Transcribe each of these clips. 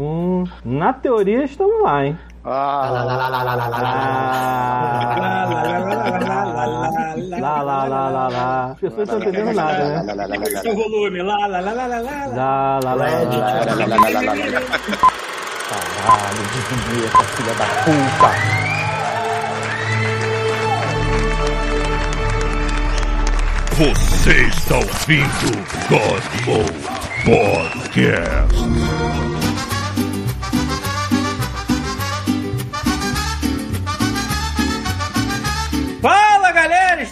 Hum, na teoria estamos lá, hein? Lá, lá, lá, lá, lá. lá, pessoas não estão entendendo nada, né? Seu volume. Lá, lá, lá, lá, lá, lá. Lá, lá, lá, lá, lá, lá, lá. Caralho, lá lá filha da puta. Você está ouvindo lá Podcast.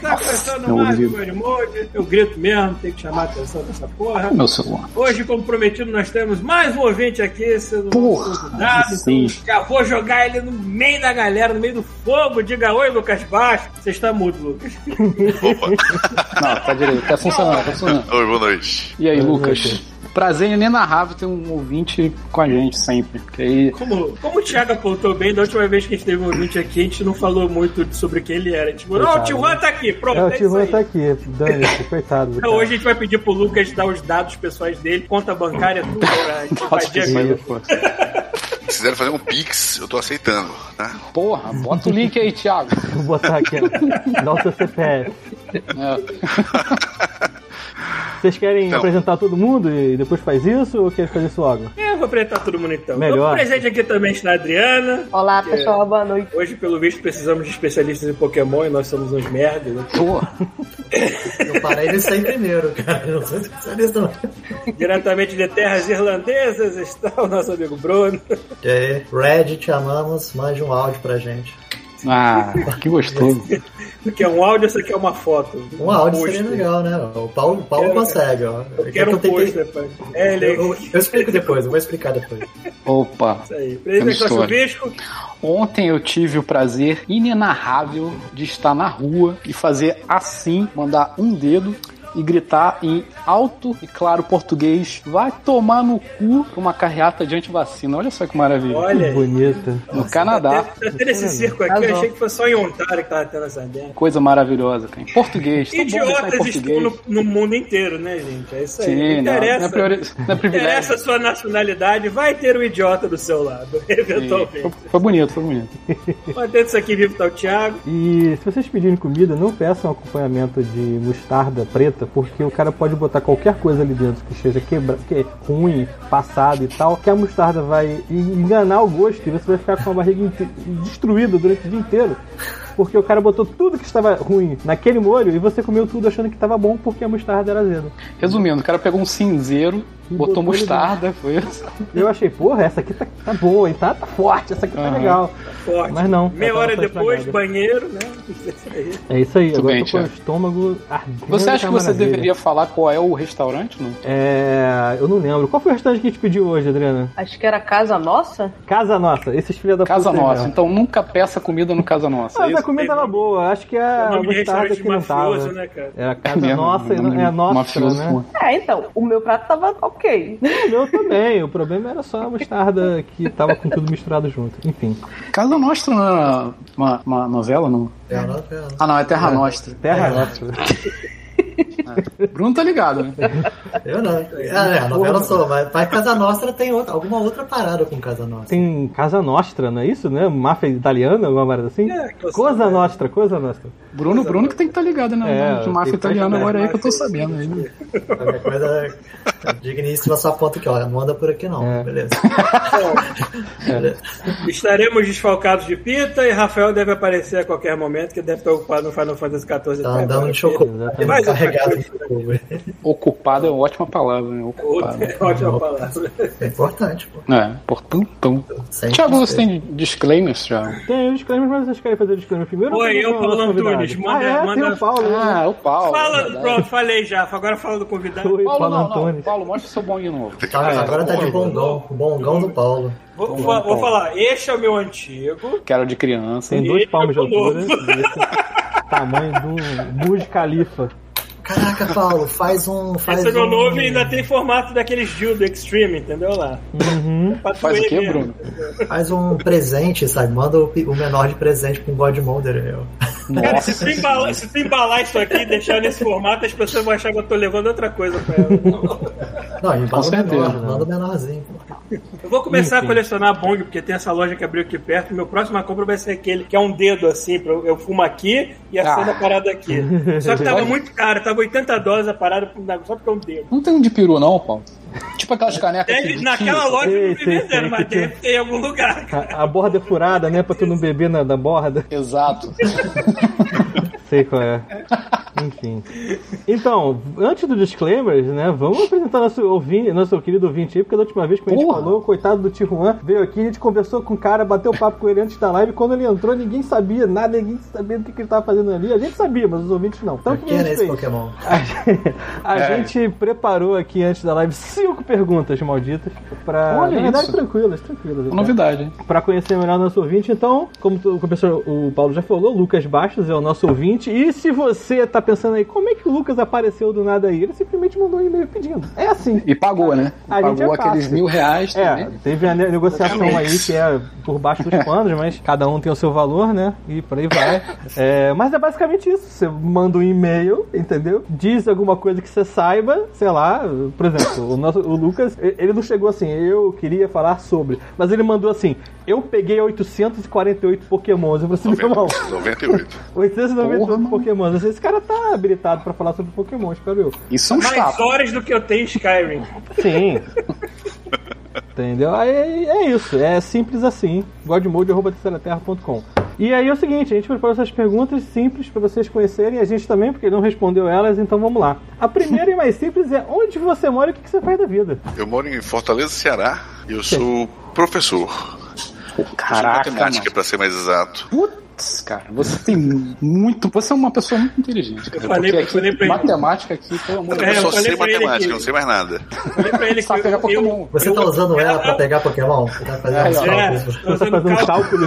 Está começando mais um Mode. Eu grito mesmo, tem que chamar a atenção dessa porra. meu celular. Hoje, como prometido, nós temos mais um ouvinte aqui, sendo Porra, convidado. sim. Então, já vou jogar ele no meio da galera, no meio do fogo. Diga oi, Lucas Baixo. Você está mudo, Lucas. Não, tá direito, tá funcionando, tá funcionando. Oi, boa noite. E aí, Boa Lucas? noite. Prazer inenarrável ter um ouvinte com a gente sempre. Que aí, Como, como o Thiago apontou bem, da última vez que a gente teve um ouvinte aqui, a gente não falou muito sobre quem ele era. Tipo, não, o Tio Juan tá aqui, pronto. É, o é Tio tá aqui, dane-se, coitado. do Então, hoje a gente vai pedir pro Lucas dar os dados pessoais dele, conta bancária, tudo pra Nossa, pô. Se quiser fazer um pix, eu tô aceitando, tá? Porra, bota o link aí, Thiago. Vou botar aqui, ó. Dá o seu CPF. É. Vocês querem Então. apresentar todo mundo e depois faz isso ou querem fazer isso logo? É, eu vou apresentar todo mundo então. Melhor. Presente aqui também está a Adriana. Olá, pessoal, boa noite. Hoje, pelo visto, precisamos de especialistas em Pokémon e nós somos uns merdas. Né? Porra, Eu parei nisso aí primeiro, cara. Eu não sou especialista, não. Diretamente de terras irlandesas está o nosso amigo Bruno. E aí, Red, te amamos. Mande um áudio pra gente. Ah, que gostoso. Você quer um áudio ou você quer uma foto? Um áudio pôster. seria legal, né? O Paulo, o Paulo Quero- consegue, ó. Eu quero um tentei- pôster, pai. É, ele eu, eu explico depois, eu vou explicar depois. Opa. Isso aí. Aqui. Chuvisco. Ontem eu tive o prazer inenarrável de estar na rua e fazer assim, mandar um dedo e gritar em alto e claro português: vai tomar no cu uma carreata de antivacina. Olha só que maravilha. Olha aí. Bonita. No Canadá. Tá tendo esse circo aqui, eu achei que foi só em Ontário que tava tendo essa ideia. Coisa maravilhosa, cara. Em português. Em Idiotas estão português. no, no mundo inteiro, né, gente? É isso aí. Sim, não não, não interessa. é, priori... não é privilégio. interessa a sua nacionalidade, vai ter um idiota do seu lado, eventualmente. Foi, foi bonito, foi bonito. Mantendo isso aqui vivo tá o Thiago. E se vocês pedirem comida, não peçam acompanhamento de mostarda preta, porque o cara pode botar qualquer coisa ali dentro que seja quebra... que é ruim, passado e tal, que a mostarda vai enganar o gosto e você vai ficar com a barriga destruída durante o dia inteiro. Porque o cara botou tudo que estava ruim naquele molho e você comeu tudo achando que estava bom porque a mostarda era azeda. Resumindo, o cara pegou um cinzeiro, E botou botou mostarda, foi isso. Eu achei, porra, essa aqui tá, tá boa, hein? Tá, tá forte, essa aqui tá Aham. legal. Forte. Mas não. Meia hora tá depois, estragada. banheiro, né? Isso aí. É isso aí, Muito agora bem, eu tô com o estômago ardendo. Você acha que você maravilha. deveria falar qual é o restaurante, não? É. Eu não lembro. Qual foi o restaurante que a gente pediu hoje, Adriana? Acho que era Casa Nossa. Casa Nossa. Esses filhos da Casa Nossa. Então nunca peça comida no Casa Nossa. é Mas a isso? Comida tava boa. Acho que é É a mostarda que não tava. né, cara? É a É Casa mesmo, Nossa e não é a Nossa, mafioso, né? É, então, o meu prato tava ok. O meu também. O problema era só a mostarda que tava com tudo misturado junto. Enfim. Casa Nostra não era uma, uma novela, não? É, é, não. Ah, não, é Terra Nostra. Terra É. Bruno tá ligado, né? Eu não. Ah, é, a novela sou, mas, mas Casa Nostra tem outra, alguma outra parada com Casa Nostra. Tem Casa Nostra, não é isso, né? Máfia italiana, alguma parada assim? É, Coisa Nostra, Coisa Nostra. Bruno, Bruno que tem que estar ligado, né? É, de máfia tem que tá italiana agora aí que eu tô sabendo. Aí. Qualquer coisa digníssima só aponta aqui, ó. Não anda por aqui não, É. beleza. Beleza. Estaremos desfalcados de pita e Rafael deve aparecer a qualquer momento, que deve estar ocupado no Final Fantasy XIV. Tá andando de chocolate. Mas- Ocupado é uma ótima palavra, né? Ocupado. Outra ótima palavra. É importante, pô. É, portanto. Sempre Tiago, você tem disclaimers já? Tem os disclaimers, mas vocês querem fazer o disclaimer primeiro? Oi, eu, Paulo? Antunes, manda- ah, é? manda- Tem o Paulo. né? Ah, o Paulo. é Fala, verdade. pronto, falei já. Agora fala do convidado. Oi, Paulo, Paulo não, não. Antunes. Paulo, mostra seu bom de novo. Tá, agora tá de bongão. O bongão do Paulo. Vou, vou- vou falar, este é o meu antigo. Que era de criança. Tem dois Eita, palmos de altura. Tamanho do Burj Khalifa. Caraca, Paulo, faz um. Faz Esse é meu um... novo e ainda tem formato daqueles Dildo Extreme, entendeu lá? Uhum. Pra Faz o quê. Bruno? Faz um presente, sabe? Manda o, menor de presente com God Molder aí, ó. Cara, se tu, embalar, se tu embalar isso aqui e deixar nesse formato, as pessoas vão achar que eu tô levando outra coisa pra ela. Não, embala certeza, menor, né? manda o menorzinho. Eu vou começar Enfim. a colecionar bong, porque tem essa loja que abriu aqui perto. Meu próxima compra vai ser aquele que é um dedo assim, pra eu, eu fumo aqui e acendo Ah. a parada aqui. Só que tava muito caro, tava 80 dólares a parada só porque é um dedo. Não tem um de peru, não, Paulo? Tipo aquelas canecas Deve- que naquela loja eu não sei, vendendo, mas deve ter em algum lugar. A, a borda é furada, né? Pra tu não beber na, na borda. Exato. Sei qual é. Enfim. Então, antes do disclaimers, né? Vamos apresentar nosso, ouvinte, nosso querido ouvinte aí, porque da última vez que a gente Porra. falou, coitado do Tijuan, veio aqui, a gente conversou com o cara, bateu papo com ele antes da live. Quando ele entrou, ninguém sabia nada, ninguém sabia do que, que ele tava fazendo ali. A gente sabia, mas os ouvintes não. Então, o que a Quem era gente fez? Pokémon? A, É. gente preparou aqui antes da live cinco perguntas malditas pra. Olha na verdade, isso. tranquilas, tranquilas. até. Novidade, hein? Para conhecer melhor nosso ouvinte, então, como o professor o Paulo já falou, Lucas Bastos é o nosso ouvinte. E se você tá pensando aí, como é que o Lucas apareceu do nada aí? Ele simplesmente mandou um e-mail pedindo. É assim. E pagou, né? A gente pagou é aqueles mil reais É, também. teve a ne- negociação aí que é por baixo dos panos, mas cada um tem o seu valor, né? E por aí vai. É, mas é basicamente isso. Você manda um e-mail, entendeu? Diz alguma coisa que você saiba, sei lá. Por exemplo, o, nosso, o Lucas, ele não chegou assim, eu queria falar sobre. Mas ele mandou assim: eu peguei 848 Pokémons. Eu falei assim, meu irmão, 98. 898 Porra, mano. Pokémons. Esse cara tá habilitado pra falar sobre Pokémon, espero eu. Isso é um Mais status. horas do que eu tenho em Skyrim. Sim. Entendeu? Aí é isso, é simples assim. godmode.terceiraterra.com E aí é o seguinte, a gente preparou essas perguntas simples pra vocês conhecerem, a gente também, porque ele não respondeu elas, então vamos lá. A primeira e mais simples é onde você mora e o que você faz da vida? Eu moro em Fortaleza, Ceará. E eu sou professor. de Caraca, matemática, mano. pra ser mais exato. Putz, cara, você tem muito. Você é uma pessoa muito inteligente, cara. Eu falei- eu falei pra ele- matemática aqui, pelo amor de É, Eu Deus. só falei sei pra matemática, que- eu não sei mais nada. Falei pra ele que eu, Pokémon. Você tá usando ela pra pegar Pokémon? Você tá fazendo É. É, cálculos, tô Você tá fazendo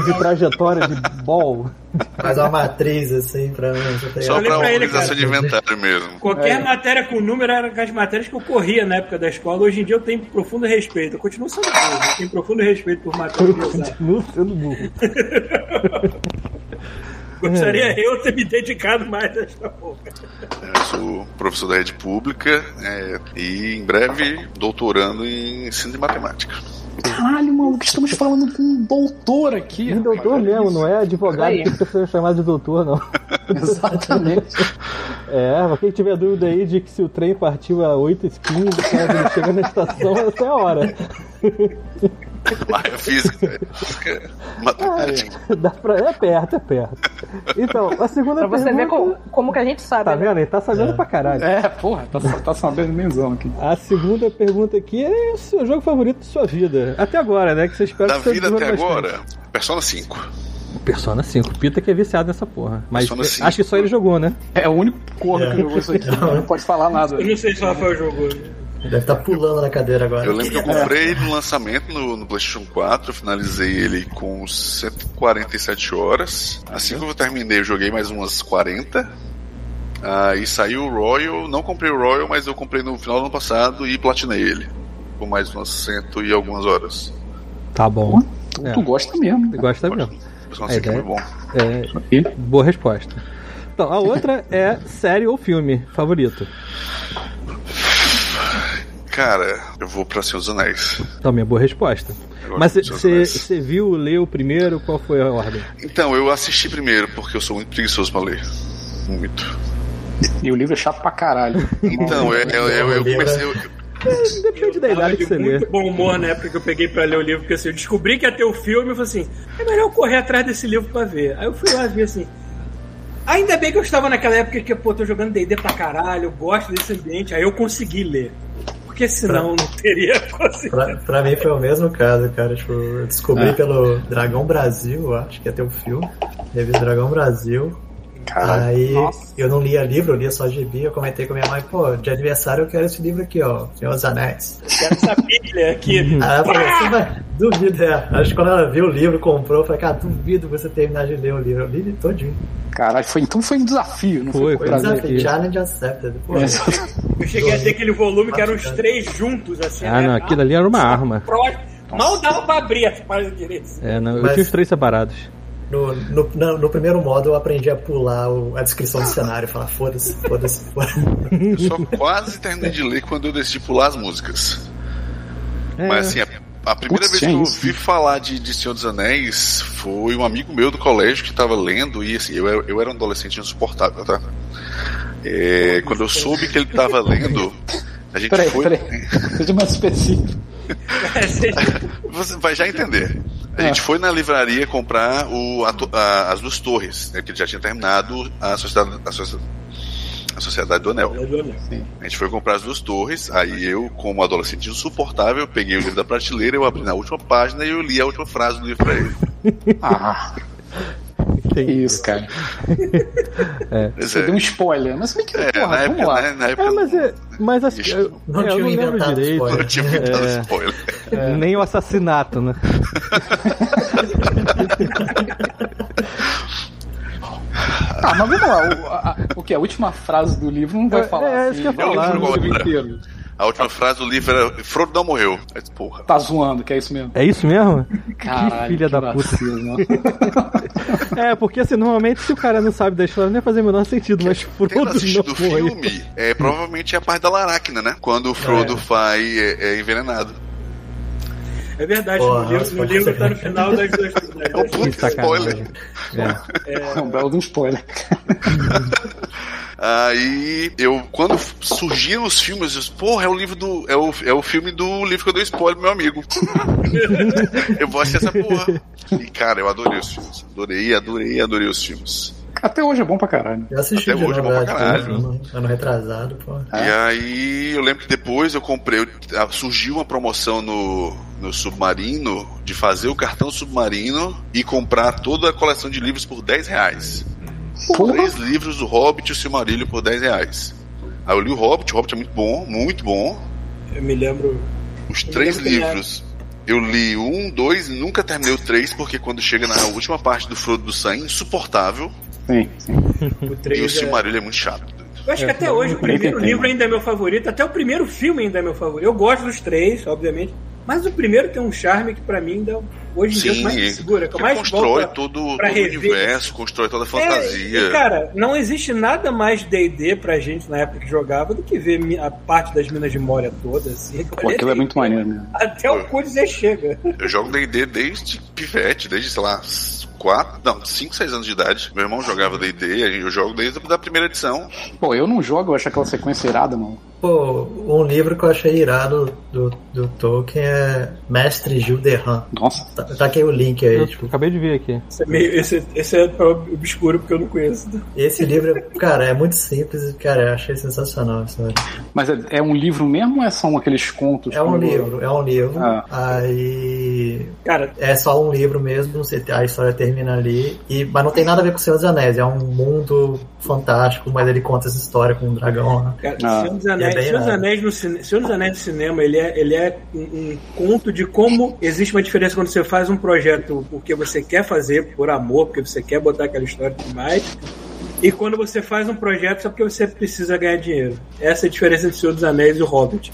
de trajetória de ball? faz uma matriz assim pra. Só falei pra pra ele, organização de inventário mesmo. Qualquer matéria com número era as matérias que eu corria na época da escola. Hoje em dia eu tenho profundo respeito. Eu continuo sendo burro, eu tenho profundo respeito por matérias Eu continuo sendo burro. Gostaria eu ter me dedicado mais a essa porra. Eu sou professor da rede pública é, e em breve doutorando em ensino de matemática. Caralho, mano, que estamos falando com um doutor aqui. E doutor mesmo, não é advogado que precisa ser chamado de doutor, não. Exatamente. É, pra quem tiver dúvida aí de que se o trem partiu a 8h15, quando ele chega na estação, essa é a hora. Mas é física, é física, matemática. Dá pra... É perto, é perto. Então, a segunda Pra você ver pergunta... como, como que a gente sabe. Tá né? vendo? Ele tá sabendo pra caralho. É, porra, tá, tá sabendo menzão aqui. A segunda pergunta aqui é o seu jogo favorito de sua vida. Até agora, né? Que você espera Da que você vida até desenvolva agora, Persona 5. bastante. Persona 5. Pita que é viciado nessa porra. Mas Persona eu 5. acho que só ele jogou, né? É o único corno que jogou isso aqui. Não pode falar nada. Eu não sei se o Rafael jogou. Deve estar pulando na cadeira agora. Eu lembro que eu comprei no lançamento no, no PlayStation 4, eu finalizei ele com 147 horas. Assim que eu terminei, eu joguei mais umas 40. Aí saiu o Royal, não comprei o Royal, mas eu comprei no final do ano passado e platinei ele. Com mais umas cento e algumas horas. Tá bom. Tu, É. tu gosta mesmo. Gosta mesmo. Persona A 5 é ideia- muito bom. É, boa resposta. Então, a outra é série ou filme favorito. Cara, eu vou pra Senhor dos Anéis. Também é boa resposta. Mas você viu, leu primeiro? Qual foi a ordem? Então, eu assisti primeiro, porque eu sou muito preguiçoso pra ler. Muito. E o livro é chato pra caralho. Então, eu, eu, eu, eu comecei. Eu- Depende da idade que de você lê. muito bom humor na época que eu peguei pra ler o livro, porque assim, eu descobri que ia ter o filme e falei assim, é melhor eu correr atrás desse livro pra ver. Aí eu fui lá ver assim. Ainda bem que eu estava naquela época que, pô, tô jogando D&D pra caralho, eu gosto desse ambiente, aí eu consegui ler. Porque senão não teria conseguido. Pra, pra mim foi o mesmo caso, cara. Tipo, eu descobri É. pelo Dragão Brasil, acho que ia ter um filme. Teve Dragão Brasil. Caralho. Aí Nossa. eu não lia livro, eu lia só gibi. Eu comentei com a minha mãe, pô, de aniversário eu quero esse livro aqui, ó, Senhor dos Anéis. Quero essa Bíblia aqui. Aí ela falou, você vai, duvido, é. Acho que quando ela viu o livro, comprou, eu falei, cara, duvido você terminar de ler o livro. Eu li ele todinho. Caralho, foi, então foi um desafio, não Foi, foi? Foi um desafio, aqui. challenge accepted. Pô, É, Eu cheguei a ter aquele volume que eram os três juntos, assim. Ah, né? não, aquilo ali era uma arma. Mal dava pra abrir essa página direita. É, não, eu Mas- tinha os três separados. No, no, no- no primeiro modo eu aprendi a pular o- a descrição do cenário, falar foda-se, foda-se, foda-se. Eu só quase terminei de ler quando eu decidi pular as músicas. É, Mas assim, a A primeira Putz, vez que eu ouvi falar de, de Senhor dos Anéis foi um amigo meu do colégio que estava lendo, e assim, eu, era- eu era um adolescente insuportável, tá? É, quando eu soube que ele estava lendo, a gente Peraí, foi. peraí. Seja mais específico. Você vai já entender. A É. gente foi na livraria comprar o, a as duas torres, né, que ele já tinha terminado a Sociedade, a a Sociedade do Anel. A gente foi comprar as duas torres, aí eu, como adolescente insuportável, peguei o livro da prateleira, eu abri na última página e eu li a última frase do livro pra ele. Ah, que Entendi. isso, cara. Pois Você é. deu um spoiler. Mas como é que, É, porra, na vamos época, lá. né, na época É, mas é. Mas assim, Ixi, eu, não é, eu tinha não lembro inventado direito. spoiler. não tinha dado É. spoiler. Nem o assassinato, né? Ah, mas vamos lá. O, a, o que? A última frase do livro não vai É, falar é, assim. isso que eu ia o falar, livro né? inteiro. A última frase do livro era Frodo não morreu. Mas, porra. Tá zoando, que é isso mesmo. É isso mesmo? Caralho, filha que da puta. vacilo, mano. É, porque assim, normalmente se o cara não sabe da história, não ia fazer o menor sentido, mas Frodo não o foi. filme, é, provavelmente é a parte da Laracna, né? Quando o Frodo É. vai é, é envenenado. É verdade, Porra, no livro, no livro tá no final das duas. É um puto Que spoiler. É. É um belo de um spoiler. Aí eu, quando surgiram os filmes, eu disse, porra, é o livro do. É o, é o filme do livro que eu dei spoiler pro meu amigo. eu vou assistir essa porra. E cara, eu adorei os filmes. Adorei, adorei, adorei os filmes. Até hoje é bom pra caralho. Eu assisti Até hoje é bom pra caralho. ano, ano retrasado, pô. E aí eu lembro que depois eu comprei, ah, surgiu uma promoção no, no Submarino de fazer o cartão Submarino e comprar toda a coleção de livros por 10 reais. Porra. Três livros, o Hobbit e o Silmarillion por 10 reais. Aí eu li o Hobbit, o Hobbit é muito bom, muito bom. Eu me lembro. Os Eu três lembro que livros. Eu li um, dois e nunca terminei o três, porque quando chega na última parte do Frodo do Sam, é insuportável. Sim, sim. O E o 3 é... Silmarillion é muito chato. Eu acho que até hoje o primeiro livro ainda é meu favorito, até o primeiro filme ainda é meu favorito. Eu gosto dos três, obviamente, mas o primeiro tem um charme que pra mim ainda hoje em dia é o mais me segura, que eu porque mais constrói todo, todo o universo, constrói toda a É, fantasia. e, cara, não existe nada mais D&D pra gente na época que jogava do que ver a parte das minas de Moria toda, assim. Pô, aquilo é muito maneiro mesmo. Até o cu chega. Eu jogo D&D desde pivete, desde, sei lá, 4, não, 5, 6 anos de idade. Meu irmão jogava D&D, eu jogo desde a primeira edição. Pô, eu não jogo, eu acho aquela sequência irada, mano. Pô, um livro que eu achei irado do, do Tolkien é Mestre Gil Derran. Nossa. Tá, tá aqui o link aí, Eu tipo. acabei de ver aqui. Esse é, meio, esse, esse é obscuro porque eu não conheço. Esse livro, cara, é muito simples, cara, eu achei sensacional. Sabe? Mas é, é um livro mesmo ou é são aqueles contos? É um como- livro, é um livro. Ah. Aí Cara, é só um livro mesmo, você- a história termina ali. E, mas não tem nada a ver com o Senhor dos Anéis, é um mundo fantástico, mas ele conta essa história com um dragão. Né? Cara, Ah. Senhor dos Anéis, Bem Senhor dos. Anéis no Senhor dos Anéis no cinema, ele é, ele é um, um conto de como existe uma diferença quando você faz um projeto porque você quer fazer por amor, porque você quer botar aquela história e tudo mais, e quando você faz um projeto só porque você precisa ganhar dinheiro. Essa é a diferença entre Senhor dos Anéis e o Hobbit.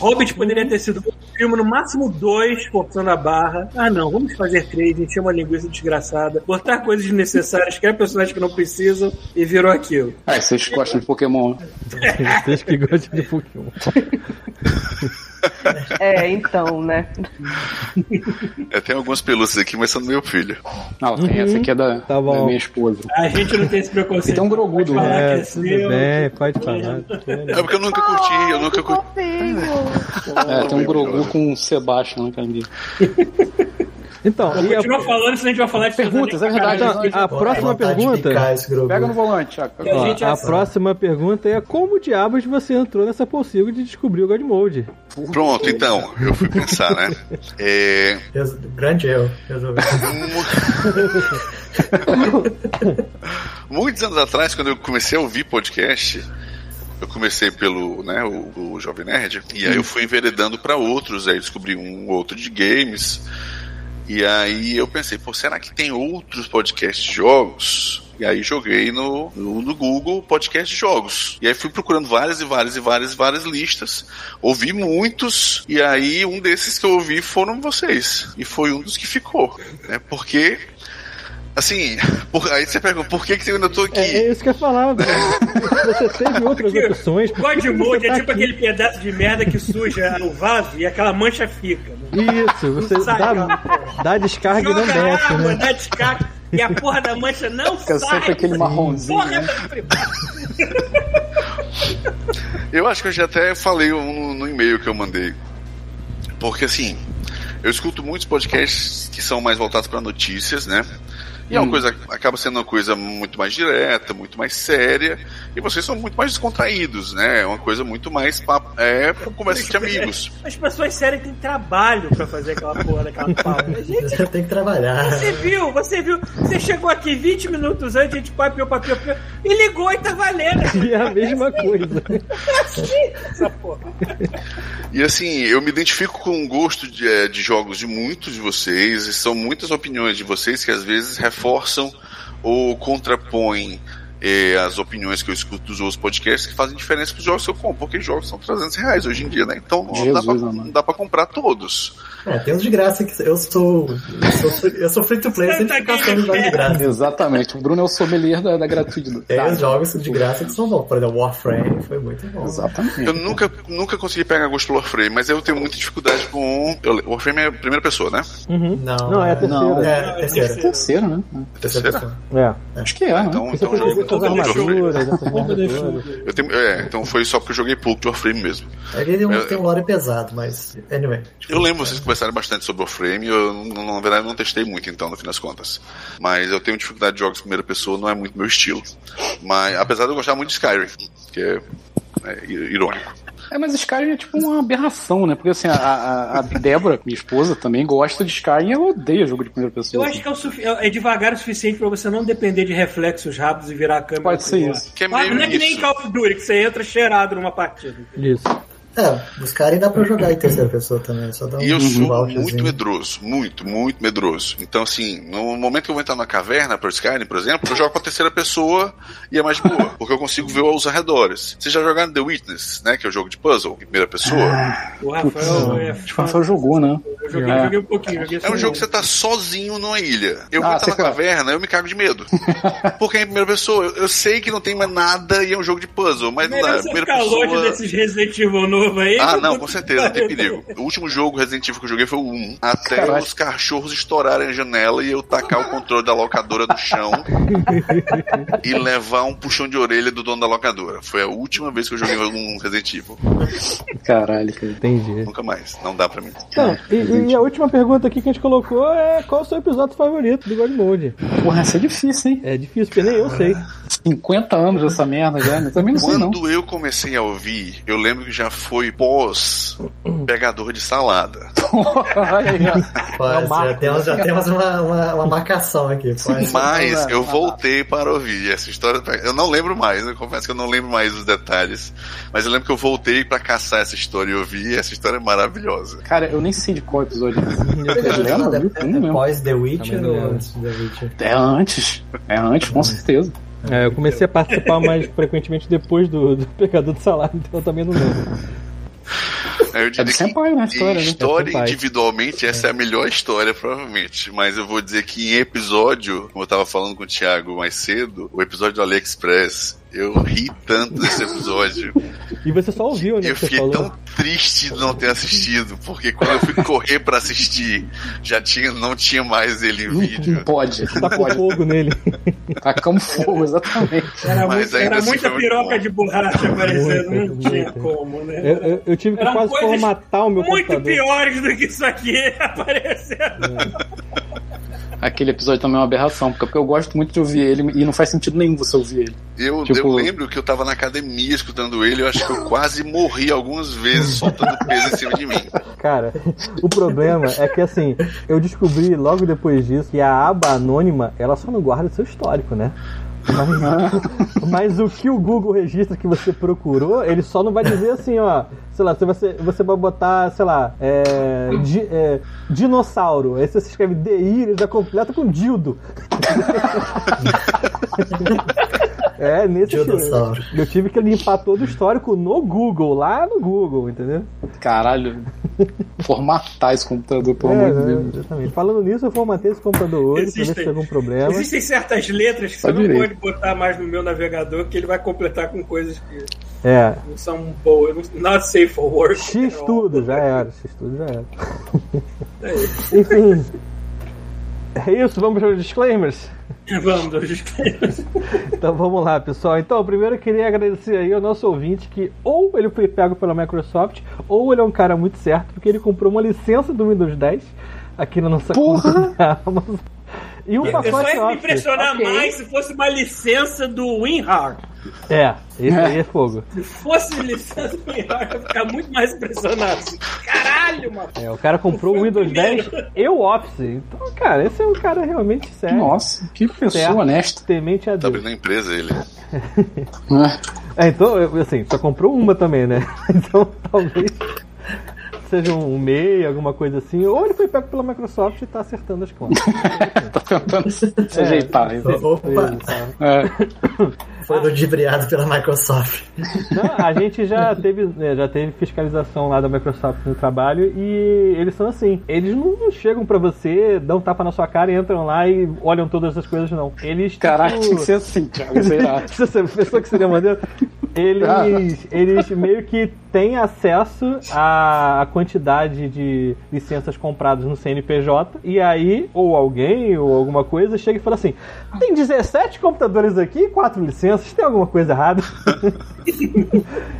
Hobbit poderia ter sido um filme, no máximo dois, forçando a barra. Ah, não, vamos fazer três, encher uma linguiça desgraçada, botar coisas desnecessárias, criar personagens que não precisam, e virou aquilo. Ah, vocês gostam de Pokémon. Vocês que gostam de Pokémon. É, então, né? Eu tenho algumas pelúcias aqui, mas são do meu filho. Não, tem essa aqui é da, Tá da minha esposa. A gente não tem esse preconceito. Tem um grogu do Pode falar É, que é tudo seu. bem, pode falar. É porque eu nunca curti, eu nunca curti. É, tem um Grogu com o Sebastian na camisa. Então, e a, Continua falando, senão a gente vai falar de Perguntas, é verdade. Então, a Pô, próxima pergunta. Pega no volante, Thiago. A ó, gente a já- próxima pergunta é como diabos você entrou nessa possível de descobrir o God Mode? Pronto, então, eu fui pensar, né? É, Grande erro. Resolvi. Muitos anos atrás, quando eu comecei a ouvir podcast, eu comecei pelo, né, o, o Jovem Nerd, e aí eu fui enveredando para outros, aí descobri um outro de games, e aí eu pensei, pô, será que tem outros podcasts de jogos? E aí joguei no, no, no Google podcast de jogos. E aí fui procurando várias e várias e várias e várias listas. Ouvi muitos, e aí um desses que eu ouvi foram vocês. E foi um dos que ficou. Né? Porque Assim, por- aí você pergunta, por que, que eu ainda tô aqui? É, é isso que eu ia falar, velho. Você teve outras Porque opções. por que God que Mode você é tá tipo aqui? aquele pedaço de merda que suja o vaso e aquela mancha fica. né? Isso, você Sai, dá, cara. dá descarga e não Joga desce, água, né? dá descarga e a porra da mancha não Fica sai. sempre aquele marronzinho. Porra né? da. Eu acho que eu já até falei no, no e-mail que eu mandei. Porque assim, eu escuto muitos podcasts que são mais voltados para notícias, né? E é uma coisa, acaba sendo uma coisa muito mais direta, muito mais séria, e vocês são muito mais descontraídos, né? É uma coisa muito mais papo, é conversa de amigos. As pessoas sérias têm trabalho pra fazer aquela porra daquela pauta. Gente, Você tem que trabalhar. Você viu, você viu, você chegou aqui 20 minutos antes, a gente papiou, papiou, papiou, e ligou e tá valendo. E é a mesma coisa. Assim, essa porra. E assim, eu me identifico com o gosto de, eh, de jogos de muitos de vocês, e são muitas opiniões de vocês que às vezes reforçam ou contrapõem eh, as opiniões que eu escuto dos outros podcasts que fazem diferença para os jogos que eu compro, porque jogos são 300 reais hoje em dia, né? Então não, Jesus, dá, pra, não dá pra comprar todos. É, tem uns de graça que eu sou. Eu sou, free- eu sou free to play, eu sempre fico caçando jogos de graça. Exatamente. O Bruno é o sommelier da, da gratuidade. Tem os jogos de graça que são bons. Por exemplo, Warframe foi muito bom. Exatamente. Eu nunca, nunca consegui pegar gosto pelo Warframe, mas eu tenho muita dificuldade com. eu- O Warframe é a primeira pessoa, né? Uhum. Não, Não, é a terceira. Não, É, terceira. Terceiro, né? Terceira Terceira? pessoa. É. Acho que é, né? Então, Você então jogo merdas da todas. Eu tenho, é, então foi só porque eu joguei pouco de Warframe mesmo. Ele Eu- tem um lore pesado, mas. Anyway. Eu lembro vocês conversaram bastante sobre Warframe, eu não- na verdade não testei muito então, no fim das contas. Mas eu tenho dificuldade de jogos de primeira pessoa, não é muito meu estilo. Mas apesar de eu gostar muito de Skyrim, que é, é irônico. É, mas Skyrim é tipo uma aberração, né? Porque assim, a, a, a Débora, minha esposa, também gosta de Skyrim e ela odeia jogo de primeira pessoa. Eu acho que é, o sufi- é é devagar o suficiente pra você não depender de reflexos rápidos e virar a câmera. Pode ser isso. Que é Ah, meio não é que nem isso. Call of Duty, que você entra cheirado numa partida. Isso. É, os caras dá pra jogar em terceira pessoa também, só dá um E eu sou muito medroso, muito, muito medroso. Então, assim, no momento que eu vou entrar na caverna para Skyrim, por exemplo, eu jogo pra terceira pessoa e é mais boa, porque eu consigo ver os arredores. Vocês já jogaram The Witness, né? Que é o jogo de puzzle, em primeira pessoa. O Rafael é o Rafael jogou, né? Eu joguei, É. joguei um pouquinho. Joguei É um jogo que você tá sozinho numa ilha. Eu vou Ah, entrar sei na é. caverna, eu me cago de medo. Porque é em primeira pessoa. Eu, eu sei que não tem mais nada e é um jogo de puzzle, mas não dá. Primeira ficar longe pessoa. desses Resident Evil novo aí. Ah, não, com certeza, não tem perigo. O último jogo Resident Evil que eu joguei foi o 1. Até Caraca. os cachorros estourarem a janela e eu tacar o controle da locadora no chão e levar um puxão de orelha do dono da locadora. Foi a última vez que eu joguei um Resident Evil. Caralho, cara. Entendi. Nunca mais. Não dá pra mim. Então, e, e a última pergunta aqui que a gente colocou é qual o seu episódio favorito do God Mode? Porra, essa é difícil, hein? É difícil, porque nem eu sei. 50 anos dessa merda já, né? Eu também não sei não. Quando eu comecei a ouvir, eu lembro que já foi pós pegador de salada. Olha É já temos, já temos uma, uma, uma marcação aqui. Pode. Mas eu voltei para ouvir essa história. Eu não lembro mais, eu confesso que eu não lembro mais os detalhes. Mas eu lembro que eu voltei para caçar essa história e ouvir. e Essa história é maravilhosa. Cara, eu nem sei de qual episódio. É, é, pós The não ou antes The Witcher? É antes. É antes, com certeza. É, eu comecei a participar mais frequentemente depois do, do Pegador de Salário, então eu também não lembro. Eu É diria do que Senpai, né? a em História, né? história individualmente, essa é a melhor história, provavelmente. Mas eu vou dizer que em episódio, como eu tava falando com o Thiago mais cedo, o episódio do AliExpress, eu ri tanto desse episódio. E você só ouviu, né? Eu fiquei falou. tão triste de não ter assistido, porque quando eu fui correr pra assistir, já tinha, não tinha mais ele em Não vídeo. pode. Não Tá fogo nele. Tacamos fogo, exatamente. Era, Mas muito- era assim muita muito piroca de borracha aparecendo, não tinha como, né? Eu, eu- eu tive que Eram quase formatar o meu Muito computador. piores do que isso aqui aparecendo. Aquele episódio também é uma aberração, porque porque eu gosto muito de ouvir ele e não faz sentido nenhum você ouvir ele. Eu, Tipo- eu lembro que eu tava na academia escutando ele, eu acho que eu quase morri algumas vezes soltando peso em cima de mim. Cara, o problema é que assim, eu descobri logo depois disso que a aba anônima, ela só não guarda seu histórico, né? Mas, mas o que o Google registra que você procurou, ele só não vai dizer assim, ó. Sei lá, se você, você vai botar, sei lá, é, di- é, dinossauro. Aí você escreve DI, ele já completa com dildo. É, nesse Dinossauro. Eu tive que limpar todo o histórico no Google, lá no Google, entendeu? Caralho. Formatar esse computador, pelo É, amor de né, Deus. exatamente. Falando nisso, eu formatei esse computador hoje pra ver se Existem- tem algum problema. Existem certas letras que você não pode botar mais no meu navegador, que ele vai completar com coisas que É. não são boas. Not safe for work. X tudo, já era. X tudo já era. É isso. Enfim. É isso, vamos aos disclaimers? Vamos, dois. Então vamos lá, pessoal. Então, primeiro eu queria agradecer aí ao nosso ouvinte que ou ele foi pego pela Microsoft, ou ele é um cara muito certo, porque ele comprou uma licença do Windows 10 aqui na nossa Porra! conta da Amazon. E um Eu só pacote ia me impressionar Ok. mais se fosse uma licença do WinRAR. É, esse aí é fogo. Se fosse licença do WinRAR, eu ia ficar muito mais impressionado. Caralho, mano. É, o cara comprou o Windows primeiro. 10 e o Office. Então, cara, esse é um cara realmente sério. Nossa, que pessoa certo, honesta. Temente a Tá Deus. abrindo a empresa ele. É. É, então, assim, só comprou uma também, né? Então, talvez seja um MEI, alguma coisa assim. Ou ele foi pego pela Microsoft e tá acertando as contas. Tá tentando se É. ajeitar. Opa, É. foi ludibriado pela Microsoft. Não, a gente já teve, né, já teve fiscalização lá da Microsoft no trabalho e eles são assim. Eles não chegam pra você, dão tapa na sua cara e entram lá e olham todas essas coisas, não. Eles. Caraca, tipo, tinha que ser assim, Thiago. Sei lá. Se você pensou que seria maneiro, eles, eles meio que têm acesso à, quantidade de licenças compradas no CNPJ, e aí, ou alguém, ou alguma coisa, chega e fala assim: tem 17 computadores aqui, 4 licenças, tem alguma coisa errada?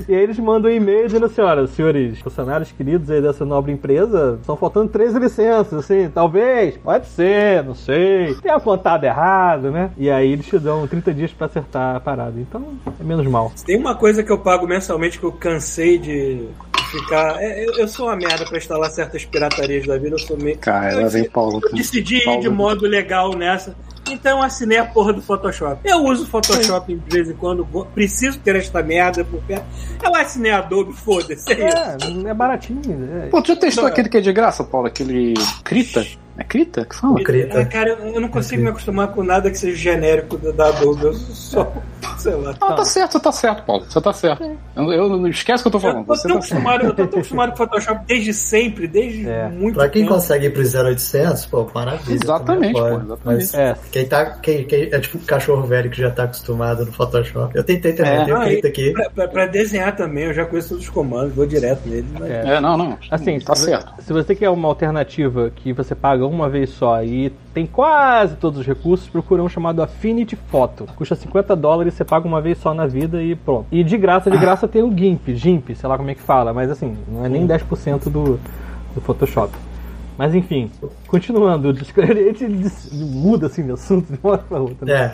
e aí eles mandam um e-mail dizendo assim: olha, senhores funcionários queridos aí dessa nobre empresa, estão faltando 13 licenças, assim, talvez, pode ser, não sei, tem uma contada errado, né? E aí eles te dão 30 dias pra acertar a parada, então é menos mal. Tem uma coisa que eu pago mensalmente que eu cansei de ficar. é, eu, eu sou uma merda pra instalar certas piratarias da vida, eu sou meio. Cara, lá vem Paulo. Eu decidi ir Paulo. de modo legal nessa. Então eu assinei a porra do Photoshop. Eu uso o Photoshop de vez em quando, preciso ter esta merda por perto. Eu assinei a Adobe, foda-se. É isso. É, é baratinho. É. Pô, tu já testou Não, é. aquele que é de graça, Paulo? Aquele Krita? É Krita que fala? Crita. Ah, cara, eu eu não consigo me acostumar com nada que seja genérico da da Adobe. Eu só. Sei lá. Ah, tá certo, você tá certo, Paulo. Você tá certo. Eu, eu não esquece o que eu tô Eu falando. tô Você tão tá certo. acostumado, eu tô tão acostumado com Photoshop desde sempre, desde É. muito Pra quem tempo. consegue ir pro 0800, pô, maravilha. Exatamente, pô, exatamente. Mas É. quem tá. Quem, quem- é tipo um cachorro velho que já tá acostumado no Photoshop. Eu tentei também, É. eu tenho Ah, e aqui. Pra, pra- pra desenhar também, eu já conheço todos os comandos, vou direto nele. Mas... É. É, não, não. Assim, tá se, certo. se você quer uma alternativa que você paga uma vez só e tem quase todos os recursos, procura um chamado Affinity Photo. Custa 50 dólares, você paga uma vez só na vida e pronto. E de graça, de graça tem o GIMP, GIMP, sei lá como é que fala, mas assim, não é nem 10% do, do Photoshop. Mas enfim, continuando, a gente muda assim de assunto de uma hora pra outra. né?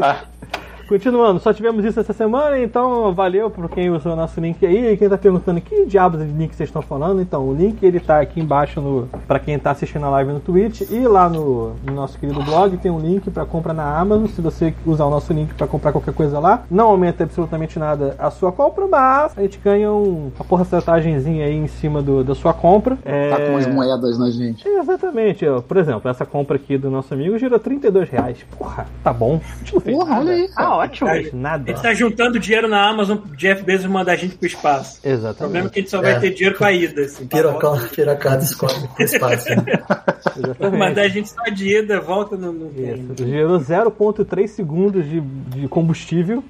É. Continuando, só tivemos isso essa semana, então valeu por quem usou o nosso link aí. E quem tá perguntando que diabos de link vocês estão falando, então o link ele tá aqui embaixo no para quem tá assistindo a live no Twitch e lá no, no nosso querido blog tem um link para compra na Amazon. Se você usar o nosso link para comprar qualquer coisa lá, não aumenta absolutamente nada a sua compra, mas a gente ganha um, uma porcentagemzinha aí em cima do, da sua compra. É... tá com umas moedas na gente. É, Exatamente, ó. por exemplo, essa compra aqui do nosso amigo girou 32 reais. Porra, tá bom. Porra, olha aí. Ah, ótimo. A Fez nada. gente tá juntando dinheiro na Amazon pro Jeff Bezos mandar a gente pro espaço. O problema é Exatamente. que a gente só vai É. ter dinheiro pra ida. Assim, pra Pirocão, pirocada esconde com espaço. né? exatamente. Mandar a gente só de ida, volta no. no Isso. Gerou 0,3 segundos de, de combustível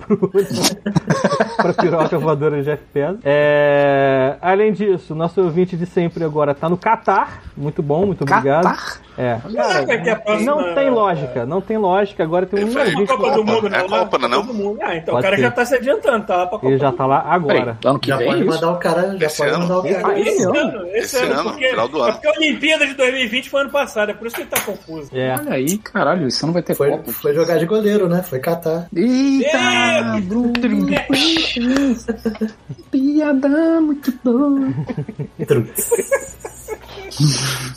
para piroca voadora de Jeff Bezos. É, além disso, nosso ouvinte de sempre agora tá no Catar. Muito bom, muito obrigado. É. Será que vai ter a próxima- Não tem lógica, não tem lógica. Agora tem um foi Copa do Mundo, É não, Copa, não é não? Copa do Mundo. Ah, então Pode o cara ser. já tá se adiantando, tá? Pra Copa Ele já tá lá Peraí, agora. ano que Já vem pode isso? mandar o cara. Já Esse pode ano. mandar o cara. Esse ano. ano, esse, Esse ano, ano, porque, final do é ano. porque a Olimpíada de 2020 foi ano passado, é por isso que ele tá confuso. É. Olha aí, caralho, isso não vai ter Foi, Copa. foi jogar de goleiro, né? Foi catar. Eita, Bruno. Piada muito boa.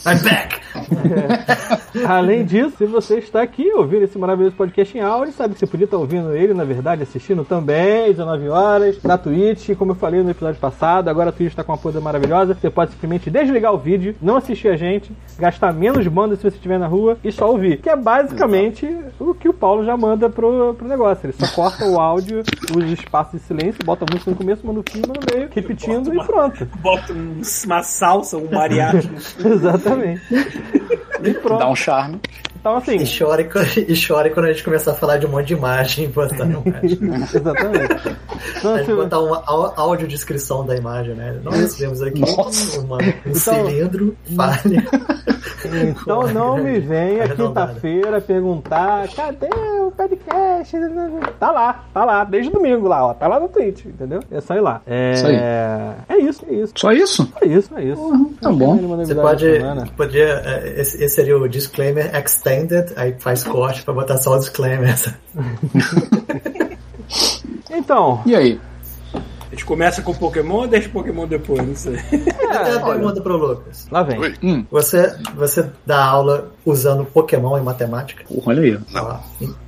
I'm back! Além disso, se você está aqui ouvindo esse maravilhoso podcast em áudio, sabe que você podia estar ouvindo ele, na verdade, assistindo também, 19 horas, na Twitch, como eu falei no episódio passado, agora a Twitch está com uma coisa maravilhosa, você pode simplesmente desligar o vídeo, não assistir a gente, gastar menos banda se você estiver na rua e só ouvir, que é basicamente o que o Paulo já manda pro, pro negócio. Ele só corta o áudio, os espaços de silêncio, bota a música no começo, manda o fim, manda no meio, repetindo e pronto. Bota um- uma salsa, um mariachi. Exatamente. E pronto. Dá um charme. Então, assim, E chore, e chore quando a gente começar a falar de um monte de imagem e botar no exatamente. Então, A gente botar uma au- audiodescrição da imagem, né? Nós vemos aqui uma- um cilindro falha. Então não me venha quinta-feira perguntar cadê o podcast? Tá lá, tá lá, desde domingo lá, ó. Tá lá no Twitch, entendeu? É só ir lá. É Isso. É isso, é isso. Só isso? É isso, é isso. tá bom. Você pode. Podia, eh, esse, esse seria o disclaimer extended, aí faz corte pra botar só o disclaimer. Então, E aí? A gente começa com Pokémon ou deixa Pokémon depois? Não sei. Eu tenho uma pergunta pro Lucas. lá vem. Hum, Você, você dá aula usando Pokémon em matemática? porra, olha aí. Não. Ó,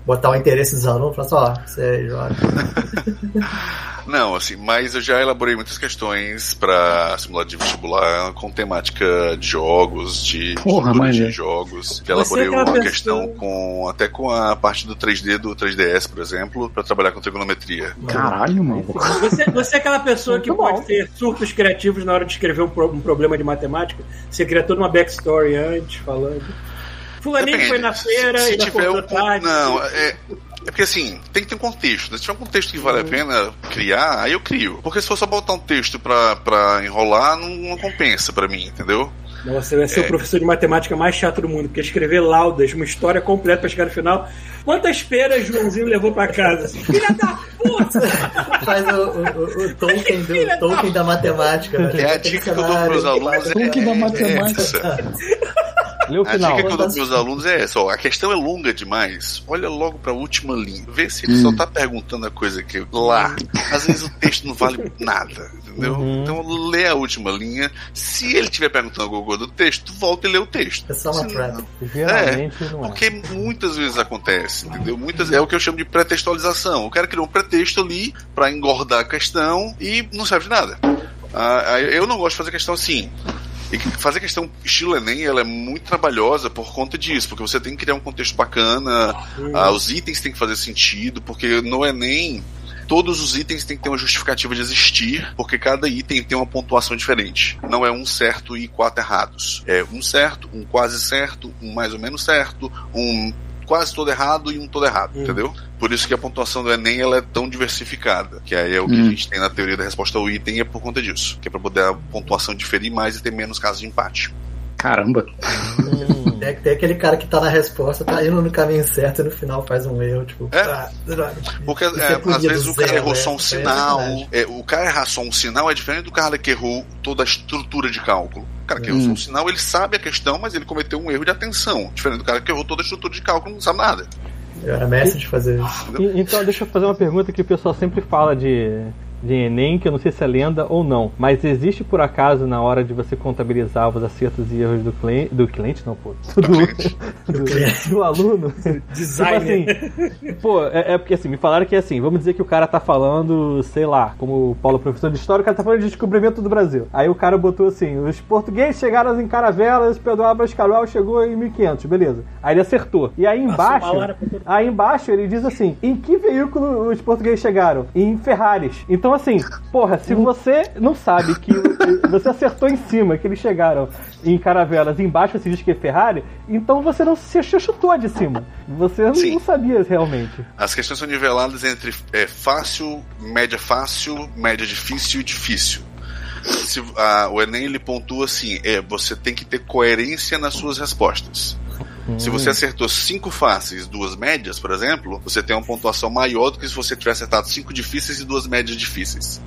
botar o interesse dos alunos, falar só, ó, você joga. Não, assim, mas eu já elaborei muitas questões pra simulado de vestibular com temática de jogos, de Porra, de é. jogos. Já é elaborei aquela uma pessoa- questão com até com a parte do 3D do 3DS, por exemplo, pra trabalhar com trigonometria. Caralho, mano. Você, você é aquela pessoa que bom. pode ter surtos criativos na hora de escrever um, pro- um problema de matemática. Você cria toda uma backstory antes, falando. Fulaninho Depende. foi na feira se e na tiver um tarde. Não, é. É porque assim, tem que ter um contexto. né? Se tiver um contexto que vale a pena criar, aí eu crio. Porque se for só botar um texto pra, pra enrolar, não, não compensa pra mim, entendeu? Você vai ser o professor de matemática mais chato do mundo, porque escrever laudas, uma história completa pra chegar no final. Quantas peras Joãozinho levou pra casa? Filha da puta! Faz o, o, o, o Tolkien, do, Tolkien da matemática. Né? É a dica que eu dou pros alunos. faz- Tolkien da é matemática. essa. Lê o A final. dica que eu dou pros meus alunos é essa, ó, a questão é longa demais. Olha logo pra última linha. Vê se ele só tá perguntando a coisa que lá. Às vezes o texto não vale nada, entendeu? Uhum. Então lê a última linha. Se ele estiver perguntando alguma coisa do texto, volta e lê o texto. É só uma não- Geralmente não é. Porque muitas vezes acontece, entendeu? Muitas é o que eu chamo de pretextualização. O cara criou um pretexto ali pra engordar a questão e não serve de nada. Ah, eu não gosto de fazer questão assim. E fazer questão estilo Enem, ela é muito trabalhosa por conta disso, porque você tem que criar um contexto bacana, ah, os itens têm que fazer sentido, porque no Enem todos os itens têm que ter uma justificativa de existir, porque cada item tem uma pontuação diferente. Não é um certo e quatro errados. É um certo, um quase certo, um mais ou menos certo, um quase todo errado e um todo errado, Hum. entendeu? Por isso que a pontuação do Enem ela é tão diversificada, que aí é o que Hum. a gente tem na teoria da resposta ao item e é por conta disso, que é para poder a pontuação diferir mais e ter menos casos de empate. Caramba. Tem, tem aquele cara que tá na resposta, tá indo no caminho certo e no final faz um erro, tipo. É. ah. Porque é, é às vezes o cara zero, errou é. só um é sinal. É, o cara errar só um sinal é diferente do cara que errou toda a estrutura de cálculo. O cara que errou Hum. só um sinal, ele sabe a questão, mas ele cometeu um erro de atenção. Diferente do cara que errou toda a estrutura de cálculo e não sabe nada. Eu era mestre de fazer isso. Então, deixa eu fazer uma pergunta que o pessoal sempre fala de, de Enem, que eu não sei se é lenda ou não. Mas existe por acaso, na hora de você contabilizar os acertos e erros do cliente. Do cliente, não, pô. Do, do, cliente. do aluno. Designer. Tipo assim, pô, é, é porque assim, me falaram que assim, vamos dizer que o cara tá falando, sei lá, como o Paulo é professor de história, o cara tá falando de descobrimento do Brasil. Aí o cara botou assim: os portugueses chegaram em Caravelas, Pedro Álvares Cabral chegou em 1500, beleza. Aí ele acertou. E aí embaixo. Aí embaixo ele diz assim: em que veículo os portugueses chegaram? Em Ferraris. Então, assim, porra, se você não sabe que você acertou em cima, que eles chegaram em Caravelas, embaixo você diz que é Ferrari, então você não se chutou de cima. Você não, Sim. não sabia realmente. As questões são niveladas entre é, fácil, média fácil, média difícil e difícil. Se, a- o Enem ele pontua assim: é, você tem que ter coerência nas suas respostas. Se você acertou cinco fáceis, duas médias, por exemplo, você tem uma pontuação maior do que se você tiver acertado cinco difíceis e duas médias difíceis.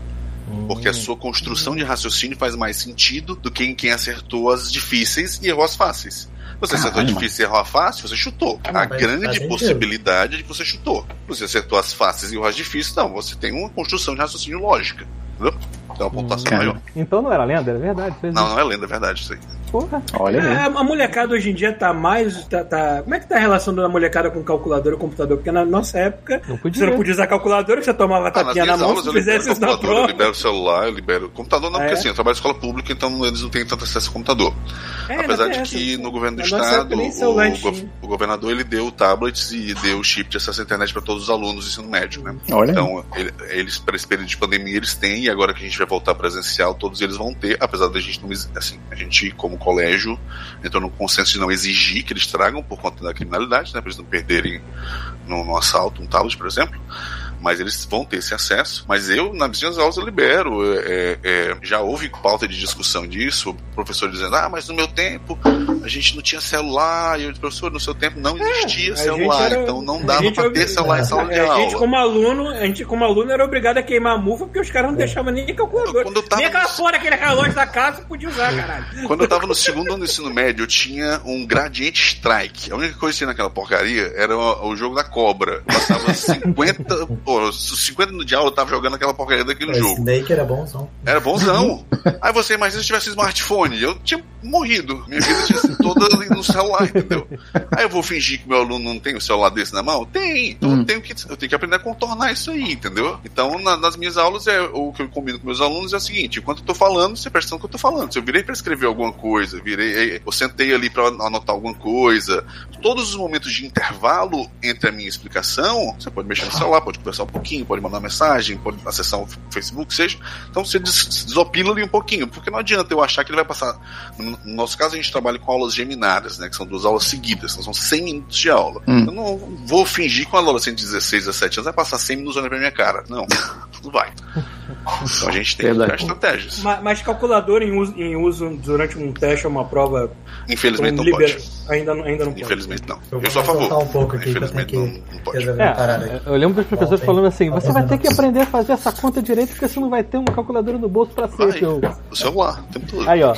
Porque a sua construção de raciocínio faz mais sentido do que em quem acertou as difíceis e errou as fáceis. Você acertou a Caralho, difícil e errou a fácil, você chutou. Ah, A grande possibilidade é de que você chutou. Você acertou as fáceis e errou as difíceis, não. Você tem uma construção de raciocínio lógica. Entendeu? Então a pontuação Cara. maior. Então não era lenda, era verdade. Não, não é lenda, é verdade isso aí. Porra. Olha aí. É, a molecada hoje em dia tá mais. Tá, tá- Como é que tá a relação da molecada com calculadora e computador? Porque na nossa época Não podia. você não podia usar calculadora, você tomava Ah, tapinha na mão aulas se fizesse isso na computador, eu prova. libero celular, eu libero computador não, É? porque assim, eu trabalho em escola pública, então eles não têm tanto acesso ao computador. É, Apesar não de que essa. no governo do estado, o, go- o governador ele deu tablets e deu chip de acesso à internet para todos os alunos do ensino médio, né? Olha. Então, ele- eles, para esse período de pandemia, eles têm, e agora que a gente vai voltar presencial, todos eles vão ter, apesar da gente não, assim, a gente, como colégio, entrou no consenso de não exigir que eles tragam por conta da criminalidade, né? Para eles não perderem no, no assalto um tablet, por exemplo. Mas eles vão ter esse acesso. Mas eu, nas minhas aulas, eu libero. É, é, já houve pauta de discussão disso, o professor dizendo, ah, mas no meu tempo a gente não tinha celular. E eu disse, professor, no seu tempo não existia É, celular, era- então não dava para era- ter celular em sala de É, a gente aula. como aluno, a gente como aluno era obrigado a queimar a mufa porque os caras não deixavam nem calculadora. Quando eu tava nem aquela no- porra daquele relógio da casa podia usar, caralho. Quando eu tava no segundo ano do ensino médio, eu tinha um Gradiente Strike. A única coisa que tinha naquela porcaria era o, o jogo da cobra. Eu Passava 50. Pô, 50 minutos de aula eu tava jogando aquela porcaria daquele O jogo. Snake era bonzão. Era bonzão. Aí você imagina se eu tivesse smartphone. Eu tinha morrido. Minha vida tinha sido toda ali no celular, entendeu? Aí eu vou fingir que meu aluno não tem o celular desse na mão? Tem. Então eu, tenho que, eu tenho que aprender a contornar isso aí, entendeu? Então, na- nas minhas aulas, é, o que eu combino com meus alunos é o seguinte: enquanto eu tô falando, você presta atenção no que eu tô falando. Se eu virei pra escrever alguma coisa, virei, eu sentei ali pra anotar alguma coisa, todos os momentos de intervalo entre a minha explicação, você pode mexer no celular, pode conversar um pouquinho, pode mandar mensagem, pode acessar o Facebook, seja. Então você des- desopila ali um pouquinho, porque não adianta eu achar que ele vai passar. No no nosso caso, a gente trabalha com aulas geminadas, né? Que são duas aulas seguidas, então são 100 minutos de aula. Hum. Eu não vou fingir que uma adolescente de 16, 17 anos vai passar 100 minutos olhando pra minha cara. Não, não vai. Então a gente tem que criar estratégias. Ma- Mas, calculador em uso, em uso durante um teste ou uma prova Infelizmente não libera- pode. ainda, não- ainda não pode. Infelizmente não. Eu Eu sou a vou favor. um pouco aqui, que Infelizmente que não, não pode. É, eu lembro dos professores Bom, falando assim: você vai ter que aprender a fazer essa conta direito porque você não vai ter uma calculadora no bolso pra ser. Vai. Eu... O celular, o tempo todo. Aí, ó.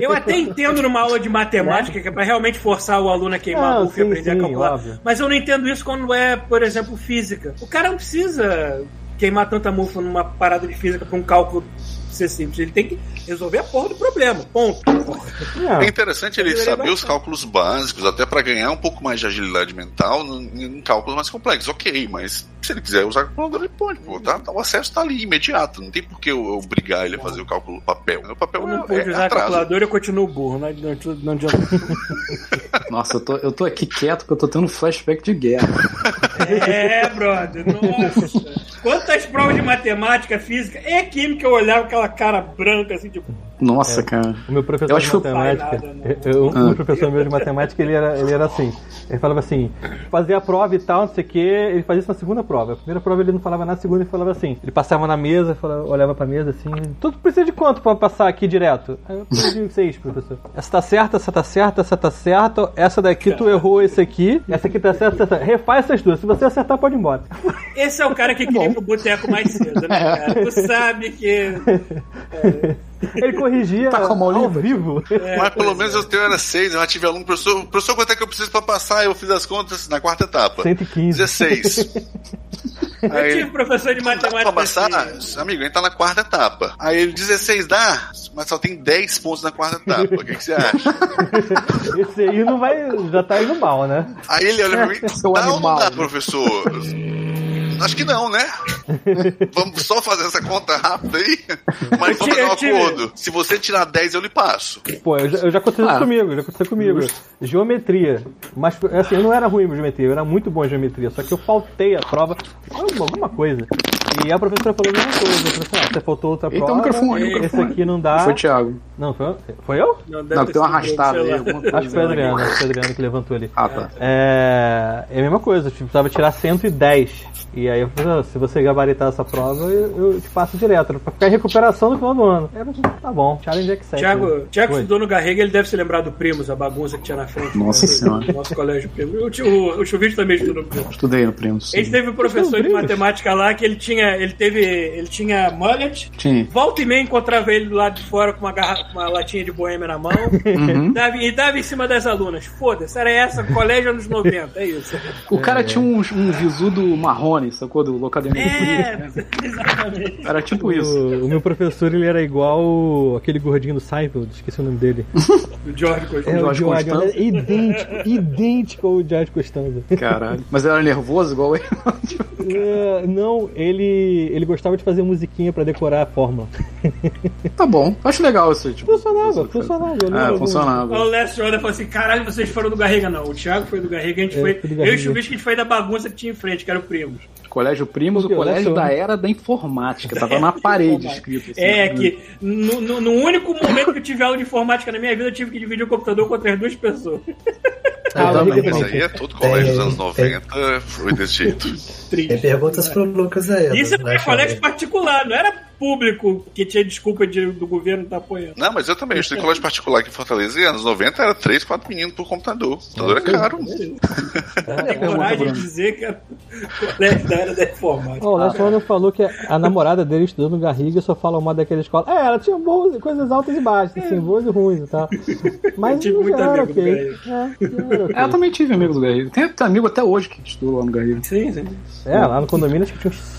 Eu até entendo numa aula de matemática, que é pra realmente forçar o aluno a queimar Não, a bufa e sim, aprender sim, a calcular. óbvio. Mas eu não entendo isso quando é, por exemplo, física. O cara não precisa queimar tanta mufa numa parada de física pra um cálculo ser simples. Ele tem que resolver a porra do problema. Ponto. Não, É interessante ele saber os cálculos básicos, até para ganhar um pouco mais de agilidade mental em cálculos mais complexos. Ok, mas se ele quiser usar a calculadora, ele pode. Pô, tá, o acesso tá ali, imediato. Não tem por que eu, eu obrigar ele a fazer o cálculo papel. O papel Eu é, não pude é usar a atraso. calculadora e eu continuo burro. Não adianta. Não adianta. Nossa, eu tô, eu tô aqui quieto porque eu tô tendo um flashback de guerra. É, brother. Nossa. Quantas provas de matemática, física e química eu olhava com aquela cara branca assim, tipo. Nossa, cara. O meu professor Eu acho de matemática, eu- eu- o Ah. meu professor meu de matemática, ele era, ele era assim. Ele falava assim, fazia a prova e tal, não sei o que, ele fazia isso na segunda prova. A primeira prova ele não falava nada, a segunda ele falava assim. Ele passava na mesa, falava, olhava pra mesa assim, tudo precisa de quanto pra passar aqui direto? Aí eu preciso de seis, professor. Essa tá certa, essa tá certa, essa tá certa, essa daqui tu errou esse aqui, essa aqui tá certa, essa tá certa. Refaz essas duas, se você acertar pode ir embora. Esse é o cara que queria ir pro boteco mais cedo, né, cara? Tu sabe que. Ele corrigia Tá com a mão ao vivo. Mas pelo menos eu tenho era seis, eu já tive aluno, professor, professor, quanto é que eu preciso pra passar? Eu fiz as contas na quarta etapa. 115. 16. Eu Aí tive professor de matemática. pra passar? assim. Amigo, a gente tá na quarta etapa. Aí ele 16 dá, mas só tem 10 pontos na quarta etapa. O que, que você acha? Esse aí não vai. já tá indo mal, né? Aí ele olha pra mim, dá ou não animal, dá, né? professor? Acho que não, né? Vamos só fazer essa conta rápida aí? Mas vamos tive- fazer um eu tive- acordo. Se você tirar 10, eu lhe passo. Pô, eu já, eu já aconteceu isso Ah. comigo, já aconteceu comigo. Geometria. Mas, assim, eu não era ruim em geometria, eu era muito bom em geometria, só que eu faltei a prova, alguma, alguma coisa. E a professora falou a mesma coisa. Falou assim, ah, você faltou outra Eita, o prova, microfone, o esse microfone. aqui não dá. Foi o Thiago. Não, foi, foi eu? Não, deve Não, ter tem uma sido arrastada aí. Acho que foi o ali. Adriano, acho que foi o Adriano que levantou ali. Ah, tá. É, é a mesma coisa, eu precisava tirar 110. E aí eu falei, "Ah, se você gabaritar essa prova, eu, eu te passo direto. Era pra ficar em recuperação no final do ano. Falei, tá bom, challenge X7. Thiago, Thiago Foi. estudou no Garrega, ele deve se lembrar do Primos, a bagunça que tinha na frente. Nossa do, Senhora. nosso colégio Primos. O, o, também estudou no Primos. Estudei no Primos. A gente teve um professor de matemática lá que ele tinha ele teve, ele tinha mullet. Tinha. Volta e meia encontrava ele do lado de fora com uma, garra- uma latinha de boêmia na mão Uhum. dava- e dava em cima das alunas. Foda-se, era essa, colégio anos 90, é isso. O cara tinha um, um visu do Marrone, sacou? Do Locademia de Polícia. É, exatamente. Era tipo isso. O, o meu professor, ele era igual aquele gordinho do Seinfeld, esqueci o nome dele. O George Costanza. É, o Jorge George, Costanza? é idêntico, idêntico ao George Costanza. Caralho. Mas ele era nervoso igual ele. É, não, ele, ele gostava de fazer musiquinha pra decorar a fórmula. tá bom. Acho legal isso. Tipo, Funcionava, isso, funcionava. eu lembro É, algum- funcionava. O Last Jordan falou assim: caralho, vocês foram do Garriga, não. O Thiago foi do Garriga, a gente É, foi. Eu e o. Chubisco, a gente foi da bagunça que tinha em frente, que era o Primos. Colégio Primos, o colégio da era da informática. Tava na parede escrito assim. É, que no, no- no único momento que eu tive aula de informática na minha vida, eu tive que dividir o computador com outras duas pessoas. Ah, Mas aí é todo colégio dos anos Tem- 90 foi desse jeito. Tem Triste. perguntas pro Lucas aí. Isso é é Last colégio particular, não era público que tinha desculpa de- do governo estar apoiando. Não, mas eu também. Eu estudei em colégio particular aqui em Fortaleza e anos 90 era 3, 4 meninos por computador. O computador é caro. Tem coragem de dizer que é colégio da era da informática. Ó, o Last Jordan falou que a namorada dele estudando no Garriga só fala uma daquela escola. É, ela tinha boas, coisas altas e baixas, assim, boas e ruins e tal. Mas Eu tive muito era amigo do ok. Garriga. É, era. É, eu também tive amigo do Garriga. Tem, tem amigo até hoje que estudou lá no Garriga. Sim, sim. É, lá no condomínio acho que tinha uns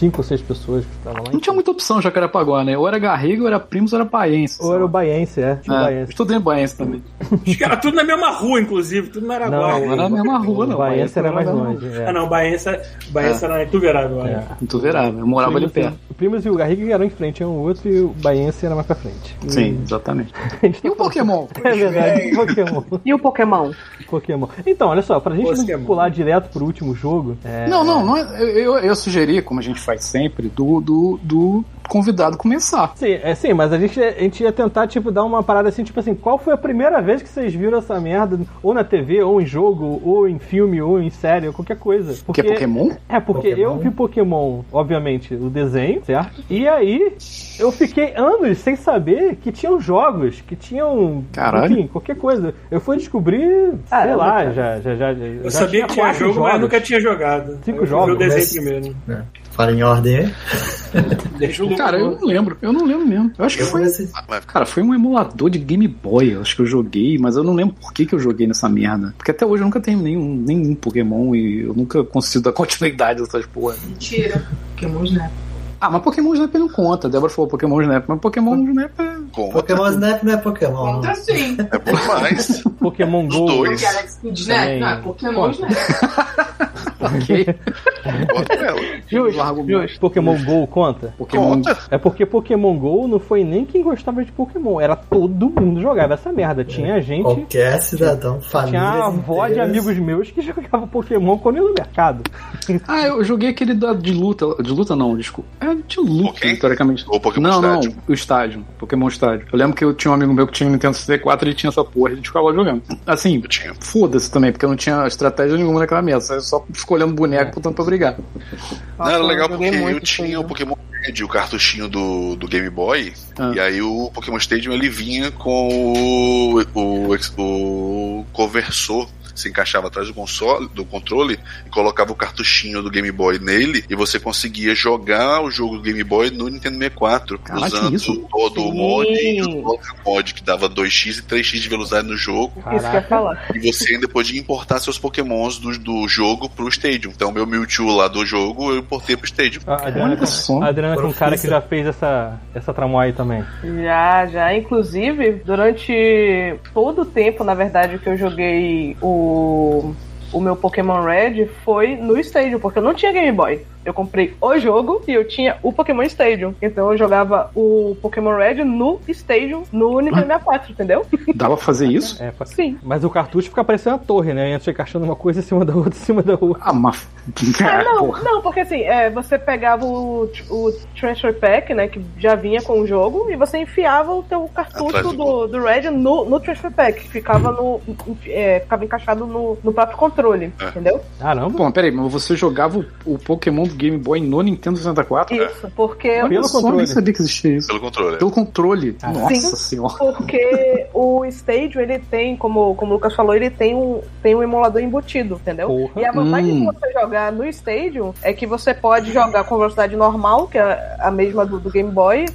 5 ou 6 pessoas que estavam lá. Não tinha muita opção já que era Paguá, né? Ou era Garriga, ou era Primos, ou era Paense. Ou era o Baiense, é. Tinha o É, Baiense. estudei em Baense também. Os caras tudo na mesma rua, inclusive, tudo na Araguaia. Não, Não era na mesma rua, não. O Baiense era mais na- longe. É. Ah, não, Baença, Baença era em Tuverado, É. olha. Em Tuverava. Eu morava ali Primos, perto. o Primos e o Garriga eram em frente, um outro e o Baiense era mais pra frente. Sim, exatamente. E o Pokémon? É verdade, Pokémon. E o Pokémon? Pokémon. Então, olha só, pra gente não Pokémon. pular direto pro último jogo. é, Não, não, não é, eu, eu sugeri, como a gente faz sempre, do, do, do convidado começar. Sim, é, sim, mas a gente, a gente ia tentar, tipo, dar uma parada assim, tipo assim, qual foi a primeira vez que vocês viram essa merda, ou na TV, ou em jogo, ou em filme, ou em série, ou qualquer coisa. Porque é Pokémon? É, porque Pokémon? eu vi Pokémon, obviamente, o desenho, certo? E aí, eu fiquei anos sem saber que tinham jogos, que tinham. Caralho. Enfim, qualquer coisa. Eu fui descobrir, sei Caramba, lá, cara. já, já, já. Eu sabia que tinha jogo, mas nunca tinha jogado. Cinco eu jogos, Vi o desenho mas- primeiro. É. Fala em ordem aí. Cara, eu não lembro. Eu não lembro mesmo. Eu acho que Eu foi. comecei- Cara, foi um emulador de Game Boy. Eu acho que eu joguei, mas eu não lembro por que, que eu joguei nessa merda. Porque até hoje eu nunca tenho nenhum, nenhum Pokémon e eu nunca consigo dar continuidade dessas porra. Mentira. Pokémon Snap. Ah, mas Pokémon Snap não conta. A Débora falou Pokémon Snap, mas Pokémon Snap é. Com Pokémon Snap não é Pokémon. Conta sim. É bom demais. Pokémon Os Go. dois. Galaxy Speed Snap? Não, é Pokémon Conta. Snap. Ok. Nela. Justo, justo. Pokémon Go conta? Pokémon. Conta. É porque Pokémon GO não foi nem quem gostava de Pokémon, era todo mundo jogava essa merda. Tinha gente, Qualquer cidadão, família. tinha a avó de amigos meus que jogava Pokémon quando ia no mercado. Ah, eu joguei aquele da, de luta. De luta não, desculpa. É de luta, Pokémon? teoricamente. Ou Pokémon não, Estádio? não, o estádio. Pokémon Estádio. Eu lembro que eu tinha um amigo meu que tinha um Nintendo 64 e ele tinha essa porra, e a gente ficava jogando. Assim, foda-se também, porque eu não tinha estratégia nenhuma naquela mesa. Eu só escolhendo boneco, botando pra brigar. Não, era legal eu porque eu aí, tinha o? Pokémon Red, o cartuchinho do, do Game Boy, Ah. e aí o Pokémon Stadium ele vinha com o, o, o conversor se encaixava atrás do console, do controle e colocava o cartuchinho do Game Boy nele e você conseguia jogar o jogo do Game Boy no Nintendo 64 Caraca, usando isso? todo o Sim. mod e o outro mod que dava 2x e 3x de velocidade no jogo Isso que eu ia Caraca. falar. e você ainda podia importar seus pokémons do, do jogo pro Stadium. Então meu Mewtwo lá do jogo eu importei pro Stadium. A Adriana, Olha só. a Adriana é um cara que já fez essa, essa tramoia aí também. Já, já. Inclusive, durante todo o tempo, na verdade, que eu joguei o, o meu Pokémon Red foi no Stadium, porque eu não tinha Game Boy. Eu comprei o jogo e eu tinha o Pokémon Stadium. Então eu jogava o Pokémon Red no Stadium, no Nintendo 64, entendeu? Dava pra fazer isso? É, fa- Sim. Mas o cartucho fica parecendo uma torre, né? Entra encaixando uma coisa em cima da outra, em cima da outra. Ah, mas. Ah, não, Porra. não, porque assim, é, você pegava o, o Transfer Pack, né, que já vinha com o jogo, e você enfiava o teu cartucho do do, Red no, no Transfer Pack, que ficava, no, é, ficava encaixado no, no próprio controle. controle, É. entendeu? Caramba. Bom, peraí, mas você jogava o, o Pokémon Game Boy no Nintendo 64? Isso, porque Olha Pelo só, controle. nem sabia que existia isso. Pelo controle. Pelo controle. Ah, Nossa sim. senhora. Porque o Stadio, ele tem, como, como o Lucas falou, ele tem um, tem um emulador embutido, entendeu? Porra. E a vantagem Hum. de você jogar no Stadio é que você pode jogar com velocidade normal, que é a mesma do, do Game Boy,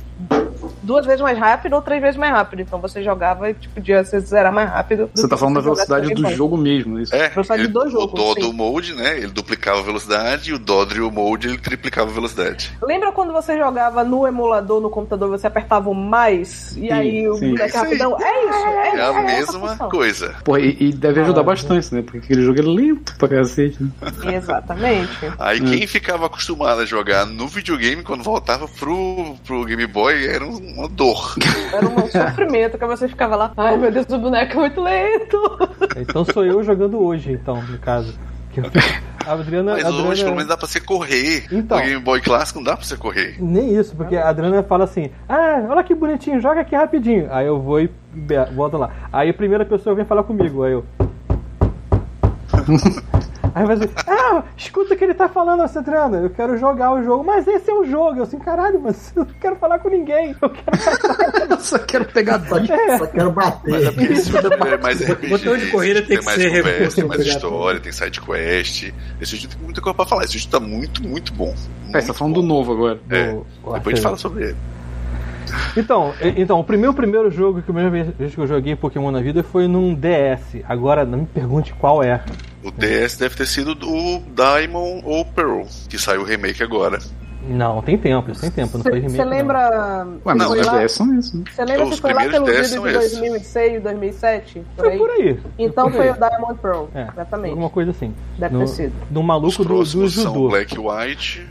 duas vezes mais rápido ou três vezes mais rápido. Então você jogava e tipo, podia você zerar mais rápido. do Você tá falando da se velocidade do jogo mesmo, isso. É, Velocidade ele- do jogo, o Dodo sim. Mode, né? Ele duplicava a velocidade e o Dodrio Mode ele triplicava a velocidade. Lembra quando você jogava no emulador, no computador, você apertava o mais e aí o sim. boneco Isso aí. rapidão? É isso, é, É isso, a é mesma coisa. Pô, e, e deve ajudar Ah, bastante, né? Porque aquele jogo é lento pra cacete. Né? Exatamente. Aí quem ficava acostumado a jogar no videogame, quando voltava pro, pro Game Boy, era um- uma dor. Era um sofrimento que você ficava lá. Ai meu Deus, o boneco é muito lento. Então sou eu jogando hoje, então, no caso. A Adriana, Mas a hoje, Adriana- pelo menos, dá pra você correr. Então. No Game Boy clássico não dá pra você correr. Nem isso, porque a Adriana fala assim: Ah, olha que bonitinho, joga aqui rapidinho. Aí eu vou e volto lá. Aí a primeira pessoa vem falar comigo, aí eu. Aí vai dizer, ah, escuta o que ele tá falando, Adriana. Eu quero jogar o jogo, mas esse é o jogo. Eu assim, caralho, mas eu não quero falar com ninguém. Eu quero Eu só quero pegar Só, só quero bater. Mas é porque esse jogo é mais RPG. botão de corrida tem tem que mais ser conversa, tem mais história, tem side quest. Esse jogo tem muita coisa pra falar. Esse jogo tá muito, muito bom. É, você Muito tá falando bom. do novo agora. É. Depois a gente fala sobre ele. Então, então, o primeiro, primeiro jogo que a primeira vez que eu joguei Pokémon na vida foi num DS. Agora, não me pergunte qual é. O DS deve ter sido do Diamond ou Pearl, que saiu o remake agora. Não, tem tempo, isso tem tempo, não foi remake. Você não. lembra. Ué, mas os DS são isso, né? Você lembra Os se foi lá pelo 10 vídeo de esses. 2006, 2007? Por Foi aí? por aí. Então foi aí. o Diamond Pearl. É, Exatamente. Alguma coisa assim. Deve no, ter sido. Do Os maluco do, do judô. Black White,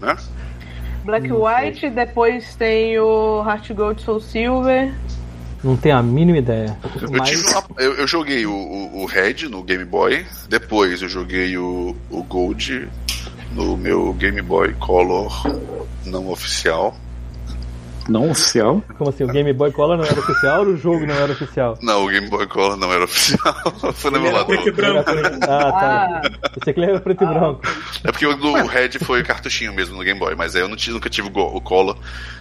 né? Black White, depois tem o Heart Gold Soul Silver. Não tenho a mínima ideia. Eu, Mas- tive uma- eu- eu joguei o, o, o Red no Game Boy, depois eu joguei o, o Gold no meu Game Boy Color não oficial. Não oficial. Como assim? O Game Boy Color não era oficial ou o jogo não era oficial? Não, o Game Boy Color não era oficial, foi no era preto e branco. né? Ah, tá. Ah, Você que ele era preto e branco. É porque o do Red foi cartuchinho mesmo no Game Boy, mas aí eu não tive- nunca tive o Color.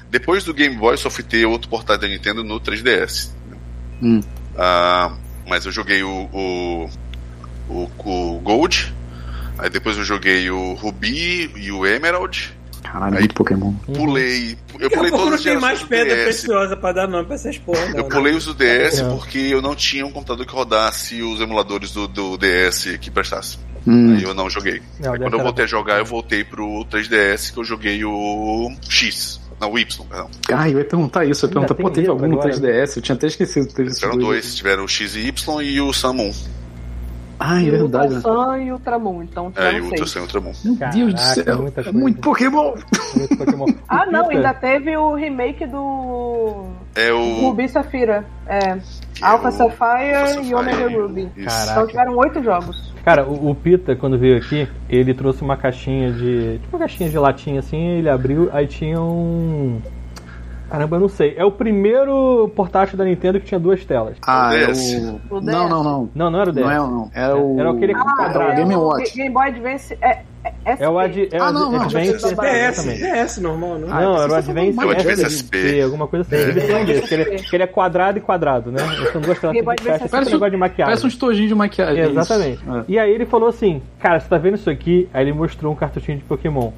Depois do Game Boy só fui ter outro portátil da Nintendo no 3DS. Hum. Ah, mas eu joguei o, o, o, o Gold, aí depois eu joguei o Ruby e o Emerald. Caralho, Aí- muito Pokémon. Pulei. Eu pulei pouco não todas as tem mais pedra DS. preciosa pra dar nome pra essas porra, não. Eu pulei os do DS É. porque eu não tinha um computador que rodasse os emuladores do, do DS que prestasse. Hum. Aí eu não joguei. Não, Aí quando eu voltei a jogar, eu voltei pro 3DS que eu joguei o X. Não, o Y, perdão. Ah, eu ia perguntar isso. Eu ia perguntar, pô, tem teve algum no agora? 3DS? Eu tinha até esquecido. Teve Tiveram dois, tiveram o X e Y e o Samun. Ah, é e o verdade. né? Ultrasun e o Ultramon. Então É, e seis. Ultrasun e o Ultramon. Meu Deus do Caraca, céu. muita É coisa. muito Pokémon. Muito Pokémon. Ah, não, ainda teve o remake do É o. Ruby Safira. É. que é Alpha o- Sapphire e Omega. Ruby. Isso. Caraca. Então tiveram oito jogos. Cara, o, o Pita, quando veio aqui, ele trouxe uma caixinha de. Tipo uma caixinha de latinha assim, ele abriu, aí tinha um. Caramba, eu não sei. É o primeiro portátil da Nintendo que tinha duas telas. Ah, é o. O Não, não, não. Não, não era o DS. Não é, não. Era o. Era aquele Ah, quadrado. é Game o Watch. Game Boy Advance. É, é, É o, Ad, é Ah, o não, não, Advance. sei. DS, normal, né? Ah, não, era o Advance, era o Advance SP, SP. alguma coisa assim. Um desse, que ele, que ele é quadrado e quadrado, né? São duas telas Game que fecha, Advance tipo um negócio de maquiagem. Parece um estojinho de maquiagem. Exatamente. É. E aí ele falou assim, cara, você tá vendo isso aqui? Aí ele mostrou um cartuchinho de Pokémon.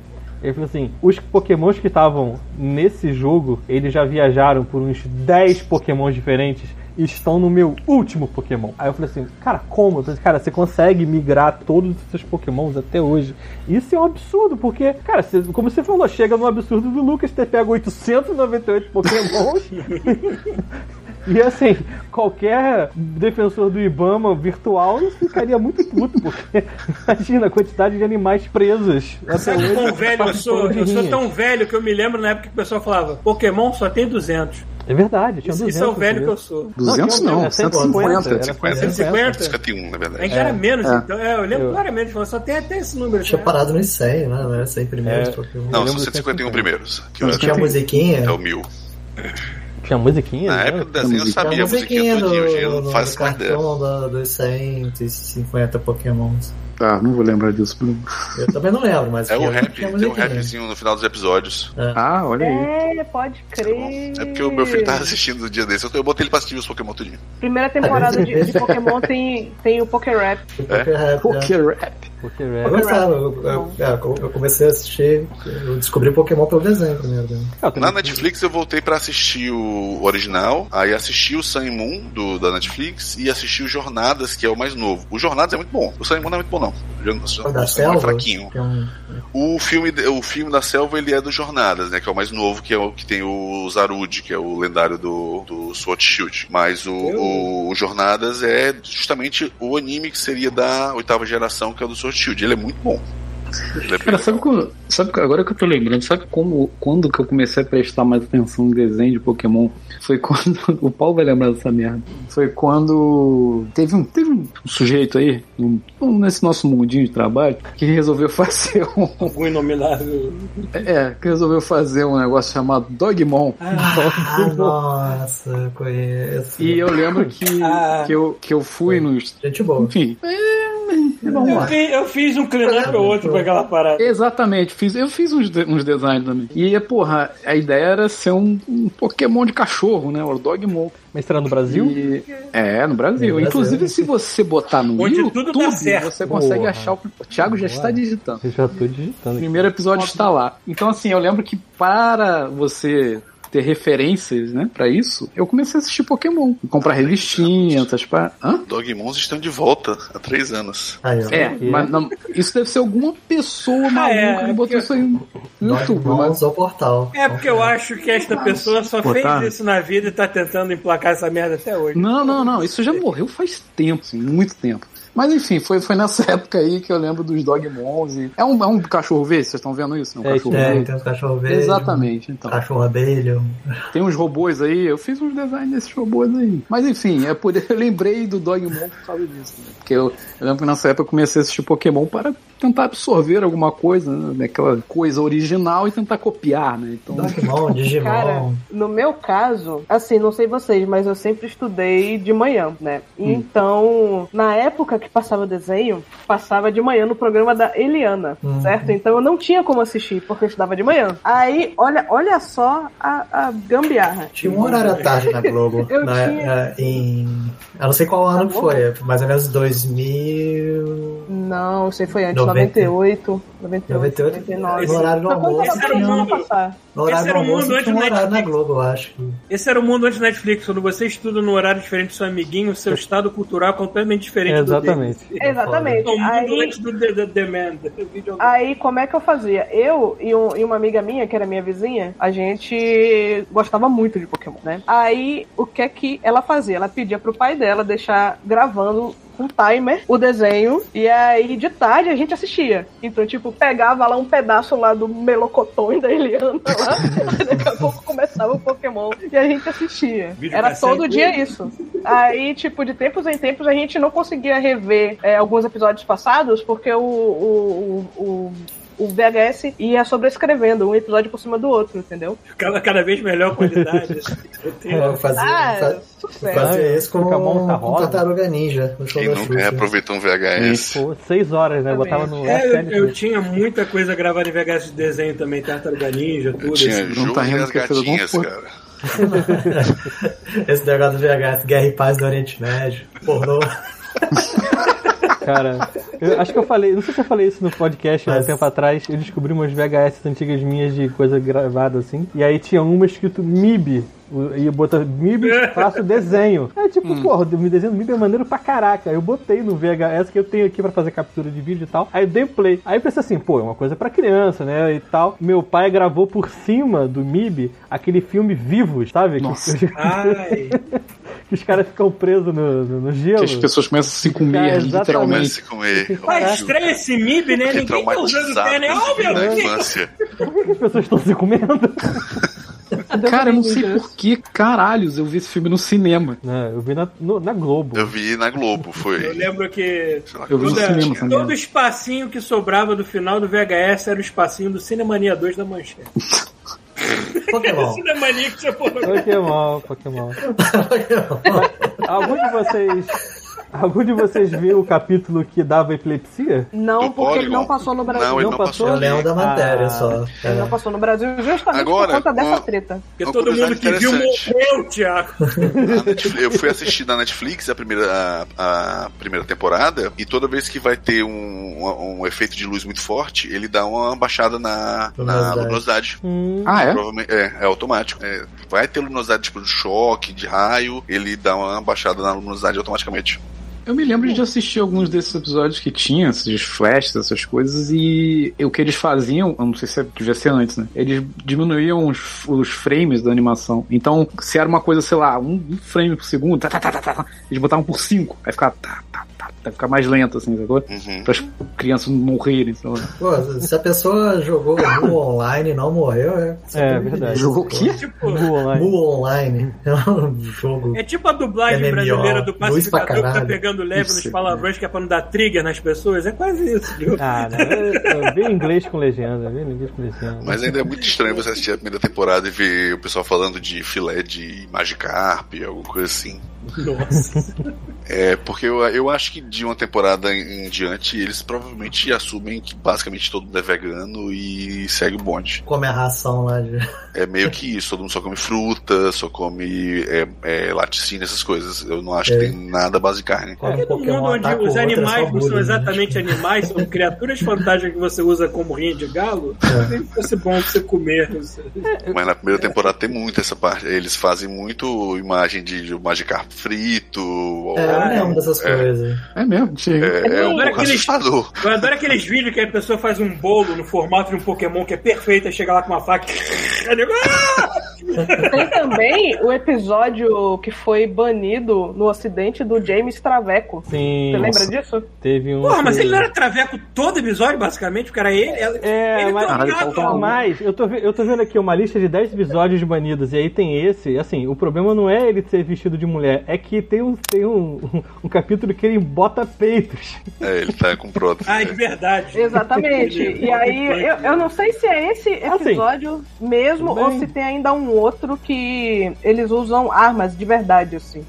Ele falou assim, os Pokémons que estavam nesse jogo, eles já viajaram por uns 10 Pokémons diferentes estão no meu último Pokémon. Aí eu falei assim, cara, como? Eu falei, cara, você consegue migrar todos os seus Pokémons até hoje. Isso é um absurdo, porque, cara, você- como você falou, chega no absurdo do Lucas ter pego 898 Pokémons E assim, qualquer defensor do Ibama virtual ficaria muito puto, porque imagina a quantidade de animais presos. até Sabe hoje, quão velho eu sou? Eu sou tão velho que eu me lembro na época que o pessoal falava Pokémon só tem 200. É verdade, tinha Isso, 200. isso é o velho que eu sou. 200 tinha- não, era 150. 150. 150? 51, na verdade. Ainda era menos, É. então. É, eu lembro Eu- claramente, falou, só tem até esse número. Tinha parado nos 100, né? Não era 100 primeiros É. Pokémon. Não, são lembro 151 do primeiros. Que Não tinha a musiquinha. é o mil. Tinha musiquinha? Na né? época do desenho eu musiquinha. sabia a musiquinha do, no, não no faço mais ideia. cartão da, dos 150 pokémons. Ah, não vou lembrar disso. Eu também não lembro, mas... É o rap, tinha tem um rapzinho no final dos episódios. Ah, olha aí. É, pode crer. É porque o meu filho tava assistindo no dia desse. Eu, eu botei ele pra assistir os Pokémon tudinho. Primeira temporada de, de Pokémon tem, tem o Poké Rap. O Poké Rap, é. Poké Rap. Eu é. eu, eu- é, eu comecei a assistir, eu descobri Pokémon pelo desenho primeiro. né? Na Netflix eu voltei pra assistir o original, aí assisti o Sun Moon do, da Netflix e assisti o Jornadas, que é o mais novo. O Jornadas é muito bom, o Sun Moon não é muito bom não. O O Sun da é selva, fraquinho. é um- O filme, o filme da selva ele é do Jornadas, né? Que é o mais novo, que é o que tem o Zarud, que é o lendário do, do Sword Shield. Mas o, o, o Jornadas é justamente o anime que seria da oitava geração, que é o do Sword Shield. Ele é muito bom. Cara, sabe, como, sabe que- agora que eu tô lembrando, sabe como, quando que eu comecei a prestar mais atenção no desenho de Pokémon? Foi quando. O Paulo vai lembrar dessa merda. Foi quando teve um, teve um sujeito aí, um- um- nesse nosso mundinho de trabalho, que resolveu fazer um. Algum inominável. É, que resolveu fazer um negócio chamado Dogmon. Ah, nossa, eu conheço. E eu lembro que, Ah. que, eu, que eu fui nos. Gente boa. Enfim. é, vamos Eu lá. fiz, eu fiz um clean-up ou outro com aquela parada. Exatamente, fiz, eu fiz uns, de- uns designs também. E, porra, a ideia era ser um, um Pokémon de cachorro, né? O Dogmon. Mas será no Brasil? E- É, no Brasil. No Brasil. Inclusive, se você botar no Onde YouTube, tudo dá certo. você consegue Porra. achar o. O Thiago já está digitando. Eu já tô digitando O primeiro episódio está lá. Então, assim, eu lembro que para você ter referências, né, para isso, eu comecei a assistir Pokémon. Comprar revistinhas, essas pa... Hã? Dogmons estão de volta há três anos. Aí, ó. É, mas não, isso deve ser alguma pessoa maluca é, que botou porque- isso aí no YouTube. Dogmons Mas... ou portal. É porque eu acho que esta pessoa só fez isso na vida e tá tentando emplacar essa merda até hoje. Não, não, não. Isso já morreu faz tempo, assim, muito tempo. Mas enfim, foi, foi nessa época aí que eu lembro dos Dogmons. E... É, um, é um cachorro verde, vocês estão vendo isso? É um É, cachorro É, verde. tem um cachorro verde. Exatamente, então. Cachorro abelha. Tem uns robôs aí, eu fiz uns designs desses robôs aí. Mas enfim, é por, eu lembrei do Dogmon por causa disso. Né? Porque eu, eu lembro que nessa época eu comecei a assistir Pokémon para tentar absorver alguma coisa, né? daquela coisa original e tentar copiar, né? Então, Pokémon, Digimon. Cara, no meu caso, assim, não sei vocês, mas eu sempre estudei de manhã, né? Então, na época que passava o desenho, passava de manhã no programa da Eliana, Uhum. certo? Então eu não tinha como assistir, porque eu estudava de manhã. Aí, olha, olha só a, a gambiarra. Tinha um horário à tarde na Globo. Eu na- tinha. na- em. Eu não sei qual ano que Tá foi, mais ou menos 2000. Não, sei foi antes, 90. 98, 98, 98, 99. no horário do almoço. Esse era o mundo. No horário Esse era o mundo almoço antes do horário na Netflix. Globo, eu acho. Esse era o mundo antes do Netflix. Quando você estuda num horário diferente do seu amiguinho, seu estado cultural é completamente diferente É, do dele. Exatamente. Exatamente. Antes do The, Demand. Aí, como é que eu fazia? Eu e, um- e uma amiga minha, que era minha vizinha, a gente gostava muito de Pokémon, né? Aí, o que é que ela fazia? Ela pedia pro pai dela deixar gravando com timer o desenho, e aí de tarde a gente assistia. Então, tipo, pegava lá um pedaço lá do melocotão da Eliana lá, e daqui a pouco começava o Pokémon e a gente assistia. Era Videocassete. todo dia isso. Aí, tipo, de tempos em tempos a gente não conseguia rever é, alguns episódios passados porque o, o, o, o, o VHS ia sobrescrevendo um episódio por cima do outro, entendeu? Cada, cada vez melhor qualidade. Eu tenho- Eu fazia, Ah, fa- sucesso. fazia isso com, Pokémon tá rosa. Tartaruga Ninja, no Quem nunca Xuxa. reaproveitou um VHS? Pô, seis horas, né? Eu botava no É, eu, eu tinha muita coisa gravada em VHS de desenho também, Tartaruga Ninja, tudo. Eu tinha assim. Jogo tá e rindo as gatinhas, cara. Esse negócio do VHS, Guerra e Paz do Oriente Médio, pornô. Cara, eu acho que eu falei, não sei se eu falei isso no podcast há um Mas- tempo atrás. Eu descobri umas VHS antigas minhas de coisa gravada assim. E aí tinha uma escrito MIB. E botar MIB faço desenho. Aí tipo, porra, o desenho do MIB é maneiro pra caraca. Eu botei no VHS que eu tenho aqui pra fazer captura de vídeo e tal. Aí eu dei play. Aí eu pensei assim, pô, é uma coisa pra criança, né? E tal. Meu pai gravou por cima do MIB aquele filme Vivos, sabe? Que- Nossa. Que, Ai, que os caras ficam presos no, no, no gelo. que as pessoas começam a se comer, literalmente. A comer. tá estranho esse MIB, né? Fiquei Ninguém tá usando esse meu Deus! Por que que as pessoas estão se comendo? Cara, eu não sei por que caralhos eu vi esse filme no cinema. Não, eu vi na, no- na Globo. Eu vi na Globo, Eu foi. lembro que lá, Eu vi no toda- cinema todo espacinho que sobrava do final do VHS era o espacinho do Cinemania 2 da Manchete. Pokémon. Cinemaníaco já porra. Pokémon, Pokémon. Algum de vocês. Algum de vocês viu o capítulo que dava epilepsia? Não, Do porque ele não passou no Brasil. Não, ele Não passou? passou. Eu lembro da matéria Ah. só. Ele É. não passou no Brasil justamente Agora, por conta dessa uma- treta. Porque todo mundo que viu morreu, Thiago. Netflix- eu fui assistir na Netflix a primeira, a, a primeira temporada e toda vez que vai ter um, um, um efeito de luz muito forte, ele dá uma baixada na, na Luminosidade. luminosidade. Hum, Ah, é? Provavelmente, é, é automático. É, vai ter luminosidade tipo de choque, de raio, ele dá uma baixada na luminosidade automaticamente. Eu me lembro de assistir alguns desses episódios que tinha, esses flashes, essas coisas, e o que eles faziam, eu não sei se devia ser antes, né? Eles diminuíam os, os frames da animação. Então, se era uma coisa, sei lá, um, frame por segundo, tá, tá, tá, tá, tá, eles botavam por cinco. Aí ficava tá, tá, tá, vai ficar mais lento, assim, sacou? Uhum. Para as crianças não morrerem, sei lá. Pô, se a pessoa jogou Mu online e não morreu, é. É, verdade. Jogou o quê? Tipo, Mu online. Mu online é um jogo. é tipo a dublagem MMO, brasileira do pacificador que tá pegando leve nos palavrões que é pra não dar trigger nas pessoas. É quase isso, viu? Ah, não. Eu, eu vi inglês com legenda, vi inglês com legenda. Mas ainda é muito estranho você assistir a primeira temporada e ver o pessoal falando de filé de Magikarp, alguma coisa assim. Nossa. É, porque eu, eu acho que de uma temporada em, em diante, eles provavelmente assumem que basicamente todo mundo é vegano e segue o bonde. Come a ração lá de. É meio que isso, todo mundo só come fruta, só come é, é, laticínio, essas coisas. Eu não acho É. que tem nada base de carne. Come No mundo onde os outro, é animais não são né? exatamente animais, são criaturas fantásticas que você usa como rinha de galo, É. nem fosse bom pra você comer. Mas na primeira temporada tem muito essa parte. Eles fazem muito imagem de, de Magikarp frito. ou- É, eu lembro dessas É. coisas. É mesmo, chega. É, é um pouco aqueles- assustador. Eu adoro aqueles vídeos que a pessoa faz um bolo no formato de um Pokémon que é perfeito, aí chega lá com uma faca. Tem também o episódio que foi banido no ocidente do James Traveco. Sim, Você lembra disso? teve um. Porra, mas ele não era traveco todo episódio, basicamente? O cara ele. ele É, ele mas, Caralho, trocava. um. mas eu, tô, eu tô vendo aqui uma lista de 10 episódios banidos, e aí tem esse. Assim, o problema não é ele ser vestido de mulher, é que tem um, tem um, um, capítulo que ele bota peitos. É, ele tá com prótese. Ah, de verdade. Exatamente. E aí, eu, eu não sei se é esse episódio mesmo tudo ou bem. se tem ainda um outro que eles usam armas de verdade, assim.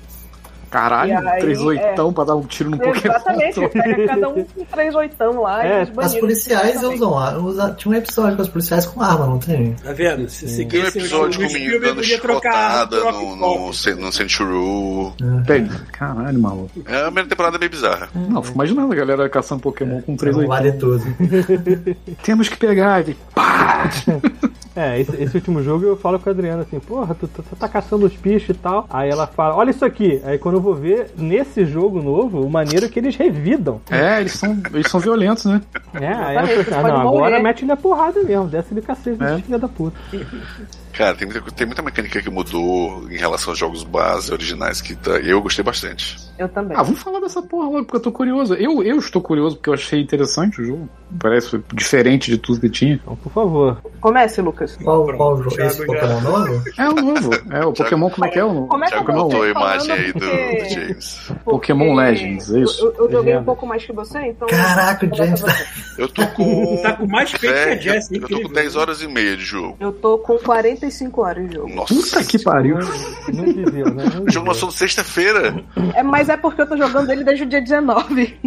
Caralho, aí, três oitão pra dar um tiro no Pokémon. Exatamente, pega cada um com três oitão lá É, e As policiais usam arma. Tinha um episódio com os policiais com arma, não tem? Tá vendo? Se Tem um episódio o com o menino dando podia trocar chicotada no, no, no Centuru. Tem. Caralho, maluco. É, a primeira temporada é bem bizarra. Não, fico imaginando a galera caçando Pokémon com três Não oitão. vale tudo. Temos que pegar. E pá! É, esse, esse último jogo eu falo com a Adriana assim, porra, tu, tu, tu tá caçando os bichos e tal. Aí ela fala, olha isso aqui. Aí quando eu vou ver, nesse jogo novo, o maneiro é que eles revidam. É, eles são, eles são violentos, né? É, aí ela Exatamente, fala assim, ah, não, agora morrer. mete-lhe a porrada mesmo, desce-lhe o cacete, É. filha da puta. Cara, tem muita, tem muita mecânica que mudou em relação aos jogos base originais que tá, eu gostei bastante. Eu também. Ah, vamos falar dessa porra logo, porque eu tô curioso. Eu, eu estou curioso porque eu achei interessante o jogo. Parece diferente de tudo que tinha. Então, por favor. Comece, Lucas. Qual, qual jogo? Thiago Esse Pokémon novo? É o novo. É, o Pokémon, como é que é o novo? Começa Thiago com botou a você imagem aí do, porque- do James. porque Pokémon Legends, é isso? Eu, eu joguei um pouco mais que você, então. Caraca, o James tá. Eu tô com. Tá com mais peito que a Jess, eu tô com incrível. 10 horas e meia de jogo. Eu tô com 45 horas de jogo. Nossa. Puta que pariu. Não dizia, né? Não O jogo lançou sexta-feira. É, mas é porque eu tô jogando ele desde o dia 19.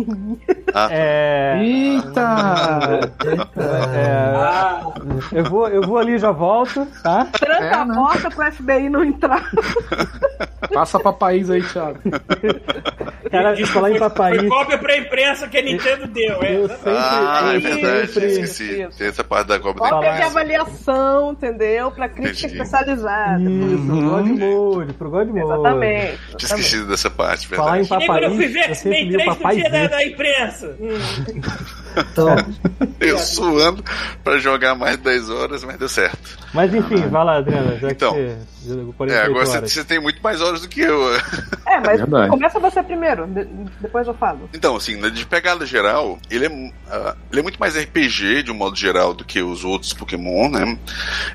É. Eita! é, Ah, eu, vou, eu vou ali e já volto, tá? Tranca É, a né? porta pro FBI não entrar. Passa pra país aí, Thiago. Cara, diz que falar em foi- papai. Foi cópia pra imprensa que a Nintendo deu, é. Eu sempre. Ah, é verdade, sempre- esqueci. Isso. Tem essa parte da Copa da Cópia de avaliação, entendeu? Pra crítica Entendi. especializada. Isso, pro God Mode, pro God Mode. Exatamente. Tinha exatamente. esquecido dessa parte, em verdade. E nem quando eu fui papai, ver X-Men li o 3 no dia da, papai. da imprensa. Hum. Então, Eu suando pra jogar mais de 10 horas, mas deu certo. Mas enfim, vai lá, Adriana, já Então. que você jogou É, 48 agora você, horas. você tem muito mais horas do que eu. É, mas Verdade. começa você primeiro, de- depois eu falo. Então, assim, né, de pegada geral, ele é, ah, ele é muito mais RPG de um modo geral do que os outros Pokémon, né?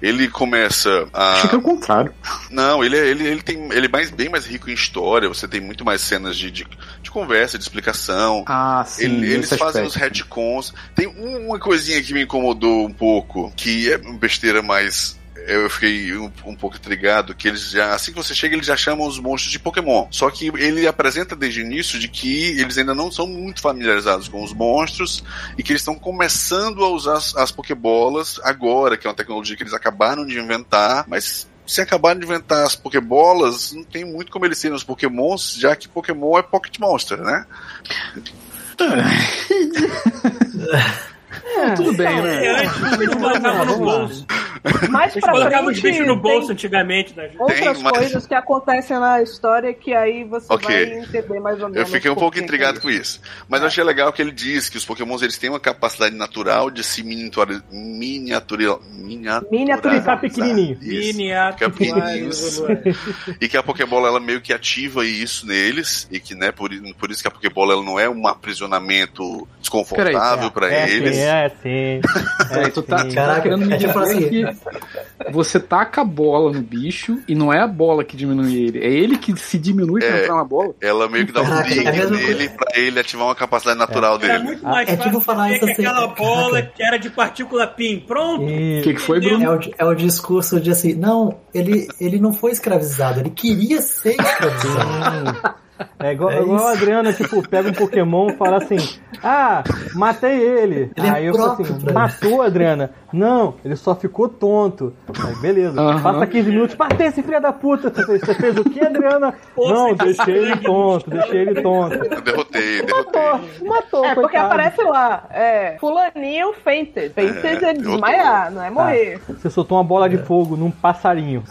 Ele começa a. Achei que é o contrário. Não, ele, é- ele, ele tem. Ele é mais, bem mais rico em história, você tem muito mais cenas de, de, de conversa, de explicação. Ah, sim. Ele- eles esse fazem aspecto. os retcons. Tem um- uma coisinha que me incomodou um pouco, que é besteira, mas eu fiquei um, um pouco intrigado que eles já, assim que você chega, eles já chamam os monstros de Pokémon. Só que ele apresenta desde o início de que eles ainda não são muito familiarizados com os monstros e que eles estão começando a usar as, as Pokébolas agora, que é uma tecnologia que eles acabaram de inventar, mas se acabaram de inventar as Pokébolas, não tem muito como eles serem os Pokémons, já que Pokémon é Pocket Monster, né? Tudo bem, né? É, antes, no vamos lá. bolso. Mais pra colocavam os frente bichos no bolso antigamente. Né? outras coisas que acontecem na história que aí você Ok. vai entender mais ou menos. Eu fiquei um pouco intrigado é com isso. Mas eu achei legal que ele diz que os pokémons eles têm uma capacidade natural de se miniaturizar. Miniaturizar. Pequenininho. Isso. Miniatura. Fica pequenininhos. E que a Pokébola ela meio que ativa isso neles. E que, né, por, por isso que a Pokébola ela não é um aprisionamento desconfortável pra é, eles. Sim, é sim. Peraí, tu tá, sim. tu tá Caraca, querendo me é dizer assim. que você taca a bola no bicho e não é a bola que diminui ele, é ele que se diminui pra É. entrar na bola? Ela meio que dá um Caraca, é nele pra ele ativar uma capacidade natural Era dele. muito mais É tipo fácil falar dizer isso que assim, aquela bola que era de partícula PIN. Pronto. E- O que, que foi? Bruno? É o, é o discurso de assim, não, ele, ele não foi escravizado, ele queria ser escravizado. É igual, É igual a Adriana, tipo, pega um Pokémon e fala assim: Ah, matei ele. Ele é Aí eu falo assim: pra Matou, Adriana? Não, ele só ficou tonto. Aí, beleza. Aham. Passa 15 minutos, matei esse filho da puta. Você fez, você fez o que, Adriana? Pô, Não, você deixei ele tonto, deixei ele tonto. Eu derrotei, derrotei. Matou, matou. É, porque coitado. aparece lá, é, fulaninho fainted. Fainted é, É, desmaiar, não é morrer. Você soltou uma bola de fogo num passarinho.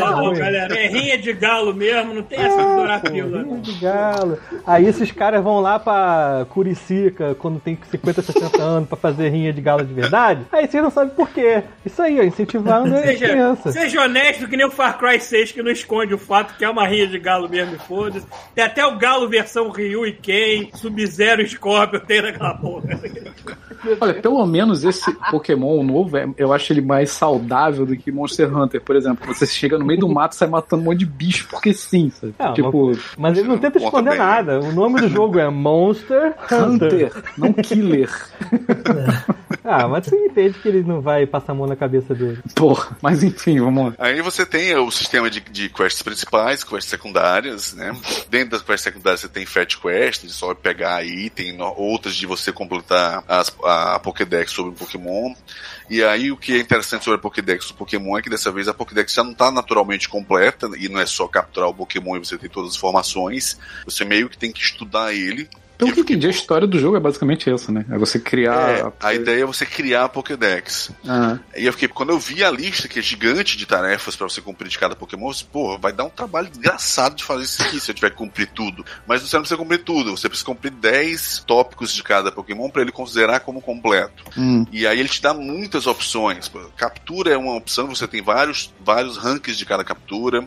Não, ruim. galera. É rinha de galo mesmo, não tem essa adorar pílula. Rinha de galo. Aí esses caras vão lá pra Curicica quando tem 50, 60 anos pra fazer rinha de galo de verdade. Aí vocês não sabem por quê. Isso aí, ó, incentivando as Seja, crianças. seja honesto que nem o Far Cry 6 que não esconde o fato que é uma rinha de galo mesmo, e foda-se. Tem até o galo versão Ryu e Ken, Sub-Zero e Scorpion tem naquela porra. Olha, pelo menos esse Pokémon novo, é- eu acho ele mais saudável do que Monster Hunter, por exemplo. Você chega no meio do mato e sai matando um monte de bicho, porque sim, sabe? Ah, tipo, Mas ele não tenta esconder bem, nada. O nome do jogo é Monster Hunter. Hunter, não Killer. Ah, mas você entende que ele não vai passar a mão na cabeça dele. Porra, mas enfim, vamos lá. Aí você tem o sistema de, de quests principais, quests secundárias, né? Dentro das quests secundárias você tem Fat Quest, de só pegar item, outras de você completar as- a Pokédex sobre o Pokémon. E aí o que é interessante sobre a Pokédex do Pokémon é que dessa vez a Pokédex já não está naturalmente completa, e não é só capturar o Pokémon e você ter todas as informações, você meio que tem que estudar ele. Pelo que eu entendi, a história do jogo é basicamente essa, né? É você criar. É, a ideia é você criar a Pokédex. Ah, E eu fiquei, quando eu vi a lista, que é gigante de tarefas pra você cumprir de cada Pokémon, eu disse, porra, vai dar um trabalho desgraçado de fazer isso aqui se eu tiver que cumprir tudo. Mas você não precisa cumprir tudo, você precisa cumprir 10 tópicos de cada Pokémon pra ele considerar como completo. hum. E aí ele te dá muitas opções. Captura é uma opção, você tem vários, vários rankings de cada captura.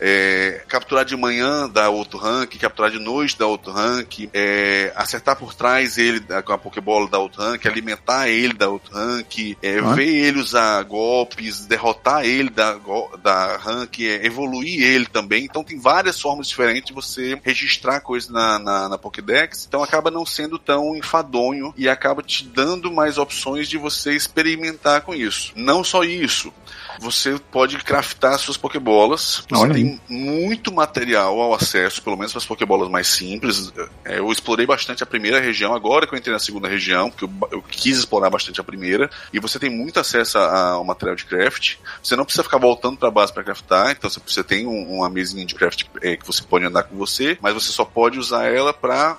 É, capturar de manhã dá outro rank, capturar de noite dá outro rank, é, acertar por trás ele da- com a Pokébola dá outro rank, alimentar ele dá outro rank, é, Ah. ver ele usar golpes, derrotar ele da, da rank, é, evoluir ele também. Então tem várias formas diferentes de você registrar coisas na, na, na Pokédex. Então acaba não sendo tão enfadonho e acaba te dando mais opções de você experimentar com isso. Não só isso. Você pode craftar suas Pokébolas. Você Olha tem muito material ao acesso, pelo menos para as Pokébolas mais simples. É, eu explorei bastante a primeira região, agora que eu entrei na segunda região, porque eu, eu quis explorar bastante a primeira. E você tem muito acesso ao material de craft. Você não precisa ficar voltando para a base para craftar, então você, tem um- uma mesinha de craft é, que você pode andar com você, mas você só pode usar ela para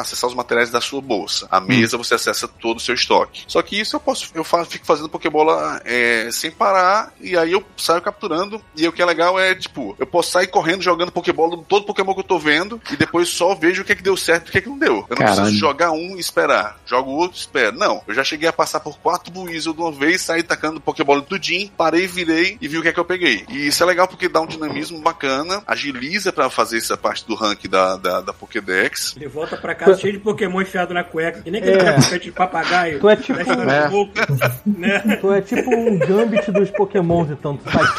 acessar os materiais da sua bolsa. A mesa você acessa todo o seu estoque. Só que isso eu posso, eu fa- fico fazendo Pokébola é, sem parar, e aí eu saio capturando. E o que é legal é, tipo, eu posso sair correndo jogando Pokébola no todo Pokémon que eu tô vendo, e depois só vejo o que é que deu certo e o que é que não deu. Eu não Caralho. preciso jogar um e esperar. Jogo o outro e espero. Não, eu já cheguei a passar por quatro Buizel de uma vez, saí tacando Pokébola tudinho, parei, virei e vi o que é que eu peguei. E isso é legal porque dá um dinamismo bacana, agiliza pra fazer essa parte do rank da, da, da Pokédex. Ele volta pra casa cheio de Pokémon enfiado na cueca, que nem aquele É. de papagaio. Tu é tipo- É. né? Tu é tipo um Gambit dos Pokémons, então tu faz.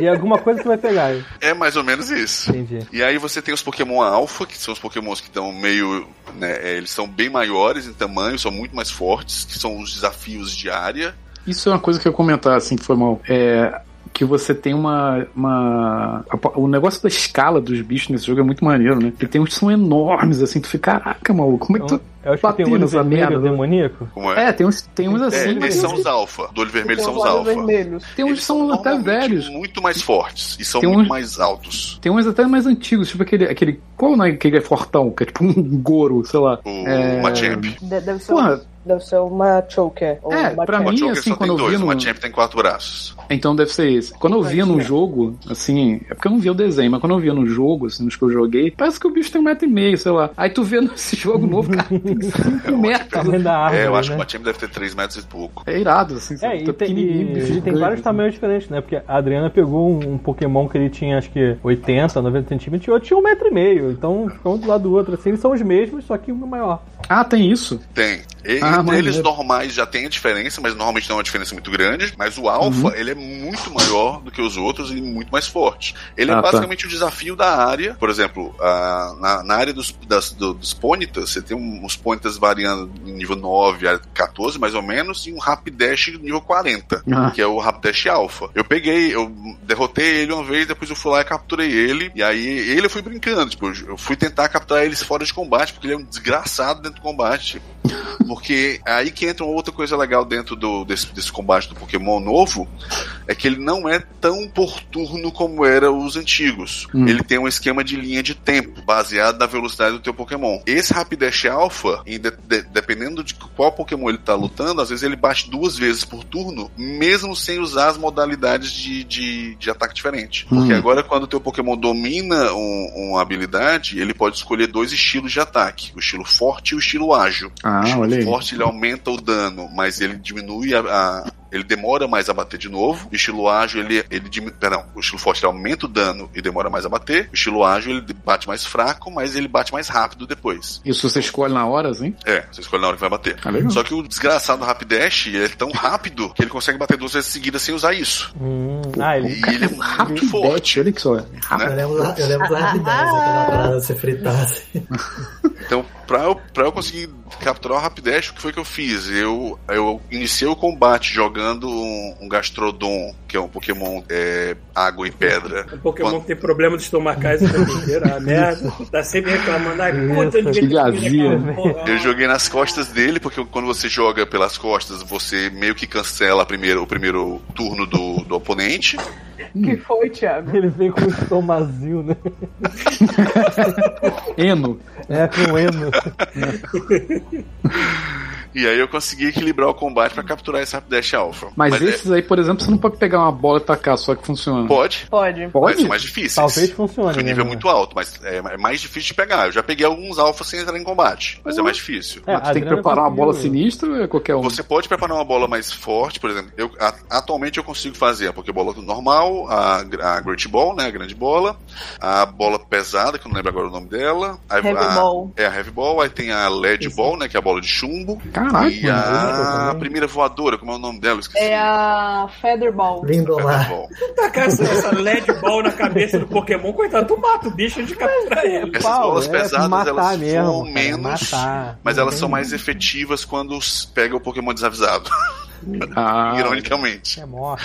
E alguma coisa tu vai pegar. É mais ou menos isso. Entendi. E aí você tem os Pokémon Alpha, que são os pokémons que estão meio. Né, é, eles são bem maiores em tamanho, são muito mais fortes, que são os desafios de área. Isso é uma coisa que eu ia comentar, assim, que foi mal. É. Que você tem uma. uma o negócio da escala dos bichos nesse jogo é muito maneiro, né? Porque tem uns que são enormes, assim, tu fica, caraca, maluco, como é que tu. Eu acho que tem bateu olho vermelho merda, demoníaco. Como é? É, tem uns, tem uns É, assim, tem são uns, os alfa. Do olho vermelho são os alfa. vermelhos. tem uns que são até velhos. muito mais fortes e são Tem muito uns- mais altos. Tem uns até mais antigos, tipo aquele. aquele qual não é aquele é fortão? Que é tipo um goro, sei lá. O É, Machamp. De- deve, ser Porra. um, deve ser uma choker. ou É, uma pra mim, Choker assim, quando tem eu vi dois, no- o Machamp tem quatro braços. Então deve ser esse. Quando eu via no jogo, assim, é porque eu não via o desenho, mas quando eu via no jogo, assim, nos que eu joguei, parece que o bicho tem um metro e meio, sei lá. Aí tu vê nesse jogo novo, cara, tem cinco metros. Tamanho da árvore, é, eu acho né? que o Machamp deve ter três metros e pouco. É irado, assim, É, e Tá tem, e- e tem vários tamanhos diferentes, né? Porque a Adriana pegou um, um Pokémon que ele tinha, acho que 80, 90 centímetros, e o outro tinha um metro e meio. Então, ficam um do lado do outro, assim, eles são os mesmos, só que um é maior. Ah, tem isso? Tem. E, Ah, entre eles maneiro. normais já tem a diferença, mas normalmente não é uma diferença muito grande. Mas o Alpha, ele é muito maior do que os outros e muito mais forte. Ele Ah, é tá. basicamente o desafio da área. Por exemplo, a- na, na área dos, das, do- dos Ponytas, você tem um- uns Ponytas variando em nível 9 a 14, mais ou menos, e um Rapidash nível 40, Ah. que é o Rapidash Alpha. Eu peguei, eu derrotei ele uma vez, depois eu fui lá e capturei ele. E aí ele eu fui brincando, tipo, eu fui tentar capturar eles fora de combate, porque ele é um desgraçado dentro do combate. Porque aí que entra uma outra coisa legal dentro do, desse, desse combate do Pokémon novo, é que ele não é tão por turno como era os antigos. Hum. Ele tem um esquema de linha de tempo, baseado na velocidade do teu Pokémon. Esse Rapidash Alpha, de- de- dependendo de qual Pokémon ele tá lutando, às vezes ele bate duas vezes por turno, mesmo sem usar as modalidades de, de, de ataque diferente. Porque Hum. agora, quando o teu Pokémon domina um- uma habilidade, ele pode escolher dois estilos de ataque: o estilo forte e o estilo ágil. Ah, o estilo forte ele aumenta o dano, mas ele diminui a. a- ele demora mais a bater de novo. O estilo ágil, ele, ele diminui. Perdão, o estilo forte ele aumenta o dano e demora mais a bater. O estilo ágil, ele bate mais fraco, mas ele bate mais rápido depois. Isso você escolhe na hora, assim? É, você escolhe na hora que vai bater. Ah. Só que o desgraçado Rapidash, ele é tão rápido que ele consegue bater duas vezes seguidas sem usar isso. Hum, ah, ele. E ele é muito forte. Rapidete, olha que só. Eu lembro, eu lembro do Rapidez, aquela parada se fritasse. Então, pra eu, pra eu conseguir capturar o Rapidash, o que foi que eu fiz? Eu, eu iniciei o combate jogando um, um Gastrodon, que é um Pokémon é, água e pedra. O Pokémon que tem problema de estomacais o tempo inteiro, a merda. Tá sempre reclamando, ai, puta, eu joguei nas costas dele, porque quando você joga pelas costas, você meio que cancela a primeira- o primeiro turno do, do oponente. que foi, Thiago? Ele vem com um estomazil, né? Eno. É, com o eno. E aí eu consegui equilibrar o combate pra capturar esse Rapidash Alpha. Mas, é- esses aí, por exemplo, você não pode pegar uma bola e tacar só que funciona. pode, Pode. mas Pode? são mais difíceis. Talvez funcione, Porque o né, nível é né? muito alto, mas é é mais difícil de pegar. Eu já peguei alguns alfa sem entrar em combate, mas é mais difícil. É, Mas tem que preparar uma bola sinistra ou é qualquer um? Você pode preparar uma bola mais forte, por exemplo. Eu, a- atualmente eu consigo fazer a Pokébola normal, a, a Great Ball, né? A grande bola, a bola pesada, que eu não lembro agora o nome dela. A, Heavy a- Ball. É a Heavy Ball, aí tem a LED Ball, né? Que é a bola de chumbo. Caraca, e a também. primeira voadora, como é o nome dela? Esqueci. É a Featherball. Lindo Heavy lá. Ball. Tacar essa, essa LED ball na cabeça do Pokémon, coitado, tu mata o bicho de capturar ele. Essas Pau, bolas é pesadas, elas mesmo, cara, menos, matar. mas elas são mais efetivas quando pega o Pokémon desavisado. Ah, Ironicamente. É morte.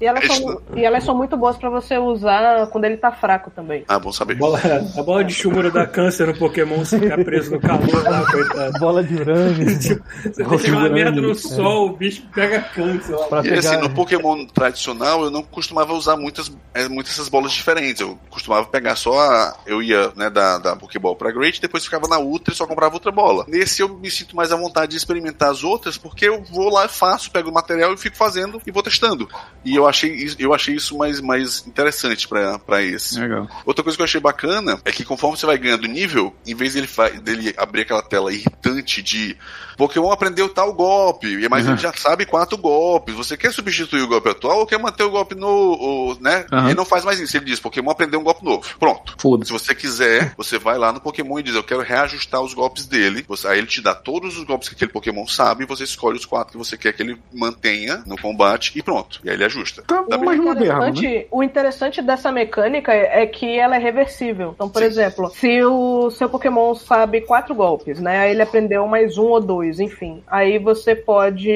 E elas, são, e elas são muito boas pra você usar quando ele tá fraco também. Ah, bom saber. A bola, a bola de chumuro dá câncer no Pokémon se ficar preso no calor lá, coitado. Bola de urânio. Você deixa uma merda no sol, o bicho pega câncer lá. pra E pegar... assim, no Pokémon tradicional, eu não costumava usar muitas, é, muitas essas bolas diferentes. Eu costumava pegar só a. Eu ia né, da, da Pokéball pra Great, depois ficava na Ultra e só comprava outra bola. Nesse eu me sinto mais à vontade de experimentar as outras, porque eu vou lá, faço, pego o material e fico fazendo e vou testando. E eu achei, isso- eu achei isso mais, mais interessante pra, pra esse. legal. Outra coisa que eu achei bacana é que conforme você vai ganhando nível, em vez dele, dele abrir aquela tela irritante de Pokémon aprendeu tal golpe, mas ele já sabe quatro golpes. Você quer substituir o golpe atual ou quer manter o golpe no. né? Aham. Ele não faz mais isso. Ele diz: Pokémon aprendeu um golpe novo. Pronto. Se você quiser, você vai lá no Pokémon e diz: Eu quero reajustar os golpes dele. Você- aí ele te dá todos os golpes que aquele Pokémon sabe e você escolhe os quatro que você você quer que ele mantenha no combate e pronto. E aí ele ajusta. Tá, mais o, moderno, né? interessante, o interessante dessa mecânica é é que ela é reversível. Então, por exemplo, se o seu Pokémon sabe quatro golpes, né? Aí ele aprendeu mais um ou dois, enfim. Aí você pode,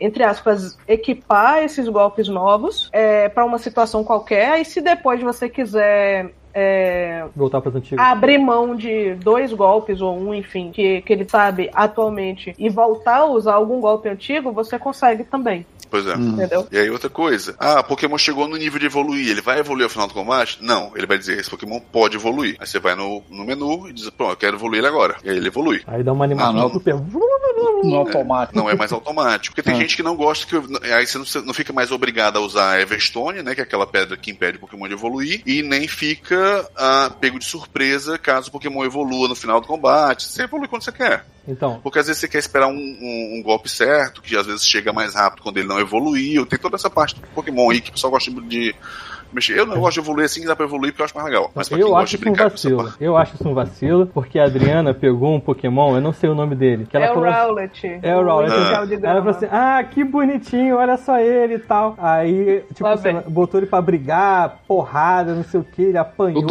entre aspas, equipar esses golpes novos é, para uma situação qualquer. E se depois você quiser é, Voltar para as antigas. abrir mão de dois golpes ou um, enfim, que, que ele sabe atualmente e voltar a usar algum golpe antigo, você consegue também, Pois é. entendeu? E aí outra coisa. Ah, Pokémon chegou no nível de evoluir. Ele vai evoluir ao final do combate? Não. Ele vai dizer, esse Pokémon pode evoluir. Aí você vai no, no menu e diz, pronto, eu quero evoluir ele agora. E aí ele evolui. Aí dá uma animação Ah, não. super. No automático. Não é mais automático. Porque tem Ah. gente que não gosta que. Aí você não, não fica mais obrigado a usar Everstone, né? Que é aquela pedra que impede o Pokémon de evoluir. E nem fica ah, pego de surpresa caso o Pokémon evolua no final do combate. Você evolui quando você quer. Então, Porque às vezes você quer esperar um, um- um golpe certo, que às vezes chega mais rápido quando ele não evoluiu. Tem toda essa parte do Pokémon aí que o pessoal gosta de mexer. Eu não gosto de evoluir assim, dá pra evoluir porque eu acho mais legal. Mas pra quem eu gosta acho isso um vacilo. Eu acho isso um vacilo, porque a Adriana pegou um Pokémon, eu não sei o nome dele. Que ela É o falou assim- Rowlet. É o Rowlet. ela falou assim. Ah, que bonitinho, olha só ele e tal. Aí, tipo, assim, botou ele pra brigar, porrada, não sei o que, ele apanhou,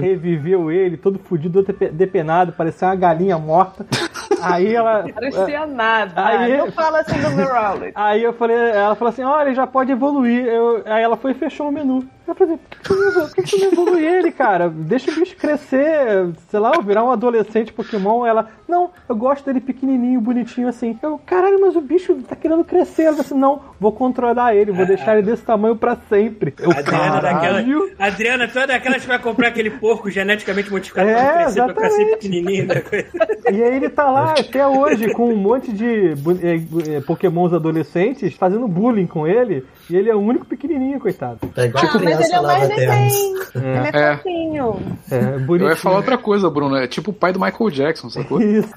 reviveu ele, todo fudido, depenado, parecia uma galinha morta. Aí ela. Parecia nada. Aí- Não fala assim do meu Rowlet. Aí eu falei, ela falou assim, olha, ele já pode evoluir. Eu- aí ela foi e fechou o menu. Eu falei, por que, tu não- por que tu não evolui ele, cara? Deixa o bicho crescer, sei lá, virar um adolescente Pokémon. Ela, não, eu gosto dele pequenininho, bonitinho assim. Eu, caralho, mas o bicho tá querendo crescer. Ela assim, não, vou controlar ele, vou deixar ele desse tamanho pra sempre. Eu, Adriana, é daquela, Adriana toda daquela que vai comprar aquele porco geneticamente modificado É, pra crescer, pra crescer exatamente. pequenininho. Coisa. E aí ele tá lá até hoje com um monte de eh, eh, pokémons adolescentes fazendo bullying com ele. E ele é o único pequenininho, coitado. É igual Ah, mas ele é lá mais veterans. neném. Ele é É. fofinho. É, bonitinho. Eu ia falar outra coisa, Bruno. É tipo o pai do Michael Jackson, sacou? Isso.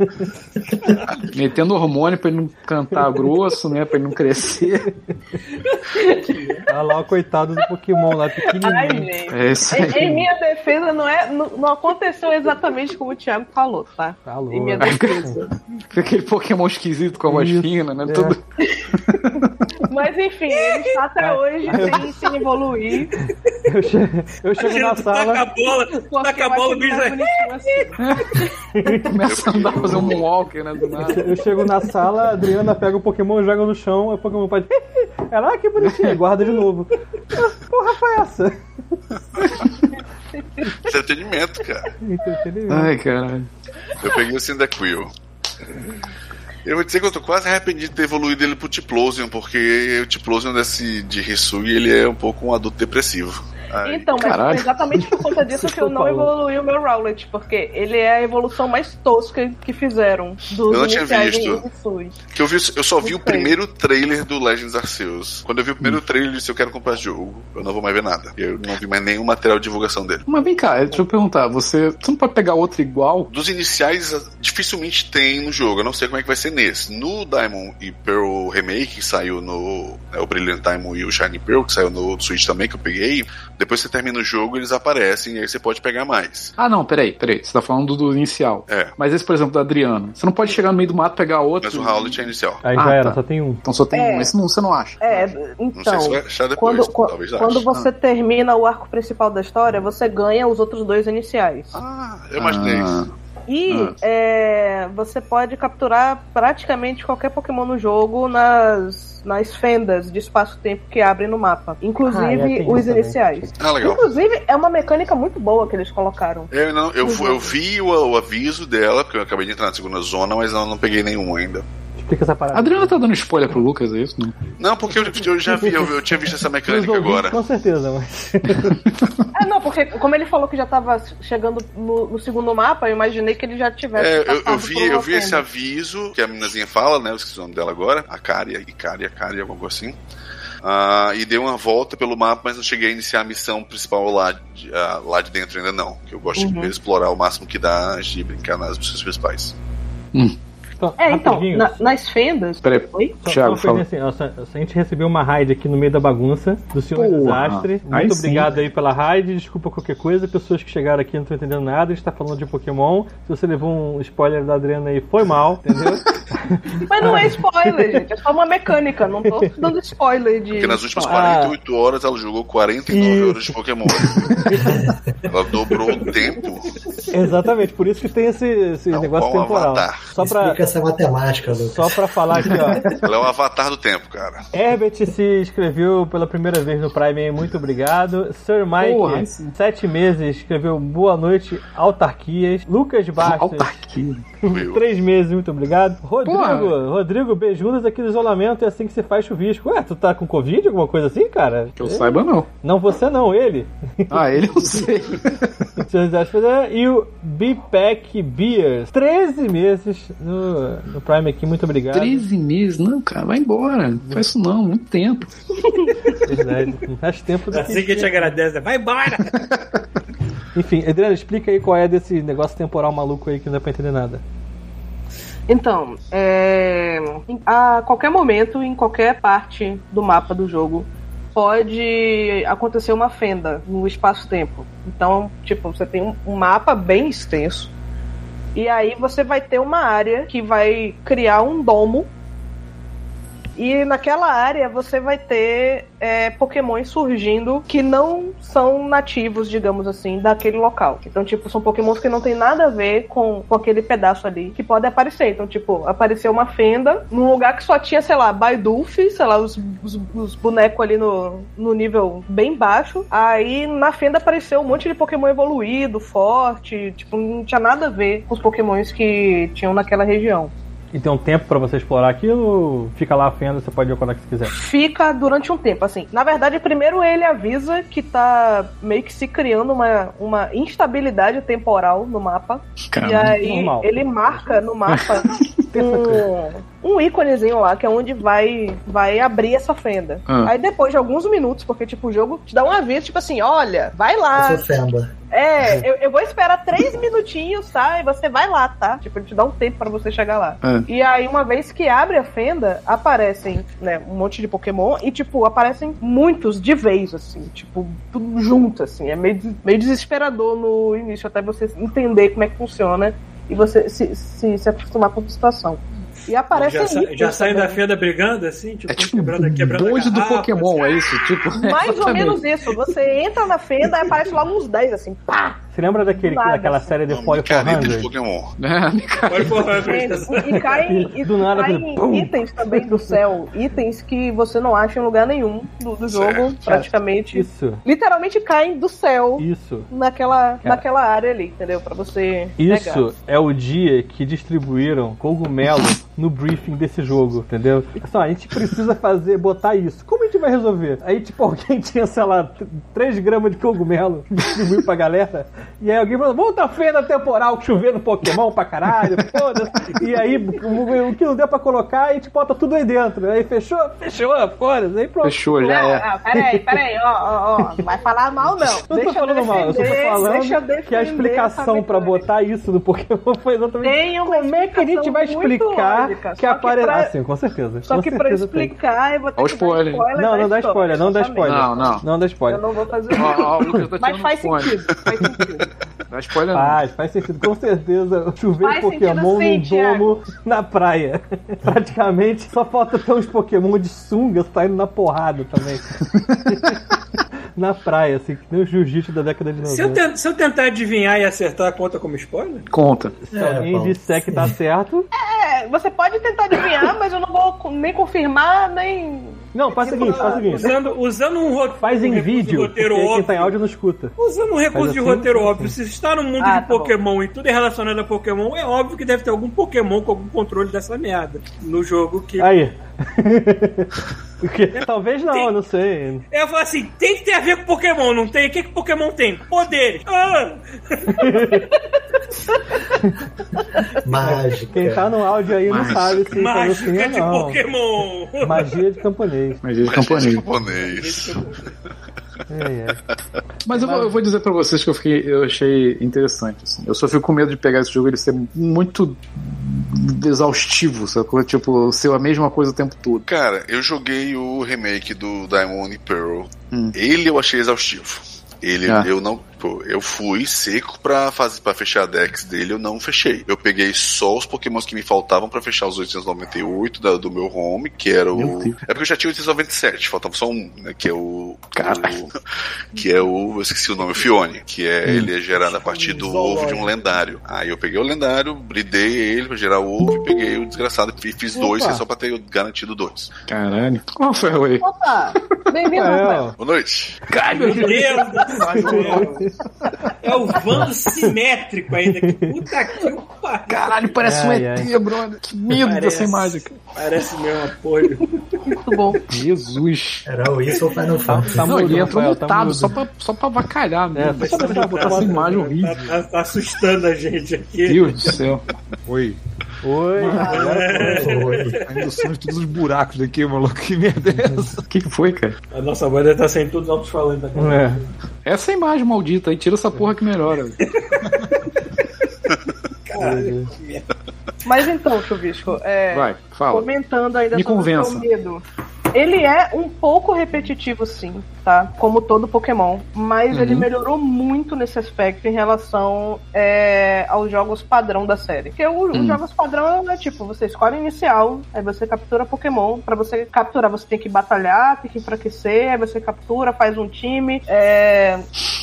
Metendo hormônio pra ele não cantar grosso, né? Pra ele não crescer. Olha lá o coitado do Pokémon lá, Ai, pequenininho. gente. É isso Em, aí. em minha defesa, não, é, não, não aconteceu exatamente como o Thiago falou, tá? Tá louco. Em minha defesa. Aquele Pokémon esquisito com a voz Isso. fina, né? É. Tudo... Mas enfim, ele está até hoje sem, sem evoluir. Eu chego, eu chego na tu taca a sala, bola, taca a bola, o bicho bonitinho assim. Começa a andar, fazer um moonwalker, né? Do nada. eu chego na sala, a Adriana pega o Pokémon, joga no chão, o Pokémon pode. Ela, ah, que bonitinho, guarda de novo. Ah, Porra, foi essa? Entretenimento, cara. Entretenimento. Ai, caralho. Eu peguei o Cyndaquil. Eu vou dizer que eu tô quase arrependido de ter evoluído ele pro Tiplosion, porque o Tiplosion desse de Hisui, ele é um pouco um adulto depressivo. Ai, Então, mas foi exatamente por conta disso que eu não evoluí o meu Rowlet, porque ele é a evolução mais tosca que fizeram dos Eu não tinha iniciais visto. que eu, vi, eu só vi o primeiro trailer do Legends Arceus. Quando eu vi o primeiro trailer, eu disse: Eu quero comprar esse jogo. Eu não vou mais ver nada. E eu não vi mais nenhum material de divulgação dele. Mas vem cá, deixa eu perguntar. Você, você não pode pegar outro igual? Dos iniciais, dificilmente tem no jogo. Eu não sei como é que vai ser nesse. No Diamond e Pearl Remake, que saiu no. né, o Brilliant Diamond e o Shiny Pearl, que saiu no Switch também, que eu peguei. Depois você termina o jogo, eles aparecem e aí você pode pegar mais. Ah, não, peraí, peraí. Você tá falando do, do inicial. É. Mas esse, por exemplo, da Adriana. Você não pode chegar no meio do mato pegar outro. Mas o Howlet é inicial. Aí Ah, já era, tá. só tem um. Então só tem É. um. Esse não, você não acha. É, Não sei então. se vai achar depois. Quando, qu- talvez quando ache. você termina o arco principal da história, você ganha os outros dois iniciais. Ah, eu imaginei Ah. isso. E Ah. é, você pode capturar praticamente qualquer Pokémon no jogo nas, nas fendas de espaço-tempo que abrem no mapa. Ah, é, Inclusive tem isso os iniciais. Ah, legal. Inclusive, é uma mecânica muito boa que eles colocaram. Eu, não, eu, eu vi o, o aviso dela, porque eu acabei de entrar na segunda zona, mas não, não peguei nenhum ainda. Explica essa parada. A Adriana tá dando spoiler pro Lucas, é isso? Não? Não, porque eu, eu já vi, eu, eu tinha visto essa mecânica ouvintes, agora. Com certeza, mas. É, não, porque como ele falou que já tava chegando no, no segundo mapa, eu imaginei que ele já tivesse. É, eu, eu vi, eu vi esse aviso que a meninazinha fala, né? Eu esqueci o nome dela agora. A Caria, Icaria, Caria, alguma coisa assim. Ah, e dei uma volta pelo mapa, mas não cheguei a iniciar a missão principal lá de, ah, lá de dentro ainda não. Que eu gosto Uhum. de explorar o máximo que dá antes de brincar nas missões principais. Então, É, então, na- nas fendas. Peraí. Oi? Só, Thiago, só assim, ó, a gente recebeu uma raid aqui no meio da bagunça do Senhor Porra, Desastre. aí Muito sim. obrigado aí pela raid, desculpa qualquer coisa. Pessoas que chegaram aqui não estão entendendo nada, a gente tá falando de Pokémon. Se você levou um spoiler da Adriana aí, foi mal, entendeu? Mas não é spoiler, gente. É só uma mecânica. Não tô dando spoiler de. Porque nas últimas Ah. 48 horas ela jogou 49 Isso. horas de Pokémon. ela dobrou o tempo. Exatamente, por isso que tem esse, esse um negócio temporal. avatar. Só pra, Explica essa matemática, Lucas. só pra falar aqui, ó. Ela é o avatar do tempo, cara. Herbert se inscreveu pela primeira vez no Prime, muito obrigado. Sir Mike, Porra, sete meses, escreveu boa noite, autarquias. Lucas Bastos, Autarquia. Três meses, muito obrigado. Rodrigo, Porra. Rodrigo, beijunas aqui no isolamento, é assim que se faz chuvisco. Ué, tu tá com Covid, alguma coisa assim, cara? Que eu saiba, não. Não, você não, ele. Ah, ele eu sei. E o B-Pack Beers, 13 meses no, no Prime aqui, muito obrigado. 13 meses, não, cara, vai embora. Não faz isso não, muito tempo. Verdade, não faz tempo do Assim que a gente agradece. Vai embora! Enfim, Adriano, explica aí qual é desse negócio temporal maluco aí que não dá pra entender nada. Então, é, a qualquer momento, em qualquer parte do mapa do jogo, pode acontecer uma fenda no espaço-tempo. Então, tipo, você tem um mapa bem extenso. E aí você vai ter uma área que vai criar um domo. E naquela área você vai ter é, pokémons surgindo que não são nativos, digamos assim, daquele local. Então, tipo, são pokémons que não tem nada a ver com, com aquele pedaço ali que pode aparecer. Então, tipo, apareceu uma fenda num lugar que só tinha, sei lá, Baidulf, sei lá, os, os, os bonecos ali no, no nível bem baixo. Aí na fenda apareceu um monte de Pokémon evoluído, forte. Tipo, não tinha nada a ver com os Pokémons que tinham naquela região. E tem um tempo pra você explorar aquilo, fica lá a fenda, você pode ir quando é que você quiser. fica durante um tempo, assim. Na verdade, primeiro ele avisa que tá meio que se criando uma, uma instabilidade temporal no mapa. e Cara, aí normal. ele marca no mapa um, um íconezinho lá, que é onde vai, vai abrir essa fenda. Ah. Aí depois de alguns minutos, porque tipo, o jogo te dá um aviso, tipo assim, olha, vai lá. sou fenda. É, eu, eu vou esperar três minutinhos, tá? E você vai lá, tá? Tipo, ele te dá um tempo pra você chegar lá. É. E aí, uma vez que abre a fenda, aparecem, né, um monte de Pokémon e, tipo, aparecem muitos de vez, assim, tipo, tudo junto, assim. É meio, meio desesperador no início, até você entender como é que funciona e você se, se, se acostumar com a situação. E aparece Já, sa já saem da fenda brigando assim? Tipo, é tipo quebrando, quebrando a bonde do Pokémon, assim. é isso? Tipo, Mais ou exatamente. menos isso. Você entra na fenda e aparece logo uns 10, assim, pá! Você lembra daquele, Nada. daquela série The Foil de 400? Pokémon. É, cara. Olha, porra, E, e caem, e Do nada, caem pum. itens também do céu. Itens que você não acha em lugar nenhum do, do jogo, Certo. praticamente. Isso, Literalmente caem do céu isso. naquela, naquela área ali, entendeu? Pra você. Isso pegar. é o dia que distribuíram cogumelo no briefing desse jogo, entendeu? Assim, ó, a gente precisa fazer, botar isso. Como a gente vai resolver? Aí, tipo, alguém tinha, sei lá, 3 gramas de cogumelo distribuiu pra galera. E aí alguém falou, vamos dar fenda temporal, chovendo Pokémon pra caralho, foda-se. E aí, o, o que não deu pra colocar, a gente bota tudo aí dentro. Aí fechou, fechou, foda-se. Aí pronto. Fechou, já Não, é. ah, peraí, peraí, ó, ó, ó, não vai falar mal não. Não tô falando mal, eu só tô deixa eu falando defender que a explicação pra botar isso no Pokémon foi exatamente Tem uma como é que a gente vai explicar lógica, que aparece. pra- Ah, sim, com certeza. Só com que pra certeza tem. explicar, eu vou ter que spoiler. spoiler Não, não dá spoiler, não dá spoiler. Não, não. Não dá Eu spoiler. não vou fazer Ó, ó, o Lucas tá Mas faz sentido, faz sentido. Dá spoiler não. Faz, faz sentido. Com certeza, chover Faz Pokémon sentido sim, num Thiago. domo na praia. Praticamente só falta ter uns Pokémon de sunga saindo na porrada também. na praia, assim, que nem o jiu-jitsu da década de 90. Se eu, se eu tentar adivinhar e acertar, conta como spoiler? Conta. Se alguém Paulo. disser que tá certo. É, você pode tentar adivinhar, mas eu não vou nem confirmar, nem. Não, faz o seguinte, faz o seguinte. Usando, usando um ro- Faz um em de vídeo, roteiro quem óbvio. tá em áudio não escuta. Usando um recurso Faz de assim, roteiro assim. óbvio, se está no mundo Ah, de tá bom. Pokémon e tudo é relacionado a Pokémon, é óbvio que deve ter algum Pokémon com algum controle dessa merda no jogo que. Aí. Porque, talvez não, não sei. Eu falo assim, tem que ter a ver com Pokémon, não tem? O que, que Pokémon tem? Poderes. Ah! Mágica. Quem tá no áudio aí não Mágica. sabe se assim Mágica de não. Pokémon! Magia de camponês. Mas ele Mas campanha. japonês. É, é. Mas eu vou, eu vou dizer pra vocês que eu, fiquei, eu achei interessante. Assim. Eu só fico com medo de pegar esse jogo e ele ser muito exaustivo, sacou? Tipo, ser a mesma coisa o tempo todo. Cara, eu joguei o remake do Diamond and Pearl. Hum. Ele eu achei exaustivo. Ele, Ah. eu não. Tipo, eu fui seco pra, fazer, pra fechar a Dex dele, eu não fechei. Eu peguei só os pokémons que me faltavam pra fechar os 898 da- do meu home, que era o... Deus. É porque eu já tinha 897, faltava só um, né, que é o... Caralho. o- que é o... Eu esqueci o nome, o Fione, que é, ele é gerado a partir do ovo de um lendário. Aí eu peguei o lendário, bridei ele pra gerar o ovo e peguei o desgraçado e fiz dois, Opa. que é só pra ter garantido dois. Caralho. Qual foi aí? Opa! Bem-vindo, É. Boa noite. Meu Deus céu. É o vando simétrico ainda. Que puta que o pariu. Caralho, parece um Ai, ET, brother. Que medo Parece. dessa imagem. cara. Parece mesmo apoio. Muito bom. Jesus. Era o isso ou Final Fantasy? Tá não, mudo, ele entrou tá mutado só, pra, só pra avacalhar. É, mesmo. tá só pra botar essa imagem horrível. Tá, tá- tá assustando a gente aqui. Deus do céu. Oi. Oi, agora foi. Oi. Ainda somos todos os buracos daqui, maluco. Que merda é essa? O que, que foi, cara? A nossa voz deve estar saindo todos altos falantes agora. É. Essa imagem maldita aí, tira essa porra que melhora. Caralho. Mas então, Chuvisco, é, Vai, fala. comentando ainda Me sobre convença. o seu medo. Ele é um pouco repetitivo, sim, tá? Como todo Pokémon. Mas Uhum. ele melhorou muito nesse aspecto em relação é, aos jogos padrão da série. Porque o- os Hum. jogos padrão é tipo, você escolhe inicial, aí você captura Pokémon. Pra você capturar, você tem que batalhar, tem que enfraquecer, aí você captura, faz um time, é,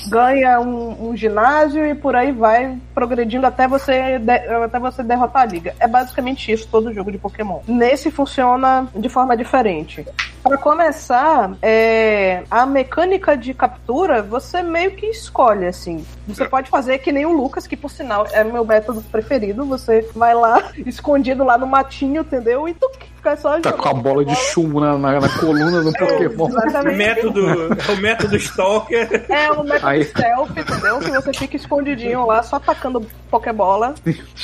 ganha um, um ginásio e por aí vai progredindo até você, de- até você derrotar a liga. É basicamente isso todo jogo de Pokémon. Nesse funciona de forma diferente. Para começar, é, a mecânica de captura você meio que escolhe assim. Você pode fazer que nem o Lucas, que por sinal é meu método preferido. Você vai lá, escondido lá no matinho, entendeu? E tu fica só Tá com a bola de chumbo na, na, na coluna do Pokémon. O Exatamente. método, é o método Stalker. É o método Aí. stealth, entendeu? Que você fica escondidinho lá, só atacando Pokébola.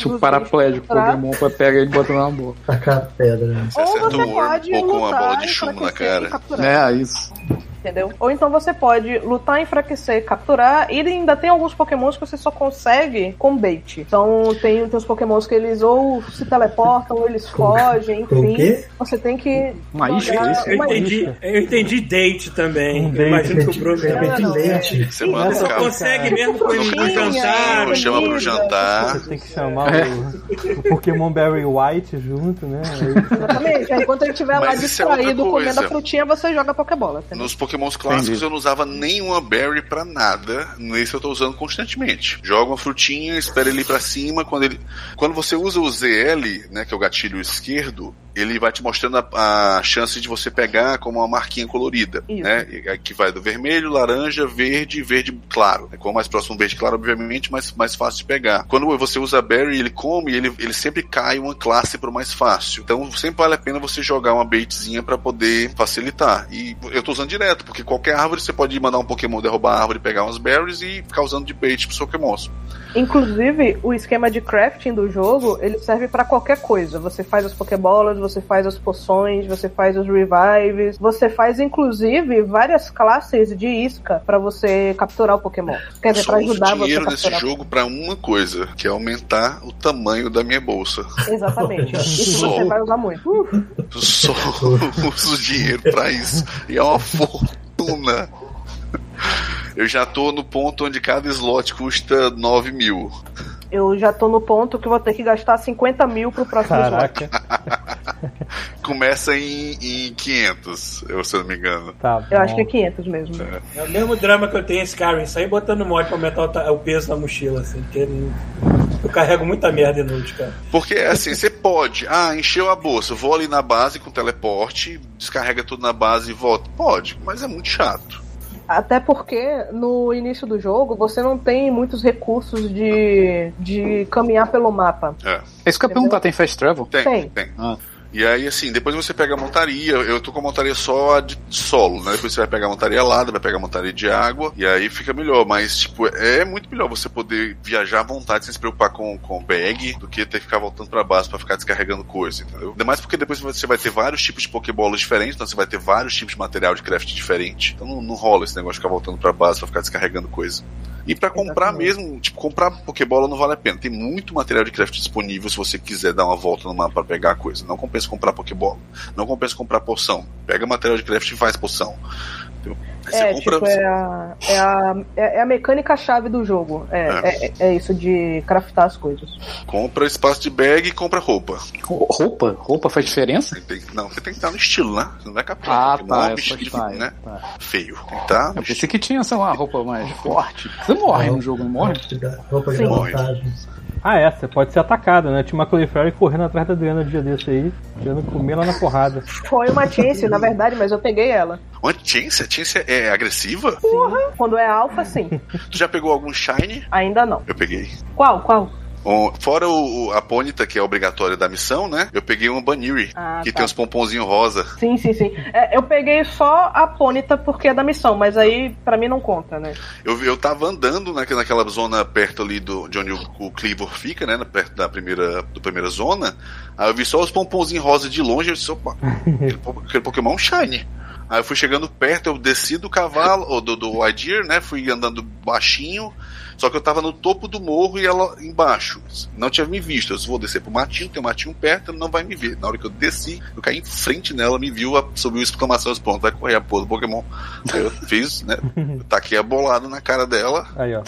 O paraplégico Pra- Pokémon pra pegar ele e bota na boca. Tacar pedra. né? Você Ou você um pode ou com uma lutar bola de chumbo na cara. É, isso. Entendeu? Ou então você pode lutar, enfraquecer, capturar. E ainda tem alguns pokémons que você só consegue com bait. Então tem, tem os pokémons que eles ou se teleportam, ou eles fogem, o enfim. quê? Você tem que. Uma isca, isso? Eu uma entendi, eu entendi date também. Um imagino que o Bruno não, leite. Você manda o consegue mesmo com Frutinha, jantar. Chama pro jantar. Você tem que chamar o, o Pokémon Berry White junto, né? Exatamente. Enquanto ele estiver lá é distraído comendo coisa. a frutinha, você joga Pokébola. Nos Pokémons clássicos Entendi. eu não usava nenhuma berry pra nada. Nesse eu tô usando constantemente. Joga uma frutinha, espera ele ir pra cima. Quando, ele... Quando você usa o ZL, né, que é o gatilho esquerdo, ele vai te mostrando a, a chance de você pegar como uma marquinha colorida. Isso. Né? Que vai do vermelho, laranja, verde e verde claro. Quanto mais próximo do verde claro, obviamente, mais, mais fácil de pegar. Quando você usa berry, ele come, ele, ele sempre cai uma classe pro mais fácil. Então sempre vale a pena você jogar uma baitzinha pra poder facilitar. E eu tô usando direto, porque qualquer árvore você pode mandar um Pokémon derrubar a árvore, pegar umas berries e ficar usando de bait pros Pokémons. Inclusive, o esquema de crafting do jogo, ele serve pra qualquer coisa. Você faz as Pokébolas, você faz as poções, você faz os revives, você faz inclusive várias classes de isca pra você capturar o Pokémon. Quer dizer, uso ajudar você a dinheiro nesse jogo pra uma coisa, que é aumentar o tamanho da minha bolsa. Exatamente. Isso Só. você vai usar muito. Uh, Eu só uso dinheiro pra isso. E é uma fortuna. Eu já tô no ponto onde cada slot custa 9 mil. eu já tô no ponto que vou ter que gastar 50 mil pro próximo slot. Caraca. Começa em, em 500, eu, se eu não me engano. Tá Eu acho que é 500 mesmo. É o mesmo drama que eu tenho em Skyrim. Sair botando mod pra aumentar o, peso na mochila, assim. Porque eu carrego muita merda inútil, cara. Porque assim, você pode, ah, encheu a bolsa, vou ali na base com teleporte, descarrega tudo na base e volta. Pode, mas é muito chato. Até porque no início do jogo você não tem muitos recursos de, de caminhar pelo mapa. É. Isso que eu ia perguntar, tem fast travel? Tem, Tem. tem. Ah. E aí, assim, depois você pega a montaria. Eu tô com a montaria só de solo, né? Depois você vai pegar a montaria alada, vai pegar a montaria de água, e aí fica melhor. Mas, tipo, é muito melhor você poder viajar à vontade sem se preocupar com, com bag do que ter que ficar voltando pra base pra ficar descarregando coisa, entendeu? Ainda mais porque depois você vai ter vários tipos de Pokébolas diferentes, então você vai ter vários tipos de material de craft diferente. Então não, não rola esse negócio de ficar voltando pra base pra ficar descarregando coisa. E pra comprar Exatamente. mesmo, tipo, comprar Pokébola não vale a pena. Tem muito material de craft disponível se você quiser dar uma volta no mapa pra pegar a coisa. Não compensa comprar Pokébola. Não compensa comprar poção. Pega material de craft e faz poção. Você É, compra. tipo, é a, é, a, é é a mecânica-chave do jogo. É, É. é. é isso de craftar as coisas. Compra espaço de bag e compra roupa. Roupa? Roupa faz diferença? Você tem não, você tem que estar no estilo, né? Você não vai captar. Ah, tá, não é estilo, tá, né? tá. Feio. Tem que estar Eu pensei que tinha, sei lá, roupa mais forte. Você morre no jogo, não morre? Roupa de vantagem. Ah, é, você pode ser atacado, né? Tinha uma Cauliflower correndo atrás da Adriana no dia desse aí, querendo comer ela na porrada. Foi uma chance, na verdade, mas eu peguei ela. Uma Chance? A Chance é agressiva? Quando é alfa, sim. Tu já pegou algum Shine? Ainda não. Eu peguei. Qual? Qual? Fora o, a Ponyta, que é obrigatória da missão, né? Eu peguei uma Baniri, Ah, que tá. tem uns pomponzinhos rosa. Sim, sim, sim. É, eu peguei só a Pônita porque é da missão, mas aí pra mim não conta, né? Eu, eu tava andando naque- naquela zona perto ali do, de onde o, o Cleavor fica, né? Perto da primeira, do primeira zona. Aí eu vi só os pomponzinhos rosa de longe. Eu disse, opa, aquele, aquele Pokémon é um Shine. Aí eu fui chegando perto, eu desci do cavalo, ou do, do Idear, né? Fui andando baixinho. Só que eu tava no topo do morro e ela embaixo. Não tinha me visto. Eu disse, vou descer pro matinho, tem um matinho perto, ele não vai me ver. Na hora que eu desci, eu caí em frente nela, me viu, subiu exclamação, pronto, vai correr a porra do Pokémon. Aí eu fiz, né? Eu taquei a bolada na cara dela Aí, ó.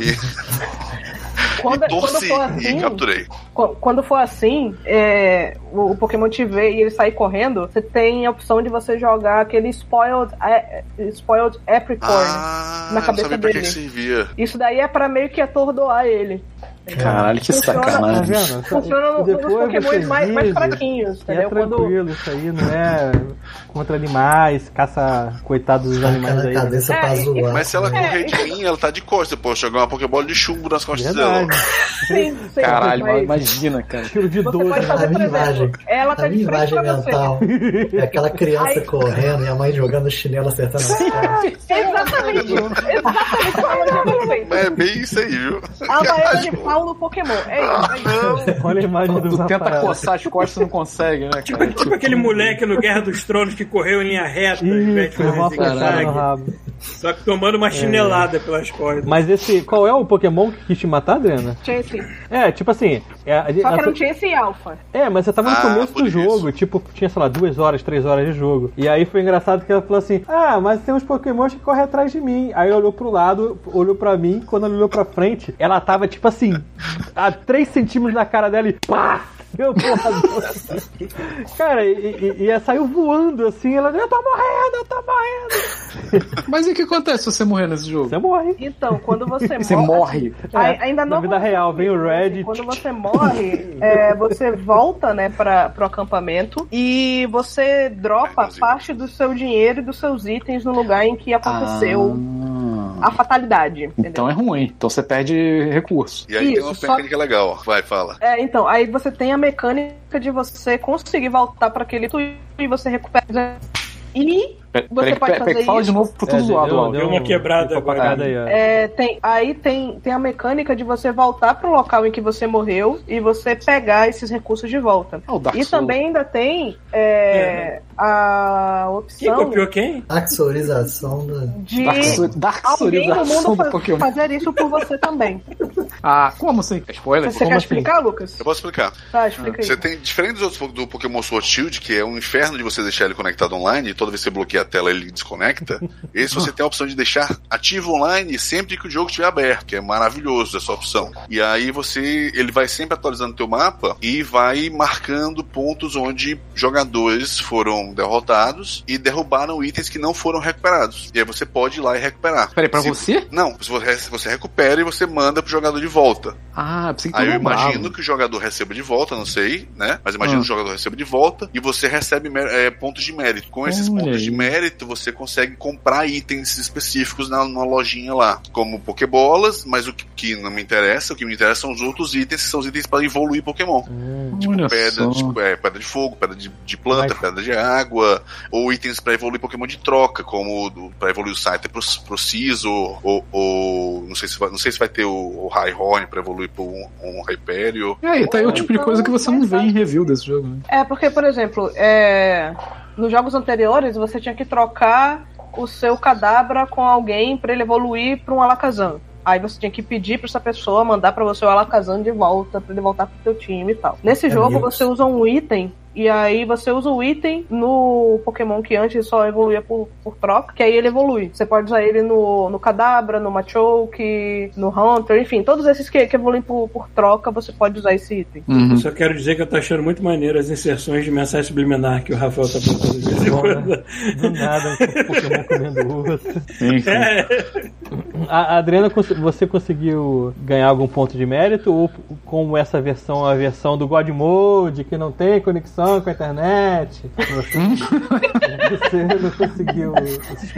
e, Quando, e torci quando for e assim, capturei. qu- quando for assim, é, o, o Pokémon te vê e ele sair correndo, você tem a opção de você jogar aquele Spoiled, é, é, spoiled Apricorn. Ah, na cabeça dele. que servia. Isso daí é pra meio que atordoar ele. Caralho, que Funciona- Tá sacanagem. vendo? Funciona no- nos Depois Pokémons vocês mais, mais fraquinhos, É entendeu? Quando, tranquilo, isso aí não é contra animais, caça coitados dos animais aí. né? É, zoar. Mas se ela É, correr de mim, ela tá de costas. Pô, jogar uma Pokébola de chumbo nas costas dela. Verdade. sim, sim, Caralho, mas imagina, cara. Tiro de 12. pode fazer, A por minha exemplo, imagem- ela tá A de minha frente imagem pra você. mental é aquela criança Ai. correndo e a mãe jogando chinelo acertando as costas. Exatamente. Exatamente feito. É bem isso aí, viu? A baiana pau no Pokémon. É isso, é isso. Olha a imagem do Tu tenta coçar as costas e não consegue, né, cara? Tipo aquele moleque no Guerra dos Tronos que correu em linha reta, Isso, no zigue-zague. rabo. Só que tomando uma chinelada pelas cordas. Mas esse. Qual é o Pokémon que quis te matar, Adriana? Chance. É, tipo assim. É, a- Só que a- era um Chance e Alpha. é, mas você tava no Ah, começo do isso. jogo, tipo, tinha, sei lá, duas horas, três horas de jogo. E aí foi engraçado que ela falou assim: Ah, mas tem uns Pokémons que correm atrás de mim. Aí olhou pro lado, olhou pra mim, quando ela olhou pra frente, ela tava, tipo assim, a 3 centímetros da cara dela e pá! Deu porrador. Cara, e, e, e ela saiu voando assim, ela, eu tô morrendo, eu tô morrendo. Mas e o que acontece se você morrer nesse jogo? Você morre. Então, quando você, Você morre. Ai- ainda não Na vida real, vem o Red. Quando você morre, é, você volta, né, para pro acampamento e você dropa parte do seu dinheiro e dos seus itens no lugar em que aconteceu Ah, a fatalidade. entendeu? então é ruim. Então você perde recurso. E aí tem Isso, uma só- mecânica legal, ó. Vai, fala. É, então, aí você tem a mecânica de você conseguir voltar para aquele tu e você recupera. E Peraí, pode peraí, peraí, fazer fala isso? de novo pro tudo É, zoado deu- deu uma quebrada agora. apagada aí, ó. é, tem, aí tem, tem a mecânica de você voltar pro local em que você morreu e você pegar esses recursos de volta. Ah, o Dark E também ainda tem é, a Quem opção copiou quem? Axorização da. de Dark Souls- Dark alguém no mundo do fa- Pokémon. fazer isso por você também. Ah, como assim? Spoiler? Você Como quer assim? explicar, Lucas? Eu posso explicar. Tá, explica aí. Você tem, diferente dos outros do Pokémon Sword Shield, que é um inferno de você deixar ele conectado online, e toda vez que você bloqueia a tela ele desconecta, esse você tem a opção de deixar ativo online sempre que o jogo estiver aberto, que é maravilhoso essa opção. E aí você, ele vai sempre atualizando teu mapa e vai marcando pontos onde jogadores foram derrotados e derrubaram itens que não foram recuperados. E aí você pode ir lá e recuperar. Peraí, pra Se- você? Não, você, você recupera e você manda pro jogador de volta. Ah, Aí eu imagino que o jogador receba de volta, não sei, né? Mas imagino Ah. que o jogador receba de volta e você recebe é, pontos de mérito. Com esses Olha pontos aí. de mérito, você consegue comprar itens específicos na, na lojinha lá, como Pokébolas, mas o que, que não me interessa, o que me interessa são os outros itens, que são os itens para evoluir Pokémon. Olha Pedra, só. de, é, pedra de fogo, pedra de, de planta, Mas- pedra de água, ou itens para evoluir Pokémon de troca, como para evoluir o Scyther pro, pro Ciso, ou, ou não sei se vai, não sei se vai ter o, o High Horn para evoluir pro um, um Hyperion. E aí, tá aí o tipo de coisa que você não vê em review desse jogo, né? É, porque, por exemplo, é, nos jogos anteriores você tinha que trocar o seu cadabra com alguém pra ele evoluir pra um Alakazam. Aí você tinha que pedir pra essa pessoa mandar pra você o Alakazam de volta, pra ele voltar pro teu time e tal. Nesse jogo Amigos. você usa um item E aí você usa o item no Pokémon que antes só evoluía por, por troca, que aí ele evolui. Você pode usar ele no, no Kadabra, no Machoke, no Hunter, enfim, todos esses que, que evoluem por, por troca, você pode usar esse item. Uhum. Eu só quero dizer que eu tô achando muito maneiro as inserções de mensagem subliminar que o Rafael tá botando de vez em Bom, quando. né? Do nada, um Pokémon comendo sim. É, A a Adriana, você conseguiu ganhar algum ponto de mérito? Ou como essa versão, a versão do God Mode, que não tem conexão com a internet? Você, não conseguiu.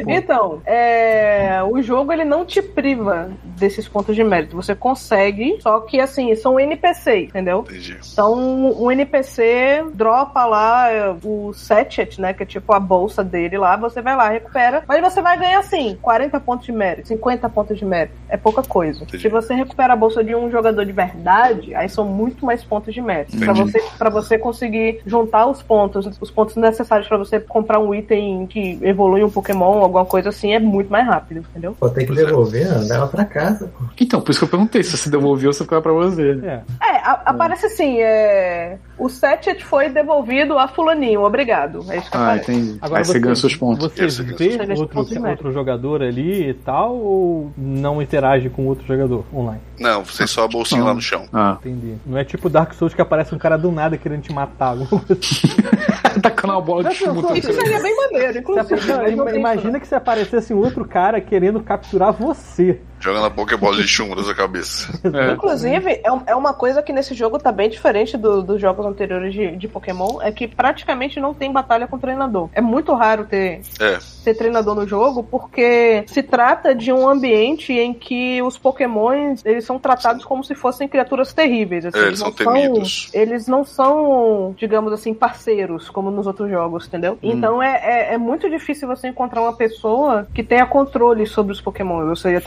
Então, é, o jogo ele não te priva desses pontos de mérito. Você consegue, só que assim, são NPC, entendeu? Entendi. Então, um NPC dropa lá é, o Satchet, né? Que é tipo a bolsa dele lá. Você vai lá, recupera. Mas você vai ganhar, assim, 40 pontos de mérito, 50 pontos de mérito. É pouca coisa. Entendi. Se você recupera a bolsa de um jogador de verdade, aí são muito mais pontos de mérito. Pra Entendi. você, pra você conseguir juntar os pontos, os pontos necessários pra você comprar um item que evolui um Pokémon, alguma coisa assim, é muito mais rápido, entendeu? Pô, tem que devolver, né? leva pra casa, pô. Então, por isso que eu perguntei se você devolveu ou se ficava pra você. É, É, a- aparece assim, é... O Satchet foi devolvido a fulaninho, obrigado. É isso que Ah, aparece. entendi. Agora Aí você ganha seus pontos. Você vê outro, outro jogador ali e tal, ou não interage com outro jogador online? Não, você só a bolsinha Não. lá no chão. Ah, Entendi. Não é tipo Dark Souls que aparece um cara do nada querendo te matar. assim. tacando uma bola de chumbo. Isso seria bem maneiro, inclusive. não Imagina que se aparecesse um outro cara querendo capturar você. Jogando a Pokébola de chumbo na sua cabeça. É. Inclusive, é, é uma coisa que nesse jogo tá bem diferente do- dos jogos anteriores de, de Pokémon, é que praticamente não tem batalha com treinador. É muito raro ter, É, ter treinador no jogo, porque se trata de um ambiente em que os Pokémons eles são tratados como se fossem criaturas terríveis. assim. É, eles são não temidos. eles não são, digamos assim, parceiros, como nos outros jogos, entendeu? Então é, é, é muito difícil você encontrar uma pessoa que tenha controle sobre os Pokémon, ou seja,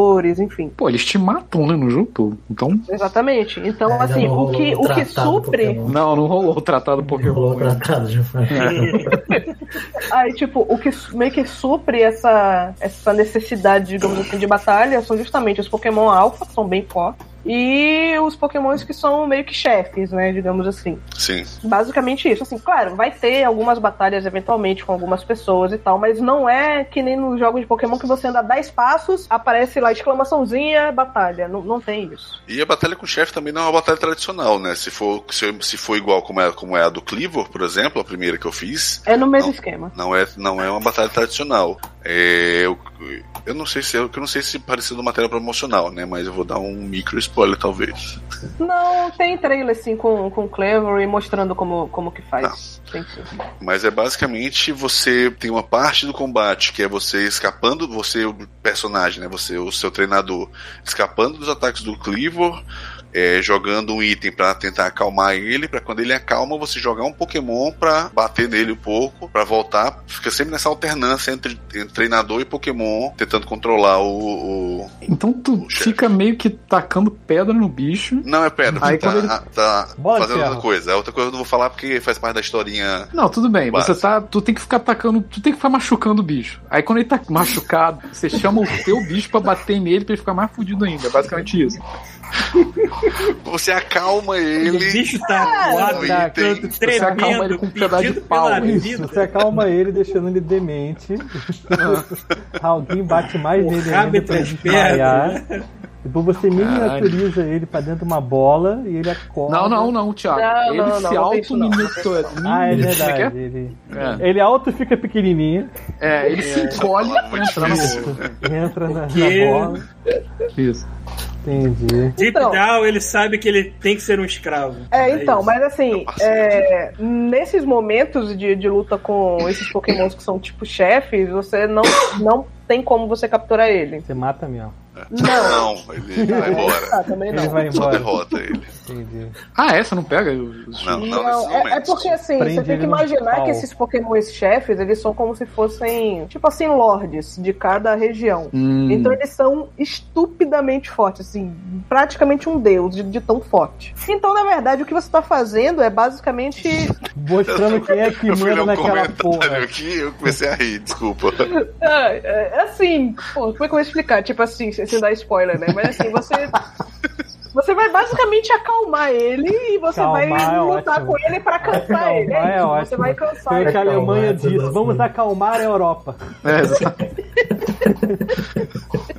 treinadores, enfim. Pô, eles te matam, né, no jogo todo. Então. Exatamente. Então, Ainda assim, o que, o que supre. Pokémon. Não, não rolou o tratado Não rolou Pokémon. tratado de Aí, tipo, o que meio que supre essa, essa necessidade, digamos assim, de batalha são justamente os Pokémon Alpha, que são bem fortes, e os Pokémons que são meio que chefes, né, digamos assim. sim. Basicamente isso. Assim, claro, vai ter algumas batalhas eventualmente com algumas pessoas e tal, mas não é que nem nos jogos de Pokémon que você anda 10 passos, aparece lá exclamaçãozinha, batalha. Não, não tem isso. E a batalha com o chefe também não é uma batalha tradicional, né? Se for, se, se for igual como é, como é a do Cleavor, por exemplo, a primeira que eu fiz, É no mesmo Não. esquema. não é, não é uma batalha tradicional. É, eu, eu não sei se eu não sei se pareceu uma matéria promocional, né? Mas eu vou dar um micro spoiler talvez. Não, tem trailer assim com, com Clever e mostrando como, como que faz. Tem sim. Mas é basicamente você tem uma parte do combate que é você escapando, você o personagem, né? Você o seu treinador escapando dos ataques do Cleavor, é, jogando um item pra tentar acalmar ele, pra quando ele acalma você jogar um Pokémon pra bater nele um pouco, pra voltar. Fica sempre nessa alternância entre, entre treinador e Pokémon, tentando controlar o. o- Então tu O fica meio que tacando pedra no bicho. Não é pedra, Aí tá, quando ele- tá Bola de fazendo outra coisa. É outra coisa que eu não vou falar porque faz parte da historinha. Não, tudo bem. Você Básico. tá. Tu tem que ficar atacando. Tu tem que ficar machucando o bicho. Aí quando ele tá machucado, você chama o teu bicho pra bater nele pra ele ficar mais fudido ainda. É basicamente isso. Você acalma ele. O bicho tá acuado, tá, tanto você acalma tremendo, ele com um pedaço de pau, isso, você acalma ele, deixando ele demente. Alguém bate mais O nele ainda pra entre as desmaiar. Depois você miniaturiza ele pra dentro de uma bola e ele acorda. Não, não, não, Thiago. Não, ele não, se auto-miniatura. Ah, é que verdade. Ele, É. ele auto fica pequenininho, É, ele se encolhe É pra entrar na entra na, na bola. Isso. Entendi. Deep Então. down, ele sabe que ele tem que ser um escravo. É, então, isso. mas assim, é, nesses momentos de, de luta com esses pokémons que são tipo chefes, você não, não tem como você capturar ele. Você mata mesmo. Não. Não, ele vai embora. Ah, também não. Ele vai Só embora. derrota ele. Entendi. Ah, é? Você não pega os. Não, não, Não, é, é porque assim, Prende você tem que imaginar que esses pokémons chefes, eles são como se fossem, tipo assim, lords de cada região. Hum, Então eles são estupidamente fortes, assim, praticamente um deus de, de tão forte. Então, na verdade, o que você tá fazendo é basicamente. Mostrando quem é que manda um naquela porra. aqui eu comecei a rir, desculpa. É, é, assim, pô, como é que eu vou explicar? Tipo assim, sem dar spoiler, né? Mas assim, você. Você vai basicamente acalmar ele e você Acalmar vai é lutar ótimo. com ele pra cansar ele. É é isso, ótimo. você vai cansar Foi o ele. que a Alemanha disse. tudo Vamos acalmar a Europa. É, exato.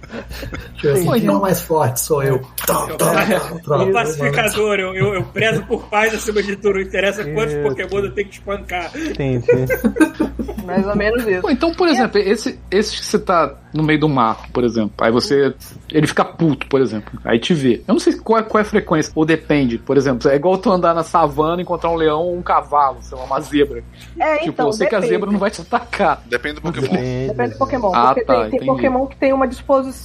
Tipo assim, quem é então- o mais forte? Sou eu. Tá, tá, tá, O pronto, pacificador, eu, eu, eu prezo por paz acima de tudo. Não interessa quantos. Pokémon eu tenho que espancar. Entendi. Mais ou menos isso. Pô, então, por exemplo, esse, esse que você tá no meio do mato, por exemplo, aí você. Ele fica puto, por exemplo, aí te vê. Eu não sei qual é, qual é a frequência, ou depende, por exemplo, é igual tu andar na savana e encontrar um leão ou um cavalo, sei lá, uma zebra. É, tipo, então, eu sei que a zebra não vai te atacar. Depende do Pokémon. Depende. Depende do Pokémon. Ah, porque tá, tem, tem. Pokémon que tem uma disposição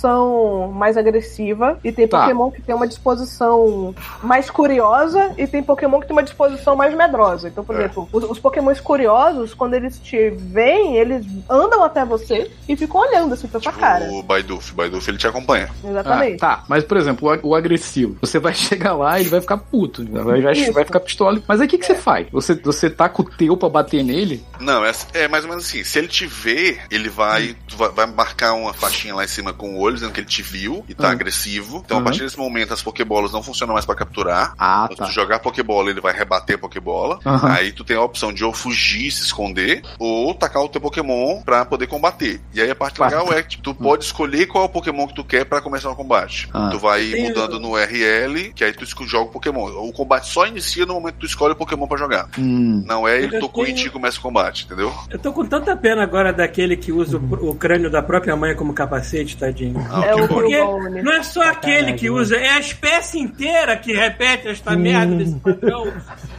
mais agressiva, e tem Tá. Pokémon que tem uma disposição mais curiosa, e tem Pokémon que tem uma disposição mais medrosa. Então, por É. exemplo, os, os Pokémons curiosos, quando eles te veem, eles andam até você e ficam olhando assim pra sua cara. O Baiduf. O Baiduf ele te acompanha. Ah, Exatamente. tá, mas por exemplo, o, o agressivo, você vai chegar lá e ele vai ficar puto, vai, vai, vai ficar pistola. Mas aí o que, que você faz? Você, você tá com o teu pra bater nele? Não, é, é mais ou menos assim. Se ele te vê, ele vai, tu vai, vai marcar uma faixinha lá em cima com o olho, dizendo que ele te viu e tá Uhum. agressivo. Então, Uhum. a partir desse momento, as Pokébolas não funcionam mais pra capturar. Ah, Se tá. tu jogar Pokébola, ele vai rebater a Pokébola. Aham. Aí tu tem a opção de ou fugir, se esconder, ou tacar o teu Pokémon pra poder combater. E aí a parte Claro. legal é que tu pode escolher qual é o Pokémon que tu quer pra começar o combate. Ah. Tu vai mudando no RL, que aí tu joga o Pokémon. O combate só inicia no momento que tu escolhe o Pokémon pra jogar. Hum. Não é ele Eu tocou em tenho- ti e começa o combate, entendeu? Eu tô com tanta pena agora daquele que usa o, o crânio da própria mãe como capacete, tadinho. Ah, É o Porque não é só aquele que usa, é a espécie inteira que repete esta Sim. merda desse padrão.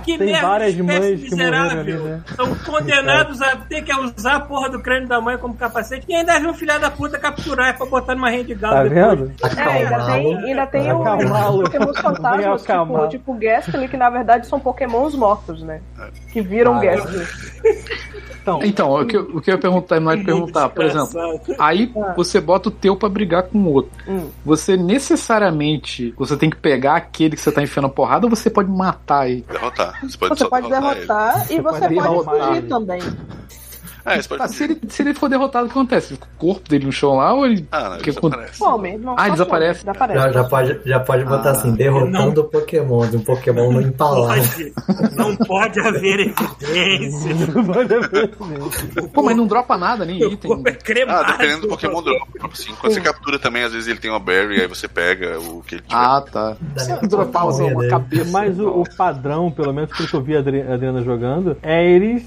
Que Tem merda várias mães que morreram miserável. né? São condenados a ter que usar a porra do crânio da mãe como capacete e ainda vem um filho da puta capturar pra botar numa rede de galo Tá depois. vendo? É, ainda tem, ainda tem o- os Pokémons fantasmas, tipo, tipo Gastly, que na verdade são Pokémons mortos, né? Que viram Ah. Gastly. Então, Então, o que, eu- o que eu ia perguntar, terminar de perguntar, por exemplo, aí Ah. você bota o teu pra brigar com o outro. Hum. Você necessariamente, você tem que pegar aquele que você tá enfiando a porrada ou você pode matar ele? Derrotar. Você pode, Você pode derrotar derrotar e você pode pode derrotar fugir ele. também. Ele. Você pode Ah, se, ele, se ele for derrotado, o que acontece? O corpo dele no chão lá ou ele. Ah, não, que isso quando-. Não, Ah, desaparece. some, desaparece. Já, já pode, já pode botar Ah, assim, derrotando o Pokémon, de um Pokémon no empalar. Pode. Não pode haver evidência. Pô, mas não dropa nada, nem Meu item. corpo é Ah, cremado. dependendo do Pokémon Drop. Assim, quando você captura também, às vezes ele tem uma Berry, aí você pega o que ele tiver. Ah, tá. Nem dropar uma cabeça. Mas o, o padrão, pelo menos pelo que eu vi a Adri- a Adriana jogando, é eles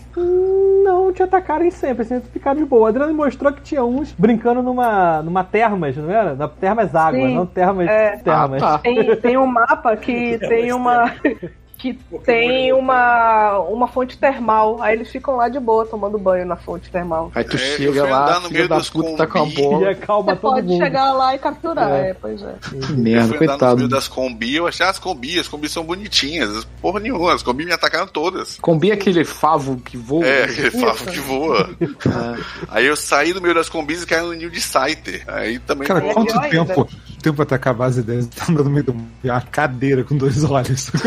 não te atacarem sempre, assim, ficar de boa. A Adriana mostrou que tinha uns brincando numa, numa termas, não era? Na termas água, Sim, não termas é. termas. Ah, tá. Tem, tem um mapa que tem uma. Que tem uma, uma fonte termal. Aí eles ficam lá de boa tomando banho na fonte termal. Aí tu É, chega lá, no filho meio da puta tá com a combi. E bola. acalma Você todo pode mundo. chegar lá e capturar, É. é, pois é. Que Eu fui merda, andar no coitado. meio das combi, eu achei "Ah, as combi, as combi são bonitinhas, porra nenhuma, as combi me atacaram todas. Combi aquele favo que voa. É, aquele favo que voa. Ah, Aí eu saí do meio das combis e caí no ninho de Scyther. Aí também. Cara, É quanto pior ainda. Tempo, até acabar as ideias? Tá andando no meio de uma cadeira com dois olhos.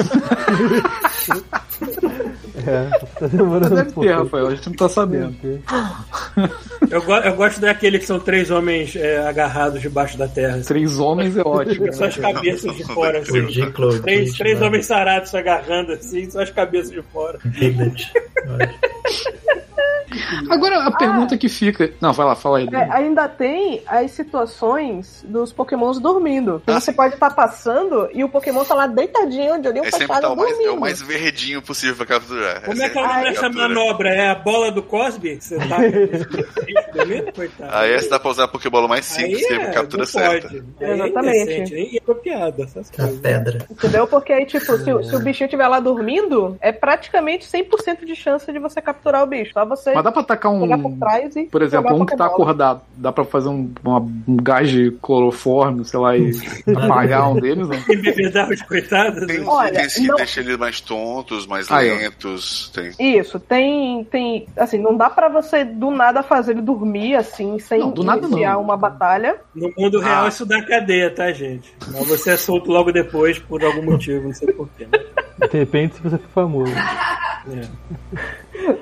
É, tá demorando um Deve pouco. Rafael, a gente não tá sabendo. Eu, go- eu gosto daquele que são três homens é, agarrados debaixo da terra. assim. Três homens é ótimo. Só as cabeças de fora, assim. Três, três homens sarados se agarrando assim, só as cabeças de fora. Agora a pergunta que fica. Não, vai lá, fala aí. É, ainda tem as situações dos pokémons dormindo. Que você pode estar passando e o pokémon tá lá deitadinho, de olhinho É fechado, tá o mais, é dormindo. o mais verdinho possível pra capturar. Como é que é o Essa nome a dessa manobra? É a bola do Cosby? Você tá dormindo, coitado? Aí essa dá pra usar a Pokébola mais simples, que é é, a captura não certa. pode. Aí é Exatamente. Nem apropriado, essas A coisas. pedra. Entendeu? Porque aí, tipo, se, o- se o bichinho estiver lá dormindo, é praticamente 100% de chance de você capturar o bicho. Só você Mas dá pra atacar um. trás e. Por exemplo, um que tá acordado. Dá pra fazer um, uma- um gás de clorofórmio, sei lá, e apagar um deles, né? Embebedar os coitados. Tem uns Olha, itens que não- deixam eles mais tontos, mais lentos. Tem. Isso, tem, tem. Assim, não dá pra você do nada fazer ele dormir assim, sem Não, do nada iniciar não. uma batalha. No mundo real Ah. isso dá cadeia, tá, gente? Mas você é solto logo depois por algum motivo, não sei porquê. De repente, se você for famoso.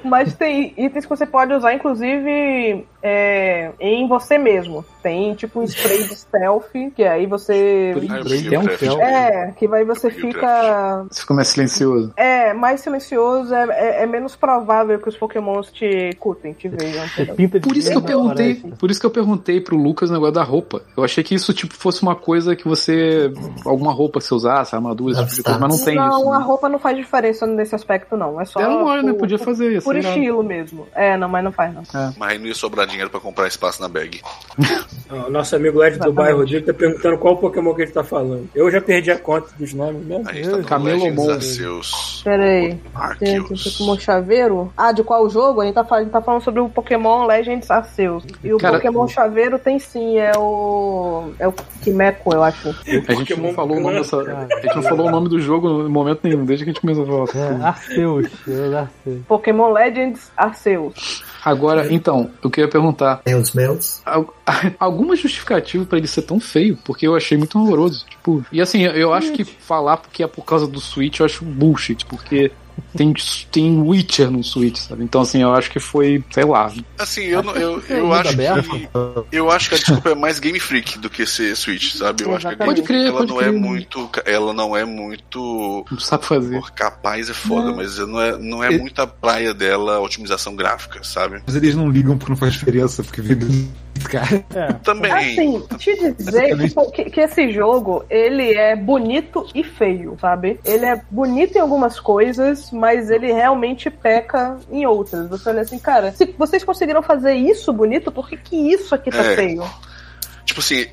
Mas tem itens que você pode usar, inclusive, é, em você mesmo. Tem tipo um spray de stealth, que aí você. Ah, Tem peguei o um céu. É, que vai você fica. Você fica mais silencioso. É, mais silencioso, é, é- é menos provável que os pokémons te cutem, te vejam. De Por isso que eu perguntei, parece. por isso que eu perguntei pro Lucas o negócio da roupa. Eu achei que isso tipo fosse uma coisa que você alguma roupa que você usasse, armadura, esse tipo de coisa, mas não tem não, isso. a né? roupa não faz diferença nesse aspecto, não. É só. É uma hora, né? por- Podia fazer isso. Por estilo mesmo. É, não, mas não faz, não. Mas aí não ia sobrar dinheiro pra comprar espaço na bag. Nosso amigo Ed do bairro Rodrigo tá perguntando qual Pokémon que ele tá falando. Eu já perdi a conta dos nomes mesmo. A gente tá no Camelo Legends Mon. Arceus. Peraí. Tem aqui Arceus. o Pokémon Chaveiro. Ah, de qual jogo? A gente tá, fal- a gente tá falando sobre o Pokémon Legends Arceus. E o Cara, Pokémon Chaveiro tem sim, é o. É o Kimeko, eu acho. A gente não falou o nome dessa, a gente não falou o nome do jogo em momento nenhum, desde que a gente começou a falar. É, Arceus. é, Arceus. Pokémon Legends Arceus. Agora, então, eu queria perguntar, Tem os meus. al- alguma justificativa pra ele ser tão feio? Porque eu achei muito horroroso. Tipo, e assim, eu acho que falar porque é por causa do Switch, eu acho bullshit, porque tem, tem Witcher no Switch, sabe? Então, assim, eu acho que foi, sei lá. Assim, eu, não- eu, é eu acho aberto. que. Eu acho que a desculpa é mais Game Freak do que ser Switch, sabe? Eu acho que a Game ela não é muito. Ela não é muito. Não sabe fazer. Capaz é foda, mas não é, não é E- muito a praia dela a otimização gráfica, sabe? Mas eles não ligam porque não faz diferença, porque vive cara. É. Também. Assim, te dizer que, que, que esse jogo, ele é bonito e feio, sabe? Ele é bonito em algumas coisas, mas ele realmente peca em outras. Você olha assim, cara, se vocês conseguiram fazer isso bonito, por que, que isso aqui tá É. feio? Tipo assim,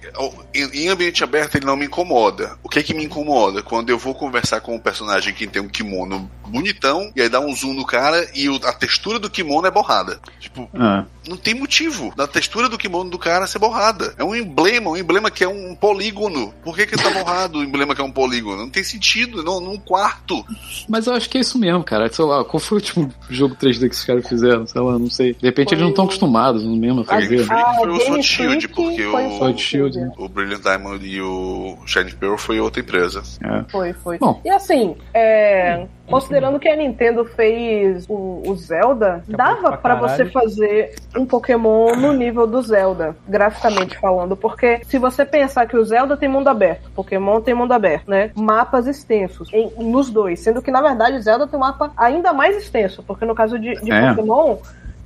em ambiente aberto ele não me incomoda. O que que me incomoda? Quando eu vou conversar com um personagem que tem um kimono bonitão, e aí dá um zoom no cara e o- a textura do kimono é borrada. Tipo, Ah. não tem motivo da textura do kimono do cara ser borrada. É um emblema, um emblema que é um polígono. Por que que tá borrado o emblema que é um polígono? Não tem sentido, não, num quarto. Mas eu acho que é isso mesmo, cara. Sei lá, qual foi o último jogo 3D que os caras fizeram? Sei lá, não sei. De repente eles não estão acostumados mesmo a A Game fazer. Ah, foi o Shield, porque foi o, Sword Shield, né? o Brilliant Diamond e o Shining Pearl foi outra empresa. Foi, foi. Bom. E assim, é, considerando que a Nintendo fez o, o Zelda, é dava caralho. você fazer um Pokémon no nível do Zelda, graficamente falando. Porque se você pensar que o Zelda tem mundo aberto, Pokémon tem mundo aberto, né? Mapas extensos em- nos dois. Sendo que, na verdade, o Zelda tem um mapa ainda mais extenso. Porque no caso de, de É. Pokémon.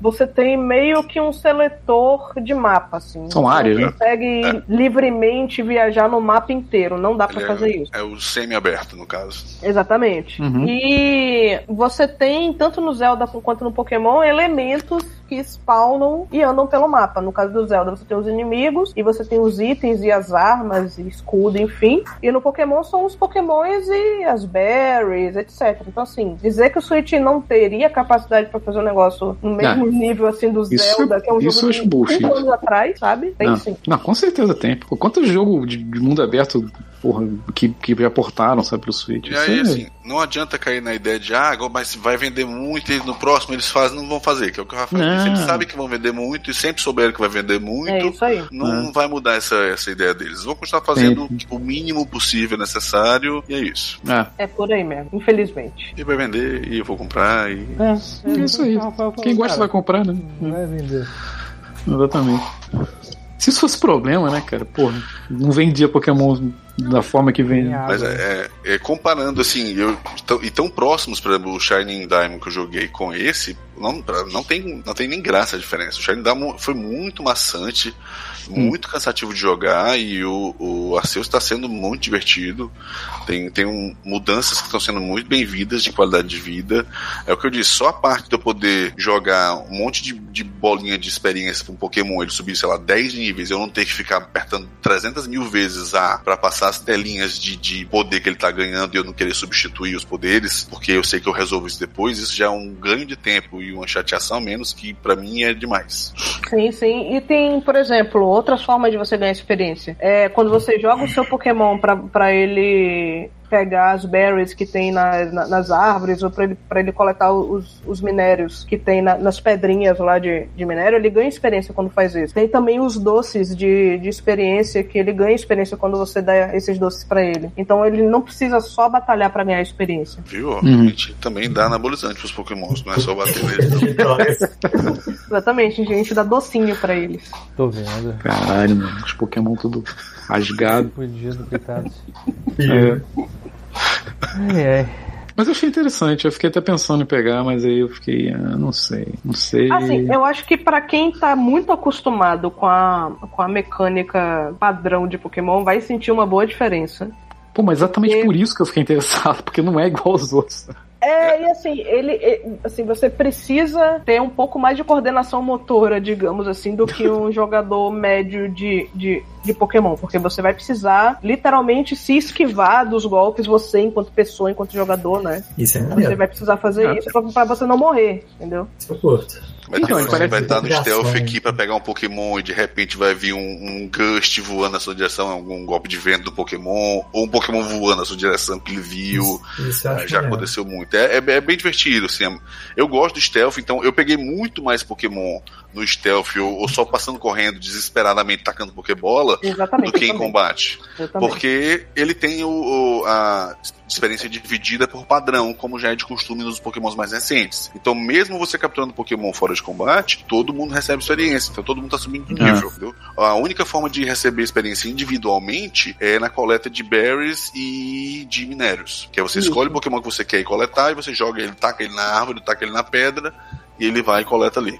Você tem meio que um seletor de mapa, assim. São Você áreas, né? consegue livremente viajar no mapa inteiro. Não dá pra Ele fazer é, isso. é o semi-aberto, no caso. Exatamente. Uhum. E você tem, tanto no Zelda quanto no Pokémon, elementos que spawnam e andam pelo mapa. No caso do Zelda, você tem os inimigos, e você tem os itens e as armas, e escudo, enfim. E no Pokémon são os Pokémons e as berries, etc. Então, assim, dizer que o Switch não teria capacidade pra fazer um negócio no mesmo nível assim do Isso- Zelda, que é um jogo acho de bullshit. cinco anos atrás, sabe? Tem Não, sim. não, com certeza tem. Quanto jogo de, de mundo aberto porra, que, que já portaram, sabe, pro Switch? E aí, é- assim, não adianta cair na ideia de, ah, mas vai vender muito e no próximo eles fazem, não vão fazer, que é o que o Rafael disse. Eles sabem que vão vender muito e sempre souberam que vai vender muito. É isso aí. Não vai mudar essa, essa ideia deles. Vão continuar fazendo o mínimo possível necessário e é isso. É, É por aí mesmo, infelizmente. E vai vender e eu vou comprar e. é, é isso aí. Quem gosta vai comprar, né? Vai vender. Exatamente. Se isso fosse problema, né, cara? Porra, não vendia Pokémon da forma que. Tem Mas é, é- comparando assim, eu, tão- e tão próximos, por exemplo, o Shining Diamond que eu joguei com esse, não, pra- não, tem, não tem nem graça a diferença. O Shining Diamond foi muito maçante, muito cansativo de jogar, e o, o Arceus está sendo muito divertido. Tem, tem um- mudanças que estão sendo muito bem-vindas de qualidade de vida. É o que eu disse, só a parte de eu poder jogar um monte de, de bolinha de experiência com Pokémon, ele subir, sei lá, 10 níveis, eu não ter que ficar apertando 300 mil vezes A pra passar as telinhas de, de poder que ele tá ganhando e eu não querer substituir os poderes, porque eu sei que eu resolvo isso depois, isso já é um ganho de tempo e uma chateação a menos que pra mim é demais. Sim, sim. E tem, por exemplo, outras formas de você ganhar experiência. É quando você joga o seu Pokémon pra ele pegar as berries que tem na- na- nas árvores, ou pra ele, pra ele coletar os, os minérios que tem na- nas pedrinhas lá de, de minério, ele ganha experiência quando faz isso. Tem também os doces de, de experiência, que ele ganha experiência quando você dá esses doces pra ele. Então ele não precisa só batalhar pra ganhar experiência. Viu? A gente também dá anabolizante pros pokémons, não é só bater neles. Exatamente, a gente dá docinho pra eles. Tô vendo. Caralho, mano. Os Pokémon tudo rasgado. Fudido, coitados. É. Ai, ai. Mas eu achei interessante, eu fiquei até pensando em pegar, mas aí eu fiquei, ah, não sei, não sei. Assim, eu acho que pra quem tá muito acostumado com a, com a mecânica padrão de Pokémon, vai sentir uma boa diferença. Pô, mas exatamente Porque- por isso que eu fiquei interessado, porque não é igual aos outros. É, e assim, ele, assim, você precisa ter um pouco mais de coordenação motora, digamos assim, do que um jogador médio de, de, de Pokémon, porque você vai precisar literalmente se esquivar dos golpes, você enquanto pessoa, enquanto jogador, né? Isso é Você maneiro. vai precisar fazer É. isso pra, pra você não morrer, entendeu? Isso curto. Vai, Então, ter, parece- vai estar no stealth aqui pra pegar um Pokémon e de repente vai vir um, um Gust voando na sua direção, algum golpe de vento do Pokémon, ou um Pokémon voando na sua direção que ele viu. Isso, isso Ah, Já maneiro. aconteceu muito. É, é- é bem divertido, assim. Eu gosto do stealth, então eu peguei muito mais Pokémon no stealth ou, ou só passando correndo desesperadamente tacando Pokébola Exatamente. do que em combate. Porque ele tem o, o- a experiência dividida por padrão, como já é de costume nos Pokémons mais recentes. Então, mesmo você capturando Pokémon fora de combate, todo mundo recebe experiência. Então, todo mundo tá subindo de nível. entendeu? A única forma de receber experiência individualmente é na coleta de berries e de minérios. Que é você Isso. escolhe o Pokémon que você quer coletar e você joga ele, taca ele na árvore, taca ele na pedra e ele vai e coleta ali.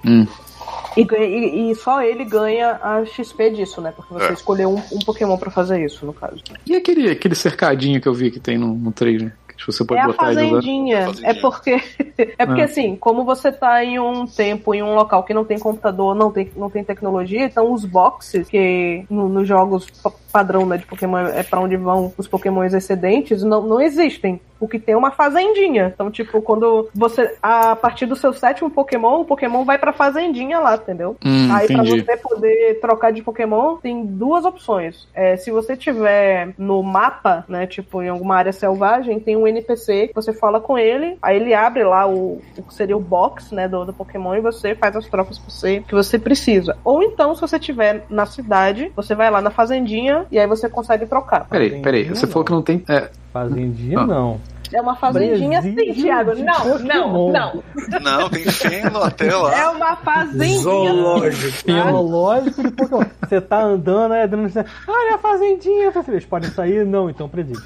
E, e- e só ele ganha a XP disso, né? Porque você É. escolheu um, um Pokémon pra fazer isso, no caso. E aquele, aquele cercadinho que eu vi que tem no, no trailer? Que você pode é a botar ele usando. fazendinha. Fazendinha. É porque, é porque Ah. assim, como você tá em um tempo, em um local que não tem computador, não tem, não tem tecnologia, então os boxes, que no- nos jogos pa- padrão né, de Pokémon é pra onde vão os Pokémons excedentes, não, não existem. O que tem uma fazendinha. Então, tipo, quando você. A partir do seu sétimo Pokémon, o Pokémon vai pra fazendinha lá, entendeu? Hum, Aí pra entendi. você poder trocar de Pokémon, tem duas opções. É, se você tiver no mapa, né, tipo em alguma área selvagem, tem um NPC que você fala com ele, aí ele abre lá o, o que seria o box, né, do, do Pokémon e você faz as trocas que você, que você precisa. Ou então, se você tiver na cidade, você vai lá na fazendinha e aí você consegue trocar. Peraí, peraí. Você Não. falou que não tem. É, Fazendinha Ah. não. É uma fazendinha sim, Presídio Thiago. de Não, não, não. Não, tem feno até lá. É uma fazendinha. Zoológico. Zoológico de Pokémon. Você tá andando, aí Adriano diz, olha a fazendinha. Eu falei, Eles podem sair? Não, então presídio.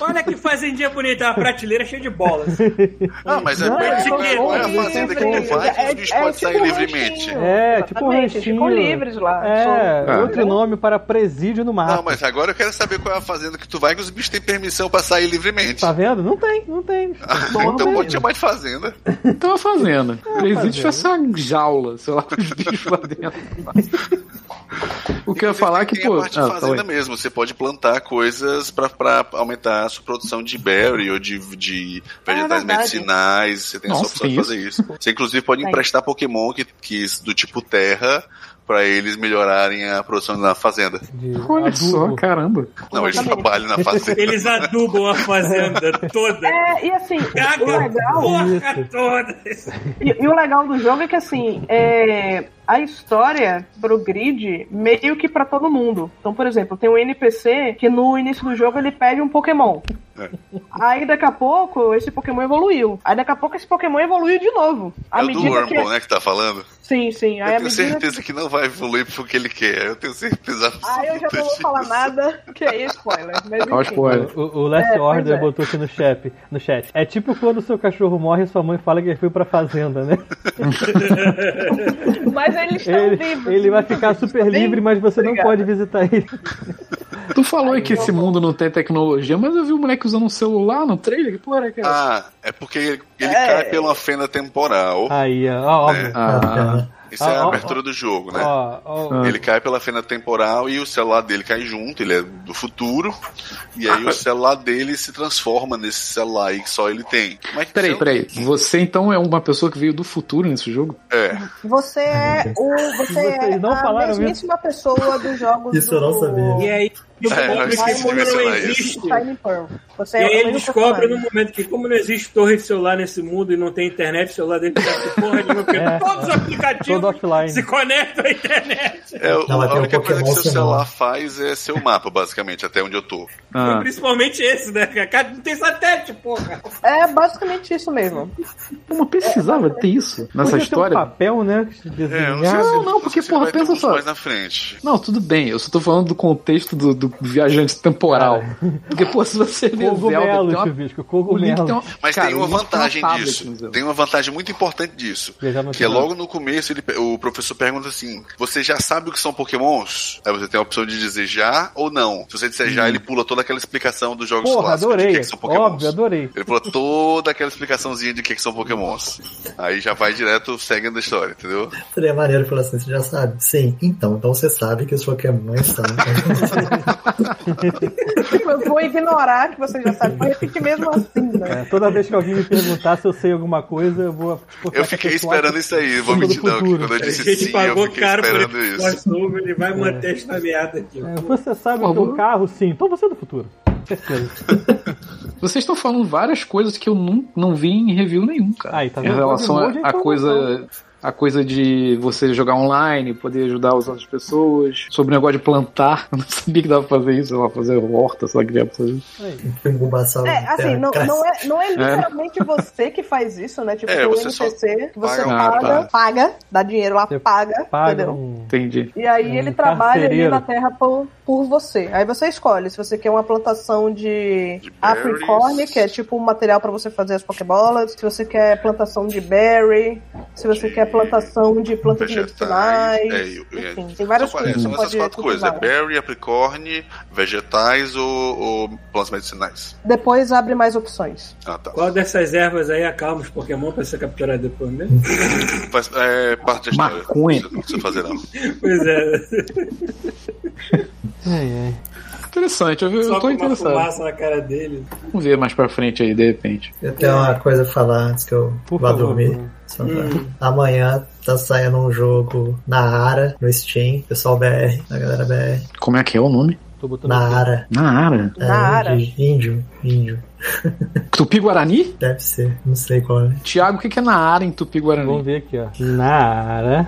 Olha que fazendinha bonita, uma prateleira cheia de bolas. Ah, mas é Não, bem é qual é a fazenda que livre. tu vai que os bichos podem sair tipo um livremente. ranchinho. É, tipo um Exatamente, Ficam ranchinho. livres lá. É, Ah. outro nome para presídio no mato. Não, mas agora eu quero saber qual é a fazenda que tu vai que os bichos têm permissão pra sair livremente. Tá vendo? Não tem, não tem. então pode chamar de fazenda. então a fazenda. Fazenda. fosse uma jaula, sei lá, os bichos lá dentro. o que eu ia falar é que, tem pô. a parte ah, de fala fazenda aí. mesmo. Você pode plantar coisas pra, pra aumentar a sua produção de berry ou de, de vegetais verdade. medicinais. Você tem essa Nossa, opção de fazer isso. Você inclusive pode Tem. emprestar Pokémon que, que do tipo terra pra eles melhorarem a produção na fazenda. Olha adubo. só, caramba. Não, eles trabalham na fazenda. Eles adubam a fazenda toda. É, e assim, o Caga a legal, porra toda. e, e o legal do jogo é que assim, é, a história pro grid meio que pra todo mundo. Então, por exemplo, tem um NPC que no início do jogo ele pede um Pokémon. É. Aí daqui a pouco esse Pokémon evoluiu. Aí daqui a pouco esse Pokémon evoluiu de novo. À É o do Wormhole, que... né, que tá falando? Sim, sim. Aí Eu tenho certeza que não vai evoluir porque ele quer. Eu tenho certeza absoluta Aí eu já não vou falar nada, que é spoiler. Mas enfim. spoiler. O, o Last É, Order é. botou aqui no chat, no chat. É tipo quando o seu cachorro morre e sua mãe fala que ele foi pra fazenda, né? Mas eles estão Ele, vivos. ele vai ficar super livre, mas você não pode visitar ele. Tu falou aí que esse mundo não tem tecnologia, mas eu vi o moleque usando um celular no trailer. Que porra é que é? Ah, é porque ele, ele É. cai pela fenda temporal. Aí, ó, ó, óbvio. Ah, Isso é Ah, a ó, abertura do jogo, né? Ó, ó. Ele cai pela fenda temporal e o celular dele cai junto, ele é do futuro. E aí o celular dele se transforma nesse celular aí que só ele tem. Mas peraí, você- peraí. Você então é uma pessoa que veio do futuro nesse jogo? É. Você é o. Você Vocês é não a falaram mesmíssima pessoa dos jogos Isso eu não do- sabia. E aí, descobre que de como não existe. Pearl. Você E é aí o ele descobre no momento que, como não existe torre de celular nesse mundo e não tem internet, o celular dele não tem porra nenhuma, porque É. todos os aplicativos se conectam à internet. É, Não, mas a tem um única coisa que seu celular não. faz é ser o mapa, basicamente, até onde eu tô. Ah, Principalmente esse, né? Não tem satélite, porra. É basicamente isso mesmo. não precisava ter isso nessa Podia ter história. Um papel, né? É, eu Desenhado. não, sei se, Não, não, porque, sei se porra, pensa só. mais na frente. Não, tudo bem, eu só tô falando do contexto do, do viajante temporal. Porque, pô, se você vê Zelda, Cogumelo, tem uma, tem cogumelo. uma, Mas cara, tem uma vantagem tablet disso. Zelda. Tem uma vantagem muito importante disso. Que é logo no começo ele, o professor pergunta assim: Você já sabe o que são pokémons? Aí você tem a opção de dizer já ou não. Se você disser já, ele pula toda aquela explicação dos jogos Porra, clássicos de adorei. que, que são pokémons. Óbvio, adorei. Ele pula toda aquela explicaçãozinha de que, que são pokémons. Aí já vai direto seguindo a história, entendeu? Seria maneiro falar assim, você já sabe? Sim, então, então você sabe que os Pokémon são. Eu vou ignorar que você já sabe. Vou repetir mesmo assim, né? É, toda vez que alguém me perguntar se eu sei alguma coisa, eu vou. Eu fiquei esperando isso aí, vou mentir não, quando eu A disse gente sim, eu pagou fiquei caro por esperando isso. crossover, ele vai manter esta merda aqui. É, você sabe o que é um carro, sim. Então você é do futuro. Certeza. Vocês estão falando várias coisas que eu não, não vi em review nenhum, cara. Aí, tá em relação Pode a, molde a é coisa. De você jogar online, poder ajudar as outras pessoas. Sobre o negócio de plantar. Eu não sabia que dava pra fazer isso, lá, fazer horta, só queria fazer É, assim, não, não, é, não é literalmente você que faz isso, né? Tipo, É, o você só NPC, que você paga paga, paga, dá dinheiro lá, Você paga, Paga entendeu? um. Entendi. E aí Um ele trabalha ali na terra por, por você. Aí você escolhe se você quer uma plantação de, De apricorn, berries. que é tipo um material pra você fazer as pokébolas, se você quer plantação de berry, se você De quer plantação de plantas Vegetais. medicinais. É, eu- eu- enfim, tem várias são, coisas são essas pode quatro coisas: é berry, apricorn, vegetais ou, ou plantas medicinais. Depois abre mais opções. Ah, tá. Qual dessas ervas aí acalma os Pokémon pra ser capturado depois mesmo? Faz, é parte da história. Maconha. Não precisa fazer, não. Pois é, Ai, ai. Interessante, eu, eu só tô com uma interessado. fumaça na cara dele. Vamos ver mais pra frente aí, de repente. Eu tenho uma coisa a falar antes que eu Por vá favor. dormir. Pra- Amanhã tá saindo um jogo na Ara, no Steam, pessoal BR, a galera BR. Como é que é o nome? Tô botando Na aqui. Ara. Na Ara. É, Na Ara. de Índio, índio. Tupi-Guarani? Deve ser, não sei qual é. Tiago, o que é na Ara em Vamos Tupi-Guarani? ver aqui, ó. Nara.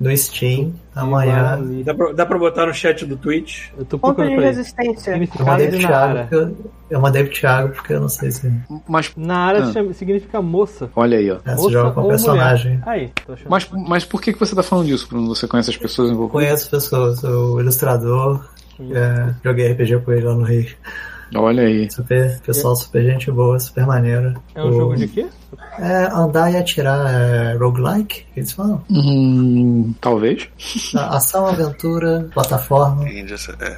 No Steam, amanhã. Dá pra, dá pra botar no chat do Twitch? Eu tô Ponto procurando de ele. resistência. Eu mandei de pro Thiago, eu, eu mandei pro Thiago porque eu não sei se Mas, Nara Ah. chama- significa moça. olha aí, ó. essa Moça joga com ou personagem. mulher. Aí, tô achando. Mas, mas por que, que você tá falando disso, Bruno? Você conhece as pessoas envolvidas? Conheço pessoas, o ilustrador, é, joguei RPG com ele lá no Rio. Olha aí. Super, pessoal super gente boa, super maneiro. É um O- jogo de quê? É, andar e atirar é, roguelike, que eles falam. Hum, talvez. A- Ação, aventura, plataforma. É.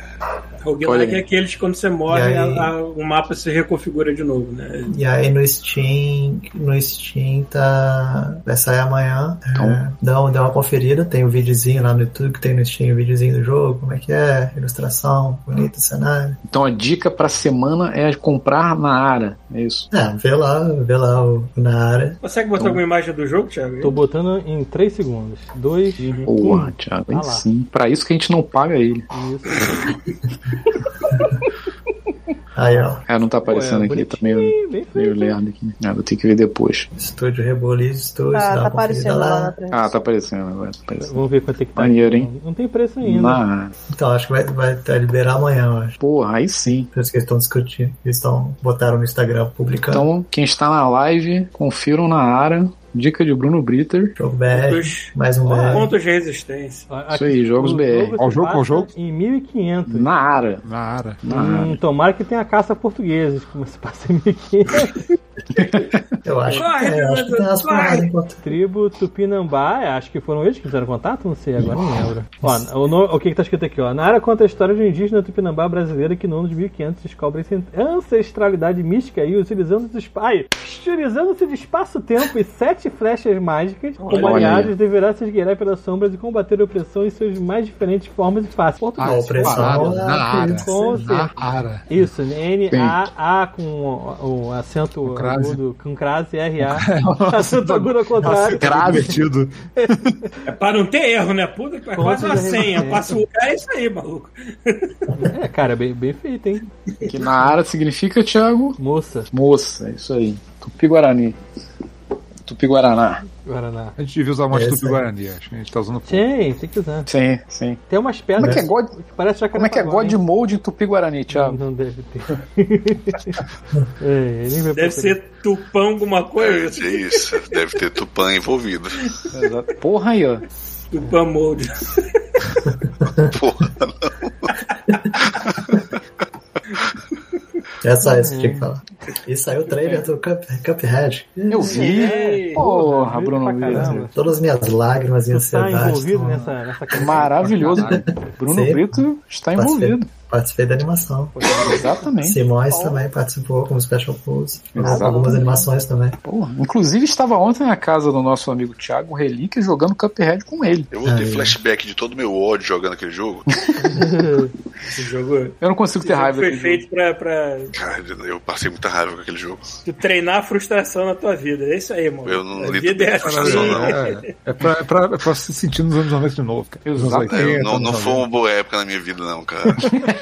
Roguelike é aqueles que quando você morre, aí? a- a- o mapa se reconfigura de novo, né? E aí no Steam, no Steam tá. Vai sair amanhã. Então. É, dá, um- dá uma conferida, tem um videozinho lá no YouTube que tem no Steam, um videozinho do jogo, como é que é, ilustração, bonito cenário. Então a dica pra semana é comprar na Ara. É isso. É, vê lá, vê lá o, na área. Consegue botar Então- alguma imagem do jogo, Thiago? Tô botando em 3 segundos. 2, Porra, 1. Thiago. Tá Aí lá. sim. Pra isso que a gente não paga ele. Isso. Aí, ó, É, não tá aparecendo Pô, é aqui, tá meio, bem meio lerdo aqui. Ah, vou ter que ver depois. Estúdio Reboliz Tá, dá tá aparecendo lá na lá. Ah, tá aparecendo agora. Tá aparecendo. Vamos ver quanto é que tá. Maneiro, hein? Não tem preço ainda. Na... Então, acho que vai, vai tá liberar amanhã, eu acho. Porra, aí sim. Por isso que eles estão discutindo. Eles estão, botaram no Instagram publicando. Então, quem está na live, confiram na Ara. Dica de Bruno Britter. Jogo BR, Pontos, mais um BR. pontos de resistência. Isso aí, jogos BR. Qual se jogo, qual passa jogo? Em 1500. Na Ara. Na área. Na Hum, Ara. tomara que tenha caça a portugueses, como se passa em 1500. Eu acho Corre, que tem, eu acho que tem umas corre. paradas enquanto. Tribo Tupinambá, é, acho que foram eles que fizeram contato, não sei, agora não lembro. Ó, o, no- o que que tá escrito aqui, ó? Nara conta a história de um indígena Tupinambá brasileiro que no ano de 1500 descobre essa ancestralidade mística e utilizando-se de, utilizando-se de espaço-tempo e sete sete flechas mágicas, como aliados, deverá se esgueirar pelas sombras e combater a opressão em suas mais diferentes formas e faces. Português. A opressão é na área. Com. Isso, N-A-A com o, o acento Com crase. agudo, com crase, R-A. acento agudo ao contrário. Divertido. É pra não ter erro, né? Puta que pariu, quase uma senha. Passa o cara, é isso aí, maluco. É, cara, bem, bem feito, hein? Que na área significa, Thiago, Moça, moça. É isso aí. Tupi-Guarani. Tupi-Guaraná. Guaraná. A gente devia usar mais Esse Tupi Guarani, acho que a gente tá usando pouco. Tem, tem que usar. Sim, sim. Tem umas Como pedras é que é God, que parece jacaré como é, que é God Mode em Tupi-Guarani, Thiago? Não deve ter. é, Deve procurar. ser tupão alguma coisa. É isso, deve ter Tupã envolvido. Exato. Porra aí, ó. Tupã Mode. Porra, É só isso que tinha que falar. E saiu o trailer do Cup, Cuphead. Eu vi. Ei, Porra, Envolvido Bruno pra caramba. Brito. Todas as minhas lágrimas e Tu tá envolvido estão- nessa, nessa campanha? Maravilhoso. Bruno Sim. Brito está envolvido. Participei da animação. Exatamente. Simões também participou como special pose. Exatamente. Algumas animações também. Porra. Inclusive, estava ontem na casa do nosso amigo Thiago Relíquia jogando Cuphead com ele. eu vou ter Ai. flashback de todo o meu ódio jogando aquele jogo. Esse jogo, Eu não consigo esse ter jogo raiva foi feito pra, pra Cara, eu passei muita raiva com aquele jogo. tu treinar a frustração na tua vida. É isso aí, mano. Eu não a lido vida é assim. frustração, não. É, é, pra, é, pra, é pra se sentir nos anos 90 de novo, cara. Exato. 80, É, não, não foi uma 90. boa época na minha vida, não, cara.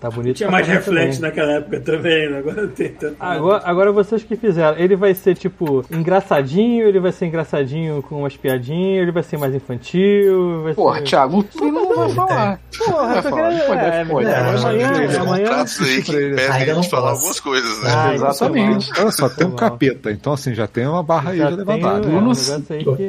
Tá bonito. Tinha mais reflexo também. naquela época também, né? agora não tem tanto. Agora, agora vocês que fizeram, ele vai ser tipo engraçadinho, ele vai ser engraçadinho com umas piadinhas, ele vai ser mais infantil, vai Porra, ser... Thiago, tu não vai falar. Porra, vai eu tô falar, querendo... é, pode. é, É, amanhã, amanhã... aí que impedem a gente falar algumas coisas, né? Ah, Exatamente. Olha só, tem um capeta, então assim, já tem uma barra aí já, levantada. Bruno-.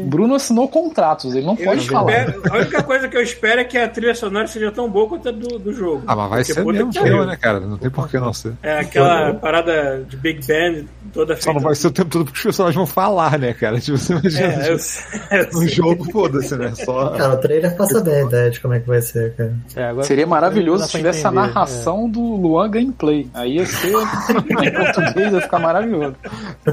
Bruno assinou contratos, ele não Eu pode falar. espero, a única coisa que eu espero é que a trilha sonora seja tão boa quanto a do, do jogo. Ah, mas vai ser mesmo, pariu. né, cara? Não tem por que não ser. É aquela parada de Big Band toda Só feita. não vai ser o tempo todo porque os personagens vão falar, né, cara? Tipo, você imagina É, eu um jogo, foda-se, né? Só. Cara, o trailer passa bem a ideia de como é que vai ser, cara. É, agora Seria maravilhoso se tivesse a entender, narração do Luan Gameplay. Aí ia ser. em português ia ficar maravilhoso.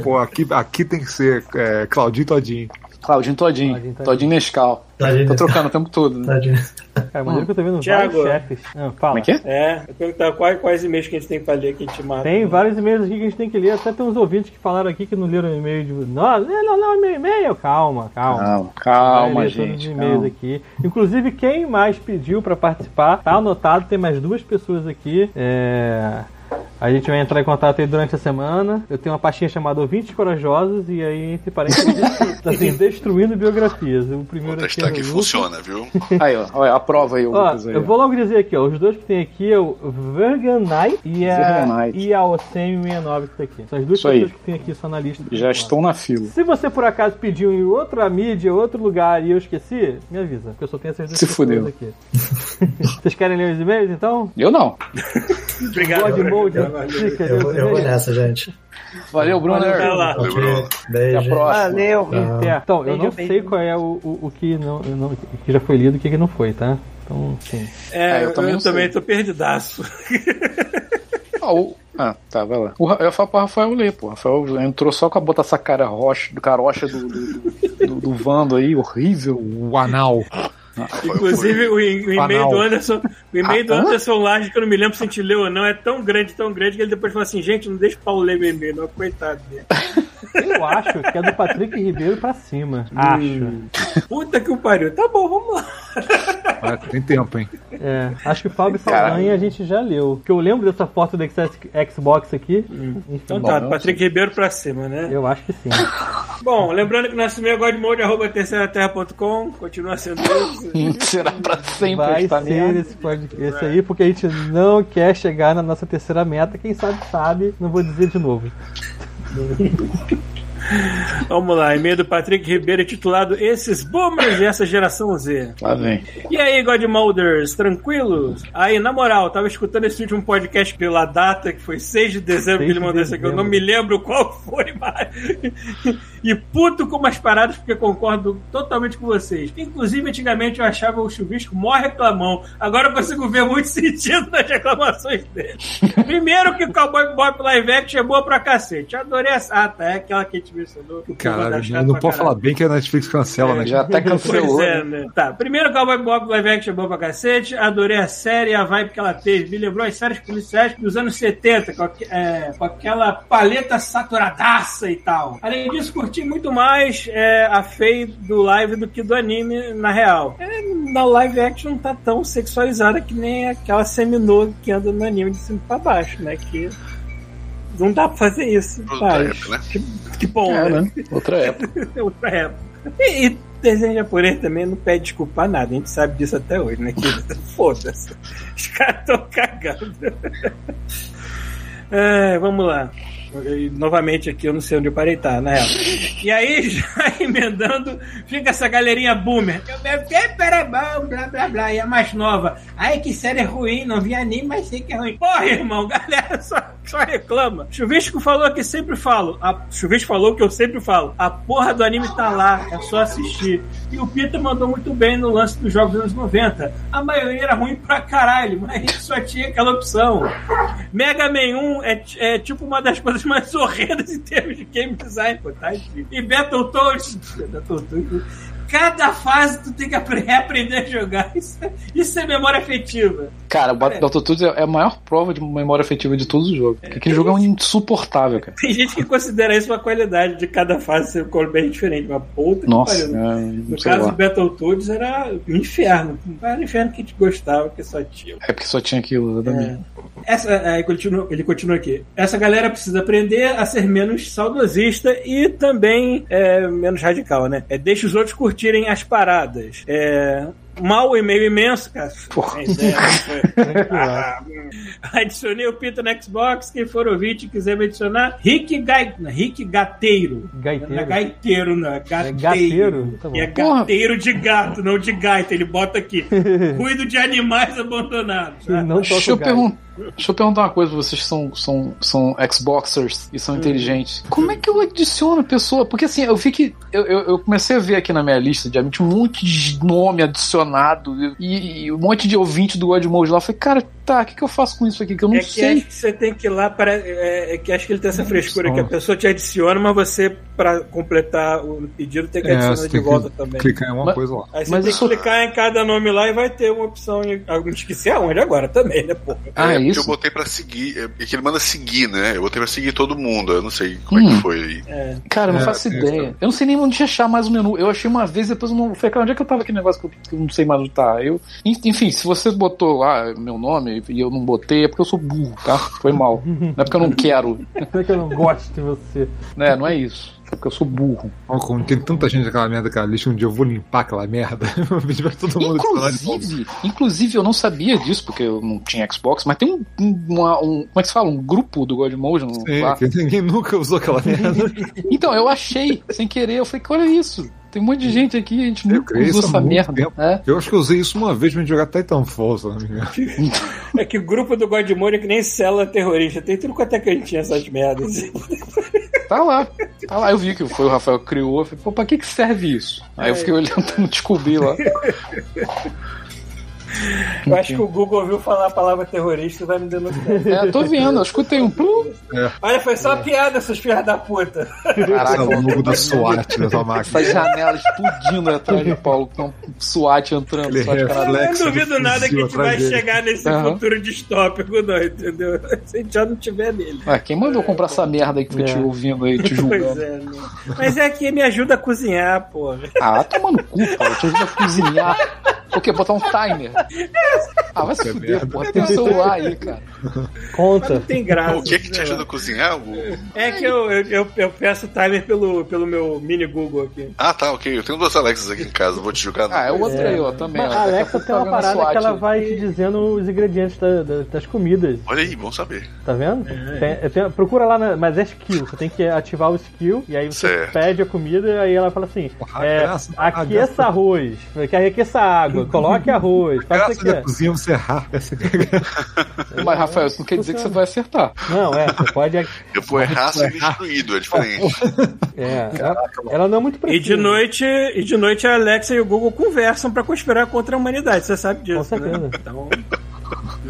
Pô, aqui, aqui tem que ser é, Claudinho Todinho. Claudinho Todinho. Todinho, Todinho. Todinho Nescau. Tadinho. Tô trocando o tempo todo. Né? Tadinho. É, cara, maneiro que eu tô vendo Thiago. vários chefes. Ah, fala. Como é que é? É, eu perguntar quais, quais e-mails que a gente tem pra ler que a gente mata. Tem vários e-mails aqui que a gente tem que ler. Até tem uns ouvintes que falaram aqui que não leram o e-mail de. Não, não, não, não meu e-mail. Calma, calma. Calma, calma, ler todos os gente. e-mails Calma. aqui. Inclusive, quem mais pediu pra participar, tá anotado, tem mais duas pessoas aqui. É, A gente vai entrar em contato aí durante a semana. Eu tenho uma pastinha chamada Ouvintes Corajosos e aí, entre parênteses, assim, destruindo biografias. O Vou primeiro aqui testar é que o Lucas. funciona, viu? Aí, ó, olha, a prova aí, o Ó, aí. eu vou logo dizer aqui, ó, os dois que tem aqui é o Verganite e a, Verganite. e a OCM69 que tá aqui. São as duas Isso aí. pessoas que tem aqui só na lista. Já estão na fila. Se você por acaso pediu em outra mídia, outro lugar e eu esqueci, me avisa, porque eu só tenho essas duas Se pessoas fudeu. aqui. Vocês querem ler os e-mails então? Eu não. Obrigado. Eu, eu vou nessa, gente. Valeu, Bruno. Valeu, Bruno. Até a Beijo. próxima. Valeu. É, Então, eu Beijo, não beijo. sei qual é o, o, o que, não, eu não- que já foi lido e o que não foi, tá? Então, sim. É, Ah, eu eu também também, não sei. tô perdidaço. Ah, o- ah, tá, vai lá. O, Ra- eu falo pro Rafael ler, pô. O Rafael entrou só com a botar essa cara rocha, do carocha do, do, do, do Vando aí, horrível. O anal. Inclusive, o, o e-mail do Anderson, o e-mail do Ah? Anderson Large, que eu não me lembro se a gente leu ou não, é tão grande, tão grande, que ele depois falou assim, gente, não deixa o Paulo ler meu e-mail, não, coitado dele. Eu acho que é do Patrick Ribeiro pra cima. Acho. Puta que o pariu. Tá bom, vamos lá. Ah, tem tempo, hein? É, acho que Fábio. Saldanha a gente já leu. Que eu lembro dessa foto do Xbox- aqui. Enfim, Então tá, Bom, Patrick Ribeiro pra cima, né? eu acho que sim. Bom, lembrando que nosso e-mail é godmode.terceiraterra.com, continua sendo isso. Será pra sempre Vai esta ser esse podcast aí, porque a gente não quer chegar na nossa terceira meta. Quem sabe, sabe. Não vou dizer de novo. Vamos lá, e-mail do Patrick Ribeiro titulado Esses Boomers dessa geração Z. Lá vem. E aí, Godmolders, tranquilos? Aí, na moral, tava escutando esse último podcast pela data, que foi 6 de dezembro 6 que ele mandou isso aqui, eu não me lembro qual foi, mas. E puto com umas paradas porque concordo totalmente com vocês. Inclusive, antigamente eu achava o chuvisco mó reclamão. Agora eu consigo ver muito sentido nas reclamações dele. Primeiro que o Cowboy Bebop Live Action é boa pra cacete. Eu adorei essa. Ah, tá. É aquela que a gente mencionou. Caralho, não, não pode caralho. falar bem que a Netflix cancela, né? Já até cancelou. Pois é, né? Tá, primeiro Cowboy Bob Live Action é bom pra cacete. Adorei a série, a vibe que ela teve. Me lembrou as séries policiais dos anos 70, com, é, com aquela paleta saturadaça e tal. Além disso, curti muito mais é, a Faye do live do que do anime, na real. É, na live action não tá tão sexualizada que nem aquela seminua que anda no anime de cima pra baixo, né? Que não dá pra fazer isso. Outra época, né? que, que bom, É, né? né? Outra época. Outra época. E, e desenho japonês também não pede desculpa a nada, a gente sabe disso até hoje, né? Que foda-se. Os caras estão cagando. É, vamos lá. Novamente aqui, eu não sei onde eu parei, tá, na real. E aí, já emendando, fica essa galerinha boomer. Bom, blá blá blá. E a mais nova. Ai, que série ruim, não vi anime, mas sei que é ruim. Porra, irmão, galera só, só reclama. Chuvisco falou que sempre falo. A, Chuvisco falou que eu sempre falo. A porra do anime tá lá, é só assistir. E o Peter mandou muito bem no lance dos jogos dos anos 90. A maioria era ruim pra caralho, mas só tinha aquela opção. Mega Man 1 é, é tipo uma das coisas mais horrendas em termos de game design, pô, tá? E Battletoads. Battletoads. Cada fase tu tem que apre- reaprender a jogar. Isso, é- isso é memória afetiva. Cara, o Battletoads é a maior prova de memória afetiva de todos os jogos. Porque aquele jogo é um insuportável, cara. Tem gente que considera isso uma qualidade de cada fase ser cor bem diferente, mas puta que Nossa, pariu, né? é, No caso lá. do Battletoads era um inferno. Era um inferno que a gente gostava, que só tinha. É porque só tinha aquilo, exatamente. Essa, é, ele, continua, ele continua aqui. Essa galera precisa aprender a ser menos saudosista e também é, menos radical, né? É, deixa os outros curtirem as paradas. É, mal e meio imenso, cara. Porra. Foi? Ah. Adicionei o Pita no Xbox. Quem for ouvinte e quiser me adicionar, Rick, Gai, Rick Gateiro. Gaiteiro? Não é gaiteiro, não. É gateiro. gateiro? Tá é gateiro de gato, não de gaita. Ele bota aqui. Cuido de animais abandonados. E não Deixa eu, o gás. pergun- deixa eu perguntar uma coisa pra vocês que são, são, são Xboxers e são inteligentes. Como é que eu adiciono a pessoa? Porque assim, eu vi que. Eu, eu, eu comecei a ver aqui na minha lista de amigos um monte de nome adicionado e, e um monte de ouvinte do God Mode lá. Eu falei, cara, tá, o que, que eu faço com isso aqui? Que eu não É que sei. acho que você tem que ir lá para. É, é que acho que ele tem essa frescura que a pessoa te adiciona, mas você, para completar o pedido, tem que É, adicionar você de tem volta que também. clicar em uma Mas- coisa lá. Aí você Mas tem que clicar em cada nome lá e vai ter uma opção. Esqueci aonde agora também, né, porra? Ah, é isso? eu botei pra seguir. É é que ele manda seguir, né? Eu botei pra seguir todo mundo. Eu não sei como é Hum. que foi aí. É. Cara, eu não É, faço tem ideia. Eu não sei nem onde achar mais o menu. Eu achei uma vez, depois eu não. Falei, cara, onde é que eu tava aquele negócio que eu, que eu não sei mais onde tá? Eu, enfim, se você botou lá meu nome e eu não botei, é porque eu sou burro, tá? Foi mal. Não é porque eu não quero, Não é que eu não gosto de você. né? Não é isso. Porque eu sou burro. Ó, Como tem tanta gente naquela merda, aquela lista, um dia eu vou limpar aquela merda. Todo mundo. Inclusive, inclusive, eu não sabia disso, porque eu não tinha Xbox, mas tem um. um- uma- um- como é que se fala? Um grupo do Godmotion Sim, lá. que ninguém nunca usou aquela merda. Então, eu achei, sem querer, eu falei, olha isso. Tem um monte de gente aqui, a gente Eu nunca usou essa merda. É. Eu acho que eu usei isso uma vez pra gente jogar Titanfall, se não me engano. É que o grupo do Godmode é que nem célula terrorista. Tem tudo quanto é cantinho essas merdas. Tá lá, tá lá. Eu vi que foi o Rafael que criou. Eu falei, pô, pra que, que serve isso? Aí eu fiquei olhando, não descobri lá. Eu acho que o Google ouviu falar a palavra terrorista e vai me denunciar. É, tô vendo, eu escutei um plum. Olha, foi só uma piada, seus filhos da puta. É Caraca, o logo da SWAT nessa máquina. essas janelas explodindo atrás do Paulo, com um SWAT entrando. Ele SWAT é caralho. Eu não Reflexo duvido do nada que a gente vai dele. chegar nesse Aham. futuro distópico, não, entendeu? Se a gente já não tiver nele. Ah, quem mandou comprar essa merda aí que fica te É. ouvindo aí, te Pois julgando? é, né? Mas é que me ajuda a cozinhar, pô. Ah, toma no cu, Paulo. Te ajuda a cozinhar. O quê? Botar um timer? Ah, vai se É fuder, porra. Tem um celular aí, cara. Mas não Conta. tem graça. O que que te lá. ajuda a cozinhar? O- É que eu, eu, eu, eu peço timer pelo, pelo meu mini Google aqui. Ah, tá, ok. Eu tenho duas Alexas aqui em casa, vou te jogar. Ah, é o outro É. aí, ó, também. Mas ó. a Alexa tem uma parada SWAT que ela vai te dizendo os ingredientes da- da- das comidas. Olha aí, bom saber. Tá vendo? Tem- tem- procura lá, na, mas é skill. Você tem que ativar o skill e aí você Certo. pede a comida e aí ela fala assim: Porra, é, graça, aqueça arroz, quer aqueça água, coloque arroz, Graças que você da quer. cozinha você errar. Mas, Rafael, isso não quer dizer que você vai acertar. Não, é, você pode. Eu vou errar sendo instruído, é diferente. É, ela, ela não é muito E precisa. de noite, e de noite a Alexa e o Google conversam pra conspirar contra a humanidade, você sabe disso, Com certeza. né? Então,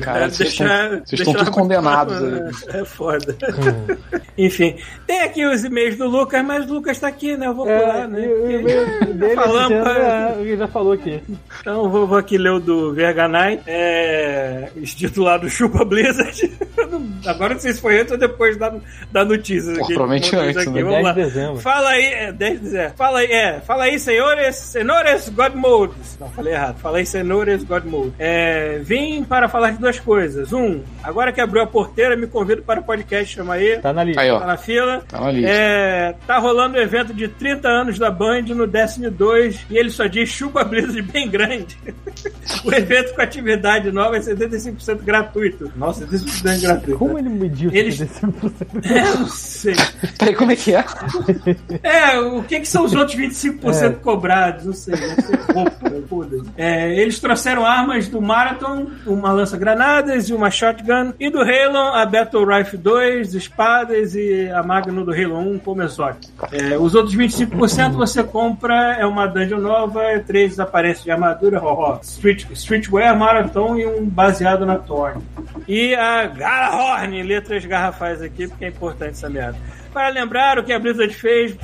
Cara, vocês estão- vocês estão todos condenados aí. É foda. Uhum. Enfim, tem aqui os e-mails do Lucas, mas o Lucas tá aqui, né? Eu vou É, pular, né? o Porque- e-mail dele Falamos, dizendo, é. é, já falou aqui. Então eu vou, vou aqui ler o do Verganai, é, intitulado Chupa Blizzard. Agora não sei se foi antes ou depois da, da notícia. Pô, aqui. provavelmente antes, aqui, né? Vamos 10 lá. de dezembro. Fala aí, é, 10 de dezembro. Fala aí, é, fala aí, senhores, senhores God Modes. Não, falei errado. Fala aí, senhores God Mode. É, vim para falar de duas coisas. Um, agora que abriu a porteira, me convido para o podcast, chama aí. Tá na lista. Aí, ó. Tá na fila. Tá na lista. É, tá rolando o evento de 30 anos da Band no Destiny 2 e ele só diz chupa Blizzard bem grande. o evento com atividade nova é 75% gratuito. Nossa, 75% gratuito. Como ele mediu Eles- 75%? É, não sei. Peraí, como é que é? É, o que, que são os outros 25% cobrados? Não sei, roupa, foda-se. É, eles trouxeram armas do Marathon, uma lança-granadas e uma shotgun, e do Halo, a Battle Rifle 2, espadas e a Magnum do Halo 1 como exótico. É, os outros 25% você compra, é uma dungeon nova, três aparências de armadura, ó, ó, street, streetwear, Marathon e um baseado na Thorn. E a Galahorn, letras garrafais aqui, porque é importante essa merda. Para lembrar o que a Blizzard fez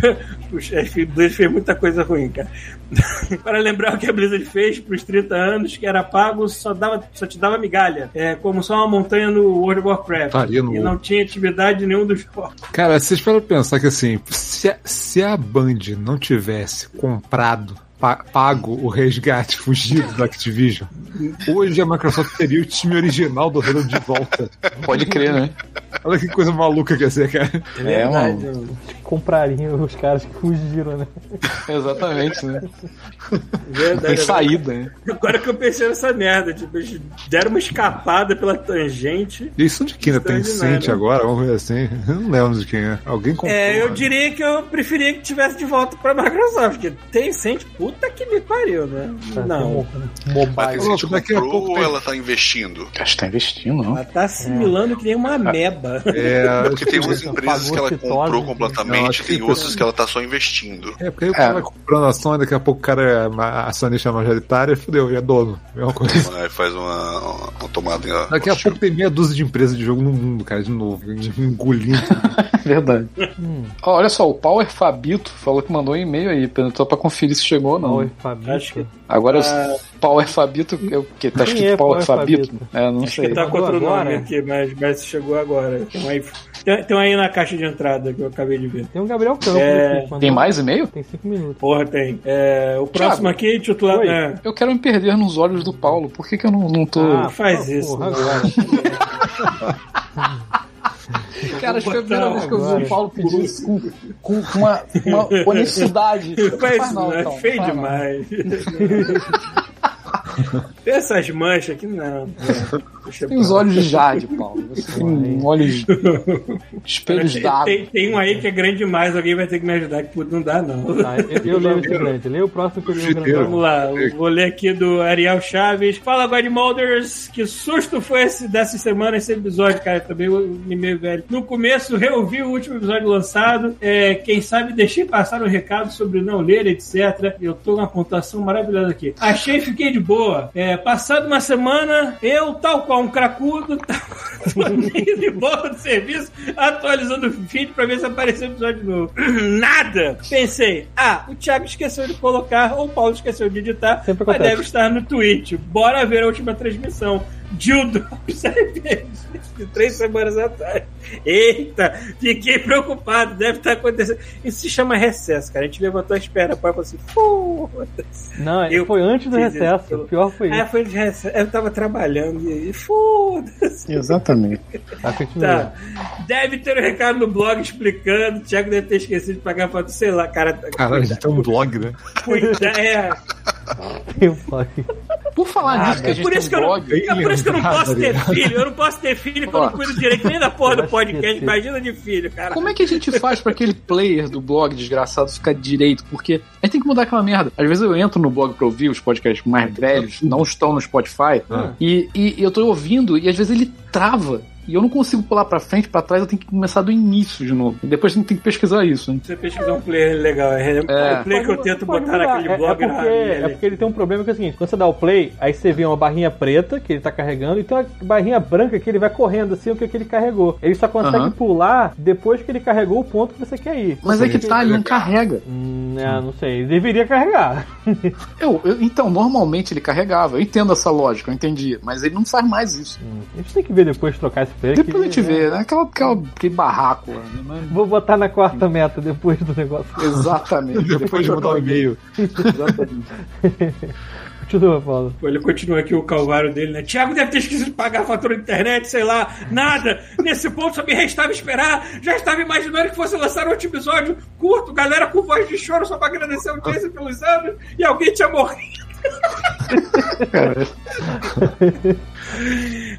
Puxa, Blizzard fez muita coisa ruim, cara. Para lembrar o que a Blizzard fez pros 30 anos, que era pago, só, dava, só te dava migalha. É, como só uma montanha no World of Warcraft. No e não tinha atividade nenhum dos jogos. Cara, vocês pra pensar que assim, se a, se a Band não tivesse comprado, pa- pago o resgate fugido da Activision, hoje a Microsoft teria o time original do Halo de volta. Pode crer, né? Olha que coisa maluca que ia ser, cara. É, mano. mano. Comprariam os caras que fugiram, né? Exatamente, né? Verdade. Tem saída, né? Agora que eu pensei nessa merda, tipo, eles deram uma escapada pela tangente. E isso de quem ainda tem. Tencent agora, vamos ver assim. Eu não lembro de quem é. Alguém comprou. É, eu né? diria que eu preferia que tivesse de volta pra Microsoft, porque Tencent, puta que me pariu, né? Não. Mas Mobile. a gente daqui a comprou pouco ou tem- ela tá investindo? Acho que tá investindo, não. Ela tá assimilando que nem uma ameba. É, Porque tem umas empresas que ela comprou. Não, completamente, acho que tem outras que ela tá só investindo. É, porque aí o cara vai comprando ação e daqui a pouco o cara é acionista majoritário e fudeu, e é dono. Mesma coisa. Aí faz uma, uma tomada em Daqui a pouco tem meia dúzia de empresas de jogo no mundo, cara, de novo. Engolindo. Verdade. Ó, olha só, o Power Fabito falou que mandou um e-mail aí, perguntou pra conferir se chegou ou não. Oi, Fabito. Acho que Agora, Ah. o Power Fabito, é o que? Tá escrito é Power, Power Fabito? Fabito? É, não sei. tá com outro nome aqui, mas, mas chegou agora. Tem um, aí, tem, um aí na caixa de entrada que eu acabei de ver. Tem o Gabriel Campos É, aqui. Tem mais e-mail? Tem 5 minutos. Porra, tem. É, o próximo Thiago. aqui, titulado. Oi. É, Eu quero me perder nos olhos do Paulo. Por que, que eu não, não tô. Ah, faz pô, isso. porra, agora. Cara, acho que foi a primeira vez que eu vi o Paulo pedir isso com, com com uma, uma honestidade. Faz Faz isso, não, não, é então, feio faz não. demais. tem essas manchas aqui, não. Deixa Tem os olhos de Jade, Paulo. Tem olhos. espelhos Tem, d'água. tem, tem um aí que é grande demais, alguém vai ter que me ajudar, que não dá, não. Tá, eu, eu leio esse grande. Leio o próximo que eu leio grande. Vamos lá, eu vou ler aqui do Ariel Chaves. Fala, Godmolders, que susto foi esse dessa semana, esse episódio, cara, também o e-mail velho. No começo, reouvi o último episódio lançado, é, quem sabe deixei passar um recado sobre não ler, etc. Eu tô com uma pontuação maravilhosa aqui. Achei e fiquei de boa. É, passado uma semana, eu, tal qual um cracudo, tava de boa do serviço, atualizando o feed pra ver se apareceu episódio novo. Nada! Pensei, ah, o Thiago esqueceu de colocar, ou o Paulo esqueceu de editar, Sempre mas acontece. deve estar no Twitch. Bora ver a última transmissão. Dildo de três semanas atrás. Eita, fiquei preocupado, deve estar acontecendo. Isso se chama recesso, cara. A gente levantou a espera, falou assim, foda-se. Não, Eu foi antes do recesso. isso. O pior foi Ah, isso. foi de recesso. Eu tava trabalhando e foda-se. Exatamente. Tá. Tá. Deve ter um recado no blog explicando. O Thiago deve ter esquecido de pagar pra sei lá, cara. Caralho, tem um blog, né? Cuida, é. Eu falei. Por falar nisso, que a É gente por, tem isso um que eu não, blog. é por isso que eu não posso ter filho. Eu não posso ter filho que eu não cuido direito nem da porra do podcast. Imagina de filho, cara. Como é que a gente faz pra aquele player do blog desgraçado ficar direito? Porque a gente tem que mudar aquela merda. Às vezes eu entro no blog pra ouvir os podcasts mais velhos, não estão no Spotify, Ah. e, e eu tô ouvindo e às vezes ele trava. E eu não consigo pular pra frente, pra trás, eu tenho que começar do início de novo. E depois a gente tem que pesquisar isso, hein? Você pesquisar um player legal. É, É. o player que eu tento Pode botar mudar. naquele É- blog é, porque, na é porque ele tem um problema que é o seguinte: quando você dá o play, aí você vê uma barrinha preta que ele tá carregando e tem uma barrinha branca que ele vai correndo assim o que, que ele carregou. Ele só consegue pular depois que ele carregou o ponto que você quer ir. Mas é que tá, ele não carrega. Hum, é, não sei. Ele deveria carregar. Eu, eu- então, normalmente ele carregava. Eu entendo essa lógica, eu entendi. Mas ele não faz mais isso. Hum, a gente tem que ver depois trocar esse Depois a que- gente vê, né? Aquela, aquela, aquele barraco né? Mas- Vou botar na quarta meta depois do negócio. Exatamente. Depois de mandar o e-mail. Continua, Paulo. Pô, Ele continua aqui o calvário dele, né? Tiago deve ter esquecido de pagar a fatura da internet, sei lá, nada. Nesse ponto só me restava esperar. Já estava imaginando que fosse lançar outro episódio curto, galera com voz de choro só pra agradecer o Jason pelos anos e alguém tinha morrido.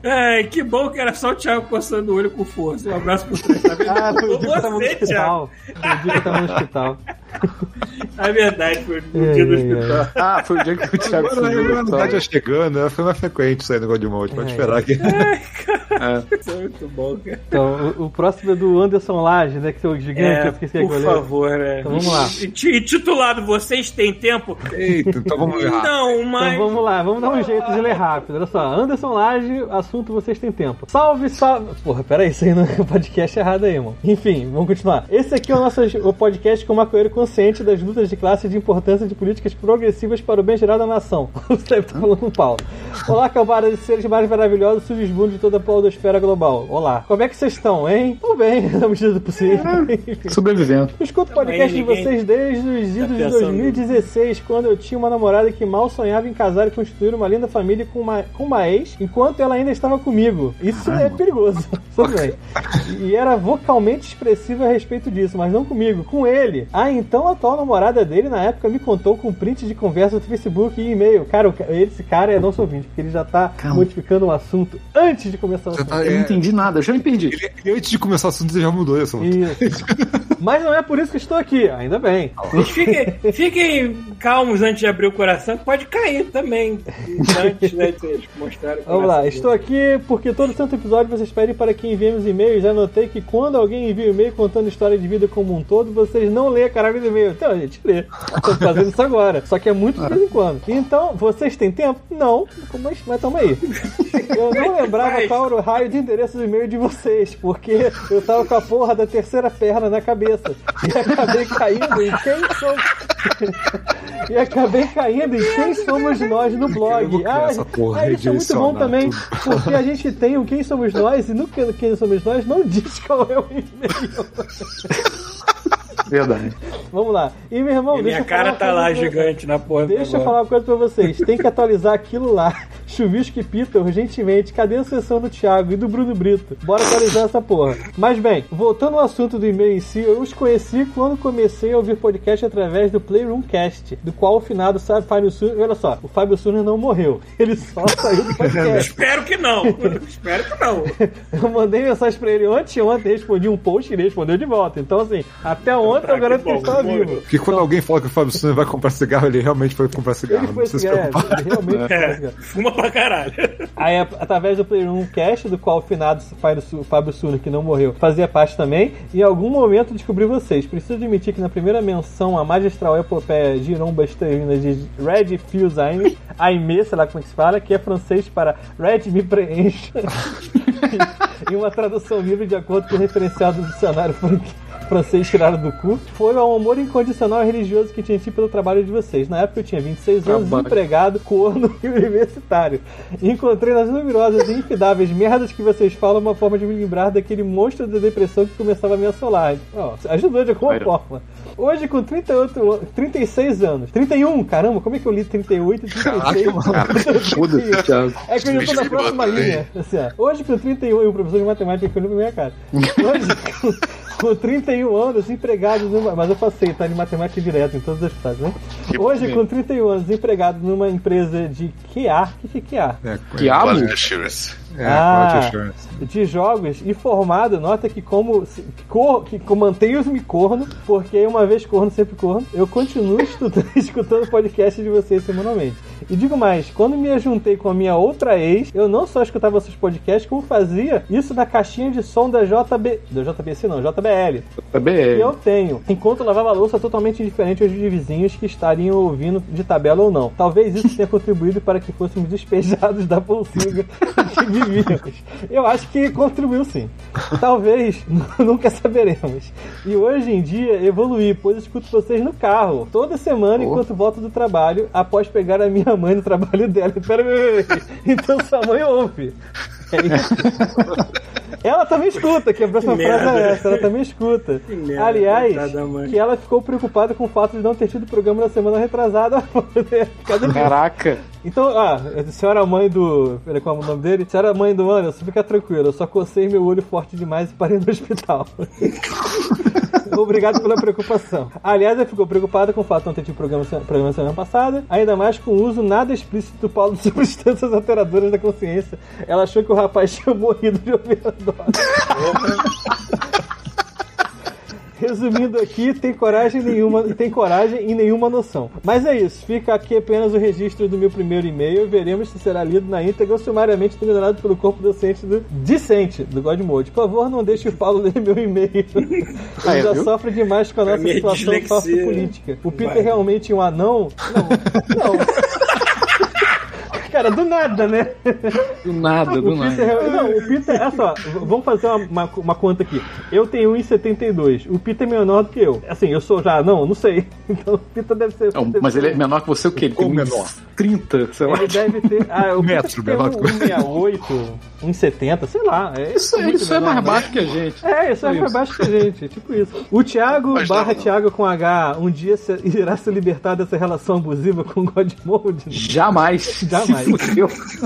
Ai, que bom que era só o Thiago coçando o olho com força. Um abraço pro tá vendo? Ah, foi o dia que eu tava no Você, Thiago. hospital. O dia que eu tava no hospital. É verdade, foi no dia do Ai, ai. hospital. Ah, foi o dia que o Thiago Agora a novidade já chegando, né? foi mais frequente isso aí no Godmode. Pode É. esperar que. Isso é muito bom, cara. Então, o, o próximo é do Anderson Laje, né? Que é o gigante, eu esqueci por é. favor, é. Então vamos lá. E ti- titulado Vocês Têm Tempo? Eita, então vamos errar. Não, mas. Então vamos lá, vamos dar um jeito de ler rápido. Olha só, Anderson Laje, assunto vocês têm tempo. Salve, salve. Porra, peraí, isso aí no podcast é errado aí, mano. Enfim, vamos continuar. Esse aqui é o nosso o podcast com o maconheiro consciente das lutas de classe e de importância de políticas progressivas para o bem geral da nação. Você deve estar falando com o Paulo. Olá, cambada de seres mais maravilhosos e submundo de toda a podosfera global. Olá. Como é que vocês estão, hein? Tudo bem, na medida do possível. Sobrevivendo. Eu escuto o podcast de vocês desde os idos de pensando 2016, quando eu tinha uma namorada que mal sonhava em casar e construir uma linda família com uma, com uma ex, enquanto ela ainda estava comigo. Isso é perigoso. Tudo bem. E era vocalmente expressiva a respeito disso, mas não comigo, com ele. A então atual namorada dele, na época, me contou com print de conversa do Facebook e e-mail. Cara, esse cara é nosso ouvinte, porque ele já tá Calma. modificando o assunto antes de começar o assunto. tá- Eu não é, entendi nada, eu já me perdi. ele- ele antes de começar o assunto, você já mudou esse assunto. Isso. Mas não é por isso que estou aqui, ainda bem. Fiquem, fiquem calmos antes de abrir o coração, que pode cair também. Antes, né, de vocês mostrarem o Vamos lá, estou aqui porque todo santo episódio vocês pedem para que enviemos e-mails. Já notei que quando alguém envia um e-mail contando história de vida como um todo, vocês não lêem a caralho do e-mail. Então, a gente lê. Estou fazendo isso agora. Só que é muito de vez em quando. Então, vocês têm tempo? Não. Mas, mas tamo aí. Eu não lembrava Mas- qual era o raio de endereço do e-mail de vocês, porque eu tava com a porra da terceira perna na cabeça. E acabei caindo em quem somos. e acabei caindo em quem somos nós no blog. porra, ah, isso é muito bom também, porque a gente tem o Quem Somos Nós e no que- Quem Somos Nós não diz qual é o e-mail. Verdade. Vamos lá. E meu irmão, E deixa minha eu falar cara uma tá coisa lá gigante na porra do Deixa eu falar uma coisa pra vocês. Tem que atualizar aquilo lá. Chuvisco e Pita, urgentemente. Cadê a sessão do Thiago e do Bruno Brito? Bora atualizar essa porra. Mas bem, voltando ao assunto do e-mail em si, eu os conheci quando comecei a ouvir podcast através do Playroom Cast, do qual o finado sabe Fábio Suner. Olha só, o Fábio Suner não morreu. Ele só saiu do podcast. Espero que não. Espero que não. Eu mandei mensagem pra ele ontem, ontem respondi um post e ele respondeu de volta. Então, assim, até ontem eu Ah, garanto que ele estava vivo. Porque quando alguém fala que o Fábio Suner vai comprar cigarro, ele realmente foi comprar cigarro. Ele Não foi cigarro, preocupar. ele realmente foi É, cigarro. fuma pra caralho. Aí, a- através do Playroom Cast, do qual o finado Fábio Su- Fábio Suno, que não morreu, fazia parte também, e em algum momento descobri vocês. Preciso admitir que na primeira menção à magistral epopeia Giromba Esterina de Red Fusine, Aimé, sei lá como é que se fala, que é francês para Red me preenche, em uma tradução livre de acordo com o referenciado do dicionário fran- francês tirado do cu, foi ao amor incondicional e religioso que tinha tido pelo trabalho de vocês. Na época eu tinha 26 anos, empregado, corno e universitário. Encontrei nas numerosas e infidáveis merdas que vocês falam uma forma de me lembrar daquele monstro da depressão que começava a me assolar. Ó, ajudou de alguma forma. Hoje, com 38, an- 36 anos. 31, caramba, como é que eu li 38 e 36? Foda-se, Thiago. É que eu já tô na próxima bota, linha. Assim, ó. Hoje, com 31, e o professor de matemática foi na minha cara. Hoje, com, com 31 anos, empregado numa. Mas eu passei, tá? De matemática direto em todas as frases, né? Hoje, com 31 anos, empregado numa empresa de QA. O que que é QA? É, Que Assurance. É, Ah. de jogos e formado, nota que como se- que, cor, que como mantenho-me corno, porque uma vez corno, sempre corno, eu continuo estudando, escutando podcast de vocês semanalmente. E digo mais, quando me juntei com a minha outra ex, eu não só escutava seus podcasts, como fazia isso na caixinha de som da JB, da JBC não, JBL, Tá que eu tenho, enquanto lavava louça totalmente indiferente aos de vizinhos que estariam ouvindo de tabela ou não. Talvez isso tenha contribuído para que fôssemos despejados da pulsiga que Eu acho que contribuiu sim. Talvez, nunca saberemos. E hoje em dia evoluí, pois escuto vocês no carro, toda semana Oh. enquanto volto do trabalho, após pegar a minha mãe no trabalho dela. Pera, pera, pera. Então sua mãe ouve. É. Ela também escuta, que a próxima Que frase merda. é essa, ela também escuta. Que merda, Aliás, que ela ficou preocupada com o fato de não ter tido programa na semana retrasada. Caraca. Então, ah, a senhora mãe do. Qual é o nome dele? Senhora mãe do Anderson, fica tranquilo, eu só cocei meu olho forte demais e parei no hospital. Obrigado pela preocupação. Aliás, ela ficou preocupada com o fato de não ter tido programa, programa semana passada, ainda mais com o uso nada explícito do Paulo de substâncias alteradoras da consciência. Ela achou que o rapaz tinha morrido de overdose. Resumindo aqui, tem coragem nenhuma, tem coragem e nenhuma noção. Mas é isso, fica aqui apenas o registro do meu primeiro e-mail e veremos se será lido na íntegra ou sumariamente ignorado pelo corpo docente do discente do Godmode. Por favor, não deixe o Paulo ler meu e-mail. Ele Aí, já viu? sofre demais com a nossa minha situação sociopolítica. O Peter vai. é realmente um anão? Não. Não. Cara, do nada, né? Do nada, do Peter, nada. é- não, o Peter, olha só, vamos fazer uma, uma, uma conta aqui. Eu tenho 1,72. O Peter é menor do que eu. Assim, eu sou já, não, não sei. Então o Peter deve ser. Não, mas ele é menor que você o quê? Ele tem Como uns menor? 30, sei lá. Ele deve ter. Ah, o Metro tem menor que você. 1,68, 1,70, sei lá. É, Isso, isso é menor, mais né? baixo que a gente. É, isso é mais baixo que a gente, tipo isso. O Thiago Mas barra não. Thiago com H um dia se- irá se libertar dessa relação abusiva com o Godmode? Jamais. Jamais.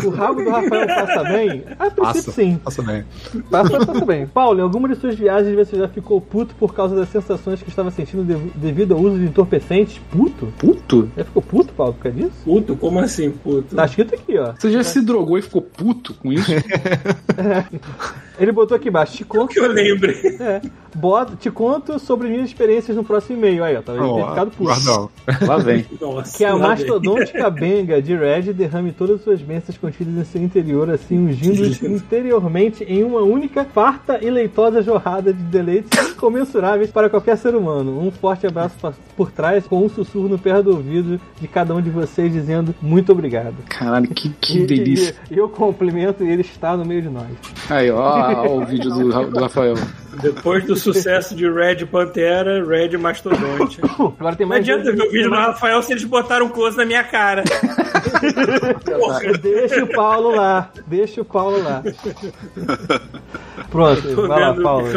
O rabo do Rafael passa bem? A princípio Passa, sim. passa bem. Passa, passa bem. Paulo, em alguma de suas viagens você já ficou puto por causa das sensações que estava sentindo dev- devido ao uso de entorpecentes? Puto? Puto? Já ficou puto, Paulo, por causa disso? Puto? Como assim, puto? Tá escrito aqui, ó. Você já se drogou e ficou puto com isso? Ele botou aqui embaixo, te conto, Que eu lembre. é, bota, te conto sobre minhas experiências no próximo e-mail. Aí, ó, tá Ó, tem ficado puto. guardão. Lá vem. Nossa, Que a mastodôntica benga de Red derrame todas as suas bênçãos contidas em seu interior, assim, ungindo-os interiormente em uma única, farta e leitosa jorrada de deleites incomensuráveis para qualquer ser humano. Um forte abraço por trás, com um sussurro no pé do ouvido de cada um de vocês, dizendo muito obrigado. Caralho, que, que E- delícia. E, e eu complemento e ele está no meio de nós. Aí, ó, o vídeo do, do Rafael. Depois do sucesso de Red Pantera, Red Mastodonte. Agora tem Não mais adianta ver o vídeo do Rafael se eles botaram um close na minha cara. Deixa o Paulo lá. Deixa o Paulo lá. Pronto, vai lá, Paulo.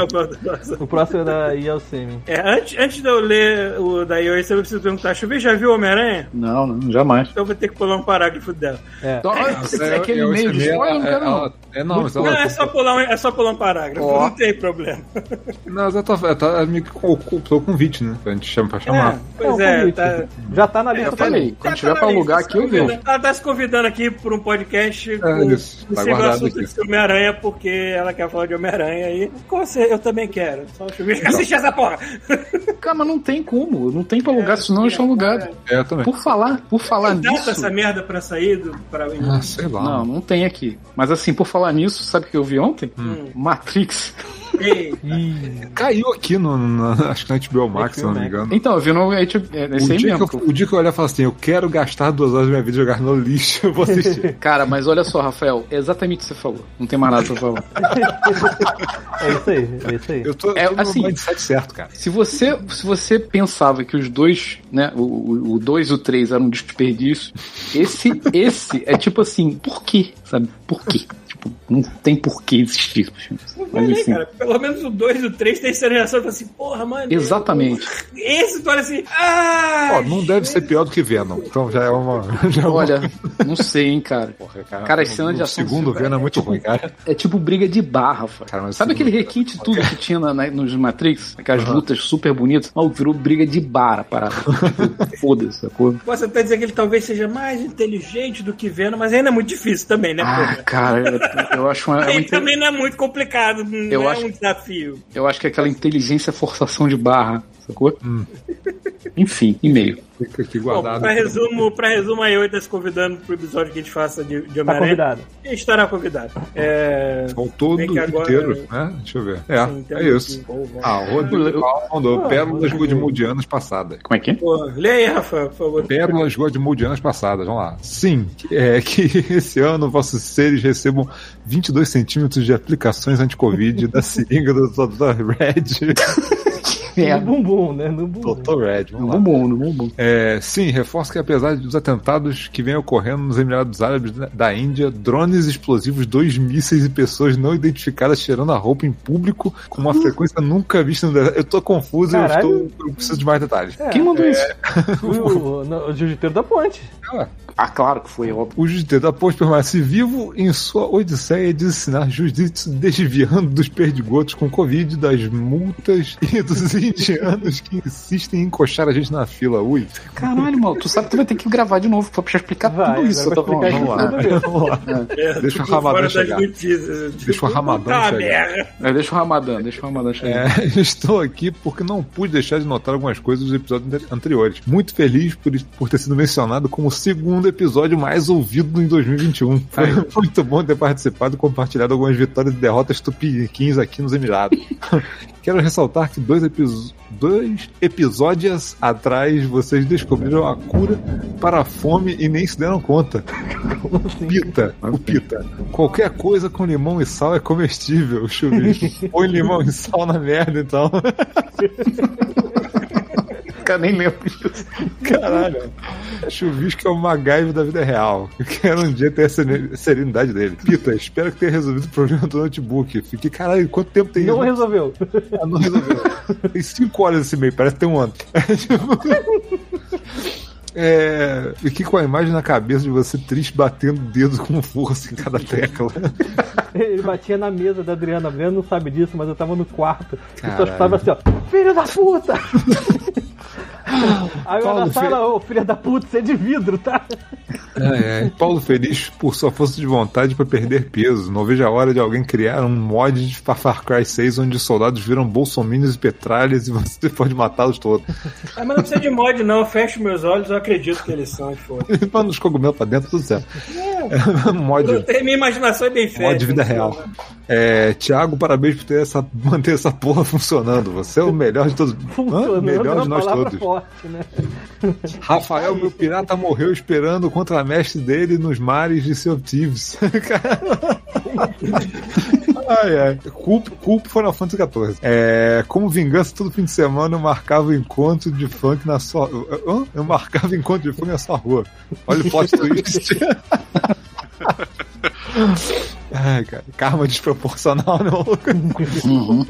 o próximo é da Yelsemi. É, antes, antes de eu ler o da Ioi, eu preciso perguntar: Chuvi já viu Homem-Aranha? Não, não, jamais. Então eu vou ter que pular um parágrafo dela. É. Então, É, aquele eu meio de spoiler, não quero não. É, não, Não, é só pular um, é só pular um parágrafo, Ó. não tem problema. não, mas ela tá, tá me ocultou o convite, né? Pra gente chamar, pra chamar. É, pois é, convite. tá. Já tá na lista Eu falei, também. quando Ela tiver tá pra alugar aqui, eu se vejo. Ela tá se convidando aqui por um podcast com, É isso, com tá sempre o assunto aqui. de Homem-Aranha, porque ela quer falar de Homem-Aranha você, eu também quero. Só assistir essa porra. Cara, mas não tem como. Não tem pra alugar, senão eles são alugados. É, eu também. Por falar, por falar Dá nisso. essa merda pra sair do, pra Ah, sei lá. Não, não tem aqui. Mas assim, por falar nisso, sabe o que eu vi ontem? Hum. Matrix. Ei, Caiu aqui no, no- acho que na HBO Max, se não me engano. Então, eu vi no. É, tipo, é O esse aí dia, mesmo. que eu, o dia que eu olhar e falar assim, eu quero gastar duas horas da minha vida jogar no lixo, eu vou assistir. Cara, mas olha só, Rafael, é exatamente o que você falou. Não tem mais nada pra falar. É isso aí, é isso aí. Eu tô, É, eu tô assim- no mindset certo, cara. Se você, se você pensava que os dois, né, o 2 e o 3 eram um desperdício, esse, esse é tipo assim, por quê? Sabe? Por quê? Tipo, Tipo, não tem por que existir. Mas Olha aí, enfim. cara, pelo menos o 2 e o 3 tem cena de reação fala assim, porra, mano. Exatamente. Esse tu olha assim, ah! Ó, não deve ser pior do que Venom. Então já é uma. Já é uma- Olha, não sei, hein, cara. Cara, as cenas de o ação. segundo Venom é muito ruim, cara. É tipo briga de barra. Cara, mas Sabe aquele requinte tudo que tinha na, na- nos Matrix? Aquelas lutas super bonitas? Não, virou briga de barra, parada. Tipo, Foda-se, sacou? Posso até dizer que ele talvez seja mais inteligente do que Venom, mas ainda é muito difícil também, né, Ah, porra? cara, eu, acho uma, é uma também não é muito complicado, não Eu é acho- um desafio. Eu acho que é aquela inteligência forçação de barra, sacou? Hum. Enfim, e-mail. Fica aqui Bom, guardado. pra resumo, pra resumo aí, eu tá se convidando pro episódio que a gente faça de, de Tá Homem-Aranha. convidado. E estará convidado. É... Faltou Bem do que agora- inteiro, né? Deixa eu ver. É, Sim, é isso. vamos. Ah, o Rodrigo mandou Ah, Pérolas Rodrigo. Godmudianas passadas. Como é que é? Pô, lê aí, Rafa, por favor. Pérolas Godmudianas passadas, vamos lá. Sim, é que esse ano vossos seres recebam 22 centímetros de aplicações anti-Covid da seringa do Dr. Red. É, No bumbum, né? No bumbum. Dr. Red, vamos lá. no bom, no bom. É, sim, reforço que apesar dos atentados que vêm ocorrendo nos Emirados Árabes da- Índia, drones explosivos, dois mísseis e pessoas não identificadas cheirando a roupa em público com uma frequência nunca vista no deserto. Eu tô confuso e eu, estou, eu preciso de mais detalhes. É, Quem mandou isso? o, no- o jiu-jiteiro da ponte. Ah, claro que foi, óbvio. O jiu-jitsu da Ponte permanece vivo em sua odisseia de ensinar jiu-jitsu desviando dos perdigotos com Covid, das multas e dos indianos que insistem em encoxar a gente na fila. Ui. Caralho, mano, tu sabe que tu vai ter que gravar de novo pra explicar Vai, tudo isso. Tá falando. Vamos lá. Vamos lá. É, Deixa o Ramadã chegar. notícias. Deixa o Ramadã Puta chegar. merda. É, deixa o Ramadã, deixa o Ramadã chegar. É, estou aqui porque não pude deixar de notar algumas coisas dos episódios ante- anteriores. Muito feliz por, por ter sido mencionado como o segundo episódio mais ouvido em 2021. Foi muito bom ter participado e compartilhado algumas vitórias e derrotas tupiniquins aqui nos Emirados. Quero ressaltar que dois, dois episódios atrás vocês descobriram a cura para a fome e nem se deram conta. Pita, o pita. Qualquer coisa com limão e sal é comestível, chuvisco. Põe limão e sal na merda, então. Cara, nem lembro disso. Caralho. Chuvisco é o MacGyver da vida real. Eu quero um dia ter a seren- serenidade dele. Pita, espero que tenha resolvido o problema do notebook. Fiquei, caralho, quanto tempo tem Não isso? resolveu. Ah, não resolveu. Tem cinco horas esse e-mail, parece que tem um ano. É, tipo... É, fiquei com a imagem na cabeça de você triste batendo o dedo com força em cada tecla. Ele batia na mesa da Adriana. A Adriana não sabe disso, mas eu tava no quarto. E só Caralho. escutava assim, ó. Filho da puta! Aí eu Paulo, na sala, ô filho da puta, você é de vidro, tá? É, é. Paulo Feliz por sua força de vontade para perder peso. Não vejo a hora de alguém criar um mod de Far Cry 6 onde os soldados viram bolsominions e petralhas e você pode matá-los todos. Ah, mas não precisa de mod, não. Eu fecho meus olhos, eu acredito que eles são. e foda. Manda os cogumelos pra dentro, tudo certo. É, um mod, Eu tenho- Minha imaginação é bem feita. mod de vida real. É, Tiago, parabéns por ter essa, manter essa porra funcionando. Você é o melhor de todos. Hã? Funcionando é Melhor uma de nós todos. forte, né? Rafael, meu pirata, morreu esperando o contramestre dele nos mares de seu Thieves. ai, ai. Culpa, culpa Final Fantasy XIV. É, como vingança, todo fim de semana eu marcava o encontro de funk na sua. Hã? Eu marcava encontro de funk na sua rua. Olha o plot twist. Ai, cara, karma desproporcional, né, maluco? Uhum.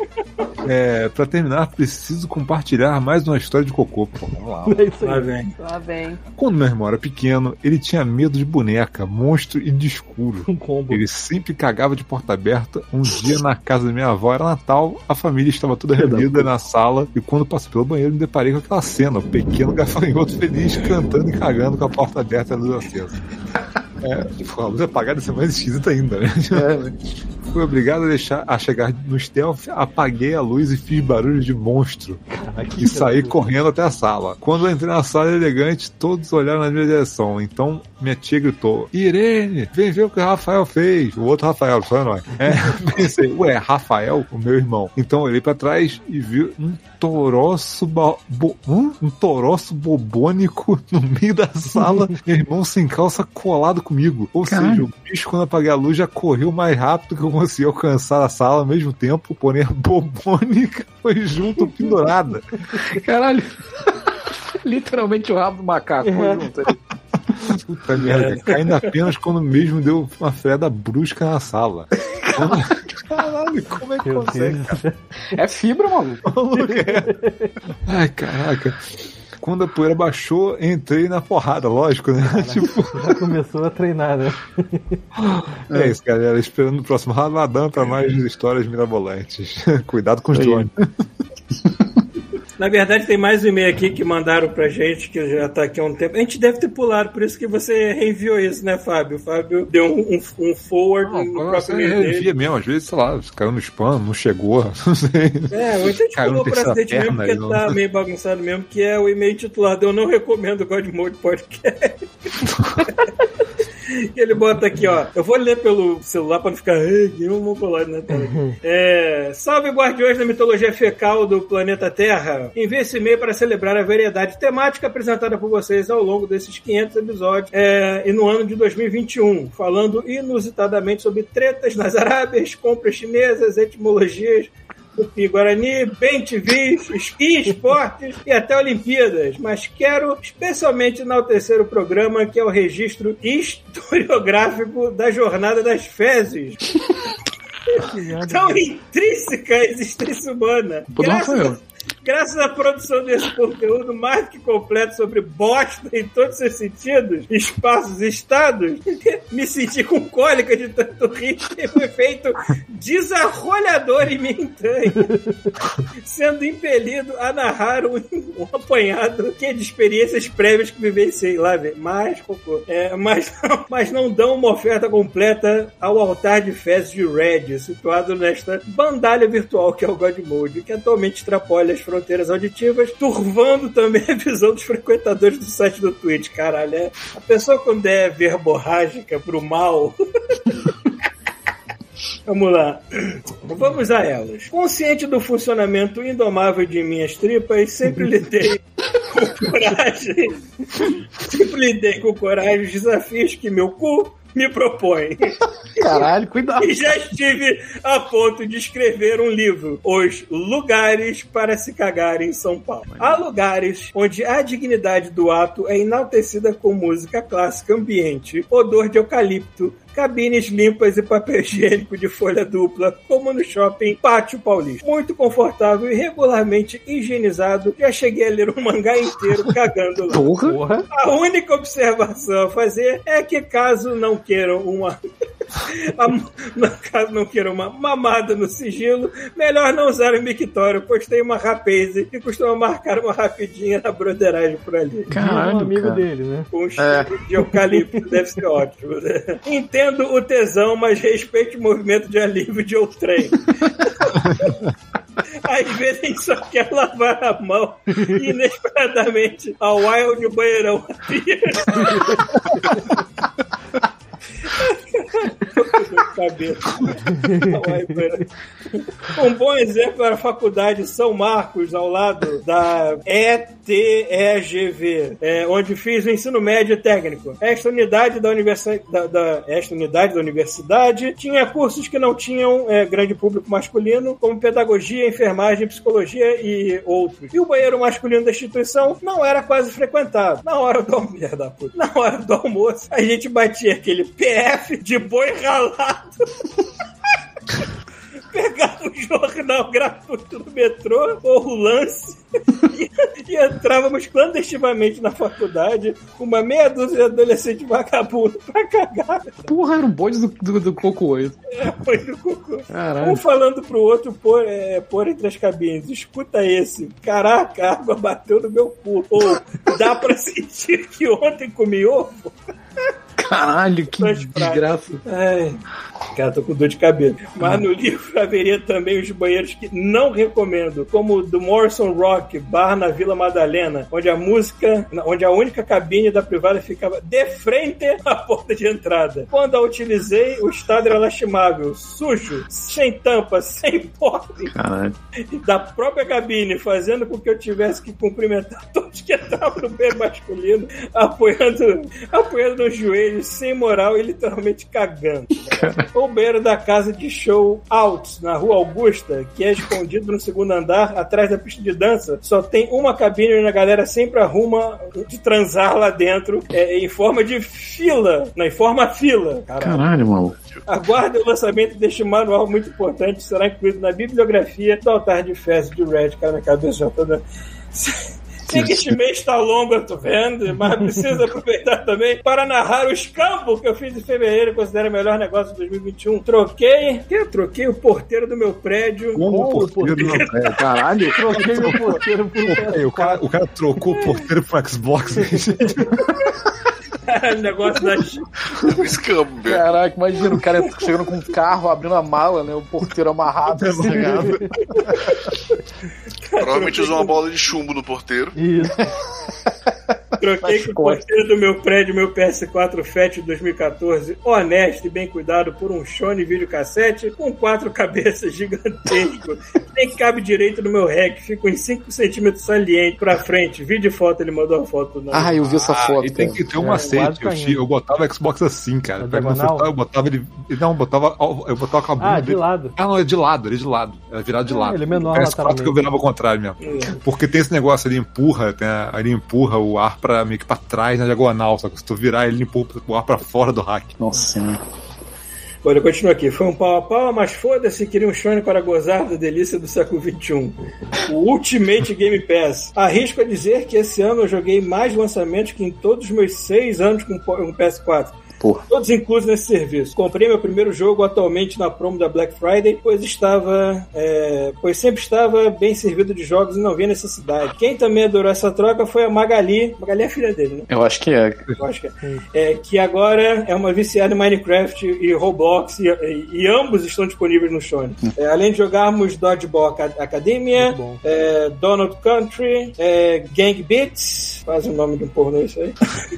É, pra terminar, preciso compartilhar mais uma história de cocô. Pô, vamos lá. É isso Lá aí. vem. Lá vem. Quando meu irmão era pequeno, ele tinha medo de boneca, monstro e de escuro. Um combo. Ele sempre cagava de porta aberta. Um dia na casa da minha avó era Natal, a família estava toda reunida na sala e quando passei pelo banheiro me deparei com aquela cena, o pequeno gafanhoto feliz cantando e cagando com a porta aberta e a luz acesa. É, tipo, a luz apagada isso é mais esquisita ainda, né? Fui obrigado a deixar a chegar no stealth, apaguei a luz e fiz barulho de monstro e saí correndo até a sala. Quando eu entrei na sala elegante, todos olharam na minha direção. Então minha tia gritou: Irene, vem ver o que o Rafael fez. O outro Rafael, só não é. é pensei, ué, Rafael, o meu irmão. Então eu olhei pra trás e vi um toroço bo... hum? um toroço bobônico no meio da sala, meu irmão sem calça colado comigo. Ou seja, o bicho, quando apaguei a luz, já correu mais rápido que eu consegui alcançar a sala ao mesmo tempo, porém a bobônica foi junto pendurada. Caralho. Literalmente o rabo do macaco. foi É. junto ali. Puta merda, caindo apenas quando mesmo deu uma freada brusca na sala. Caralho, como é que Meu consegue? Deus. É fibra, maluco. Maluco, é. Ai, caraca. Quando a poeira baixou, entrei na porrada, lógico, né? tipo, Já começou a treinar, né? é isso, galera. Esperando o próximo Ramadã pra mais histórias mirabolantes. Cuidado com os drones. Na verdade, tem mais um e-mail aqui que mandaram pra gente, que já tá aqui há um tempo. A gente deve ter pulado, por isso que você reenviou isso, né, Fábio? O Fábio deu um, um, um forward Não, no próprio e-mail dele. mesmo, às vezes, sei lá, caiu no spam, não chegou, não sei. É, ou então a gente pulou por acidente mesmo, porque aí, tá não. meio bagunçado mesmo, que é o e-mail titulado Eu não recomendo o God Mode Podcast. E ele bota aqui, ó. Eu vou ler pelo celular pra não ficar. "Ei, Game Mongoloid na tela. aqui." É, salve guardiões da mitologia fecal do planeta Terra. Envie esse e-mail para celebrar a variedade temática apresentada por vocês ao longo desses 500 episódios é, e no ano de 2021, falando inusitadamente sobre tretas nas Arábias, compras chinesas, etimologias Tupi Guarani, bem TVs, esqui, esportes e até Olimpíadas. Mas quero especialmente enaltecer o programa que é o registro historiográfico da Jornada das Fezes. Tão intrínseca à existência humana. Eu. Graças à produção desse conteúdo mais que completo sobre bosta em todos os sentidos, espaços e estados, me senti com cólica de tanto rir e um efeito desarrolhador em minha entranha, sendo impelido a narrar um, um apanhado que é de experiências prévias que vivenciei lá, velho. Mas, cocô, é, mas, não, mas não dão uma oferta completa ao altar de fezes de Red, situado nesta bandalha virtual que é o God Mode, que atualmente extrapola as fronteiras auditivas, turvando também a visão dos frequentadores do site do Twitch. Caralho, é, a pessoa quando é verborrágica pro mal. Vamos lá. Vamos a elas. Consciente do funcionamento indomável de minhas tripas, sempre lidei com coragem. Sempre lidei com coragem os desafios que meu cu me propõe. Caralho, cuidado. E já estive a ponto de escrever um livro, Os Lugares para se Cagar em São Paulo. Há lugares onde a dignidade do ato é enaltecida com música clássica ambiente, odor de eucalipto, cabines limpas e papel higiênico de folha dupla, como no shopping Pátio Paulista. Muito confortável e regularmente higienizado. Já cheguei a ler um mangá inteiro cagando lá. Porra. A única observação a fazer é que caso não queiram uma. a- no caso não queiram uma mamada no sigilo, melhor não usar o mictório, pois tem uma rapaze e costuma marcar uma rapidinha na broderagem por ali. Diz um Caralho, amigo cara. dele, né? Com cheiro de eucalipto, deve ser ótimo. né? Entendo o tesão, mas respeite o movimento de alívio de outrem. Às vezes a gente só quer lavar a mão e inesperadamente a wild banheirão Cabeça. Um bom exemplo era a faculdade São Marcos, ao lado da ETEGV, é, onde fiz o ensino médio técnico. Esta unidade da, universidade, da, da- esta unidade da universidade tinha cursos que não tinham é, grande público masculino, como pedagogia, enfermagem, psicologia e outros. E o banheiro masculino da instituição não era quase frequentado. Na hora do da puta, na hora do almoço, a gente batia aquele PF de boi ralado. Pegava o jornal gratuito no metrô ou o lance e, e entrávamos clandestinamente na faculdade com uma meia dúzia de adolescentes vagabundos pra cagar. Porra, era o bode do, do, do Coco 8. Foi do cocô. Caralho. Um falando pro outro pôr, é, pôr entre as cabines. Escuta esse. Caraca, a água bateu no meu cu. Ou dá pra sentir que ontem comi ovo? Caralho, que desgraça. Ai, cara, tô com dor de cabeça. Mas no livro haveria também os banheiros que não recomendo, como o do Morrison Rock, bar na Vila Madalena, onde a música, onde a única cabine da privada ficava de frente à porta de entrada. Quando a utilizei, o estado era lastimável, sujo, sem tampa, sem porta Caralho. da própria cabine, fazendo com que eu tivesse que cumprimentar todo Acho que tava no bem masculino, apoiando, apoiando nos joelhos, sem moral e literalmente cagando. O banheiro da casa de show Alts, na rua Augusta, que é escondido no segundo andar, atrás da pista de dança, só tem uma cabine e a galera sempre arruma de transar lá dentro, é, em forma de fila. Não, em forma fila. Caralho. Caralho, maluco. Aguarde o lançamento deste manual muito importante, será incluído na bibliografia do altar de festa de Red. Cara, minha cabeça toda. Sei que este mês está longo, eu tô vendo, mas preciso aproveitar também para narrar o escampo que eu fiz em fevereiro e considero o melhor negócio de 2021. Troquei, que eu troquei o porteiro do meu prédio. Como o porteiro não pega? Caralho. Troquei meu porteiro por um o, cara, o cara trocou o porteiro pro Xbox. o negócio da velho. Caraca, imagina o cara chegando com um carro, abrindo a mala, né? O porteiro amarrado, assim, ligado? Provavelmente usou uma bola de chumbo no porteiro. Isso. Troquei com o porteiro do meu prédio, meu PS4 FAT de 2014, honesto e bem cuidado por um Sony videocassete com quatro cabeças gigantesco. Nem cabe direito no meu rack, fico em 5 centímetros saliente pra frente. Vídeo e foto, ele mandou uma foto. Na... Ah, eu vi essa foto. e tem que ter um É, macete. Eu, eu botava o Xbox assim, cara. Na Pra você- Eu botava ele. Não, eu botava, eu botava com a bunda Ah, de dele. lado. Ah, não, é de lado, ele é de lado. Era virado de Ah, lado. ele é menor PS4 lateralmente. que eu virava ao contrário mesmo. Porque tem esse negócio ali, empurra, tem a- ele empurra o ar pra, meio que pra trás na diagonal. Só que se tu virar, ele empurra o ar pra fora do hack. Nossa senhora. Olha, continua aqui. Foi um pau a pau, mas foda-se, queria um Sony para gozar da delícia do século XXI. O Ultimate Game Pass. Arrisco a dizer que esse ano eu joguei mais lançamentos que em todos os meus seis anos com o PS4. Porra. Todos inclusos nesse serviço. Comprei meu primeiro jogo atualmente na promo da Black Friday, pois estava, é, pois sempre estava bem servido de jogos e não via necessidade. Quem também adorou essa troca foi a Magali. Magali é a filha dele, né? Eu acho que é. Eu acho que é. É, que agora é uma viciada em Minecraft e Roblox, e, e- e ambos estão disponíveis no Sony. É, além de jogarmos Dodgeball Aca- Academia, é, Donald Country, é, Gang Beats, quase o nome de um pornô isso aí,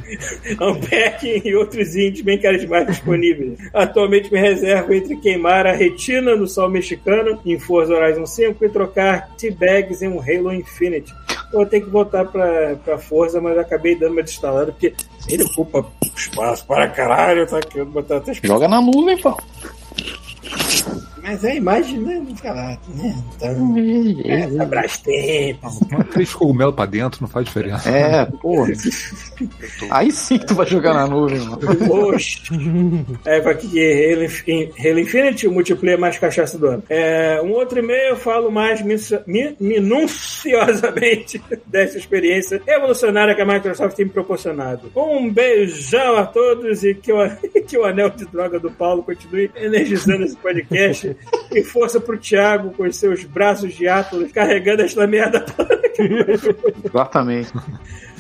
Unpacking e outros indies bem carismáticos disponíveis. Atualmente me reservo entre queimar a retina no sol mexicano em Forza Horizon 5 e trocar T-Bags em um Halo Infinite. Vou ter que voltar pra, pra Forza, mas acabei dando uma desinstalada porque ele ocupa espaço para caralho, tá querendo botar até Joga na nuvem, pô. Mas a imagem, né? Não caralho, né? Então, é, Brastemp. Põe três cogumelos pra dentro, não faz diferença. É, porra. Aí sim que tu vai jogar na nuvem, mano. Oxe. É, vai aqui, Halo, Inf- Halo Infinity, o multiplayer mais cachaça do ano. É, um outro e-mail eu falo mais minuci- mi- minuciosamente dessa experiência revolucionária que a Microsoft tem me proporcionado. Um beijão a todos e que o, que o anel de droga do Paulo continue energizando esse podcast. E força pro Thiago com os seus braços de Atlas carregando esta merda Exatamente.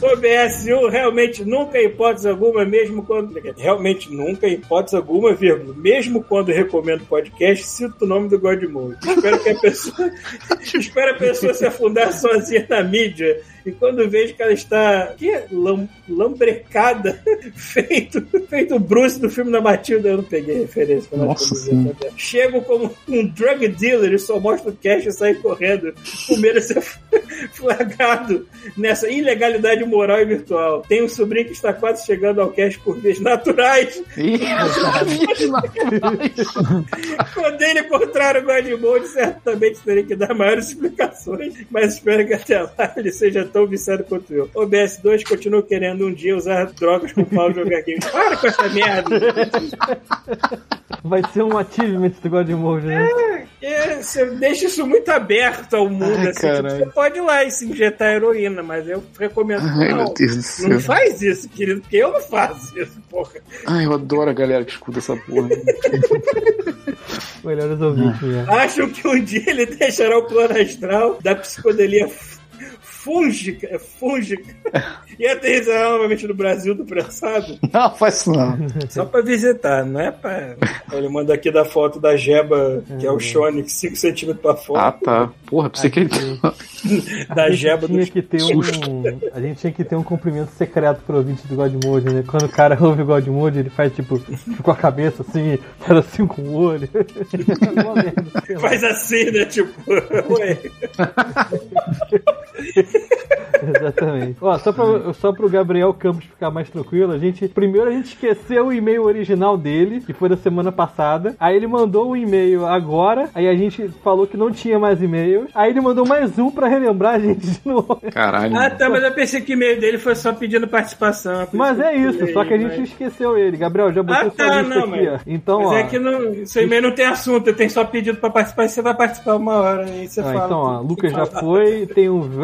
OBS1 realmente nunca, em hipótese alguma, mesmo quando. Realmente nunca, em hipótese alguma, vírgula. Mesmo quando recomendo podcast, cito o nome do Godmode. Espero que a pessoa. espero a pessoa se afundar sozinha na mídia. E quando vejo que ela está que? Lam, lambrecada, feito, feito o Bruce do filme da Matilda, eu não peguei referência. pra Nossa ver. Chego como um drug dealer e só mostro o cash e saio correndo, com medo de ser flagrado nessa ilegalidade moral e virtual. Tem um sobrinho que está quase chegando ao cash por vias naturais. Ih, Quando ele encontrar o Godmode, certamente terei que dar maiores explicações, mas espero que até lá ele seja tão viciado quanto eu. O BS2 continua querendo um dia usar drogas com o Paulo jogar games. Para com essa merda! Vai ser um achievement do God Mode, né? É, você deixa isso muito aberto ao mundo. Ai, assim, tipo, você pode ir lá e se injetar heroína, mas eu recomendo. Ai, não, meu Deus do céu. não faz isso, querido, porque eu não faço isso, porra. Ai, eu adoro a galera que escuta essa porra. Melhores ouvintes mesmo. Acham que um dia ele deixará o plano astral da psicodelia fúngica, fúngica e aterrissará novamente no Brasil do prensado? Não, faz isso não. Só pra visitar, não é pra. Ele manda aqui da foto da Jeba, que é o Shone, 5 centímetros pra Ah, fora, tá. Porra, pensei que ele. da Jeba do que ter um, a gente tinha que ter um cumprimento secreto pro ouvinte do God Mode, né? Quando o cara ouve o God Mode, ele faz tipo com a cabeça assim, faz assim com o olho. Faz assim, né? Tipo, ué. Exatamente. Ó, só, pra, só pro Gabriel Campos ficar mais tranquilo, a gente. Primeiro a gente esqueceu o e-mail original dele, que foi da semana passada. Aí ele mandou um e-mail agora. Aí a gente falou que não tinha mais e-mails. Aí ele mandou mais um pra relembrar a gente de novo. Caralho. Ah, tá, mas eu pensei que o e-mail dele foi só pedindo participação. Mas é isso, só que a gente mas- esqueceu ele. Gabriel, já botou Ah, sua tá, lista não, aqui, mas- ó. Então, Mas ó. é que não, seu e-mail não tem assunto, tem só pedido pra participar e você vai participar uma hora. Aí você Ah, fala. então, ó, Lucas já foi, tem o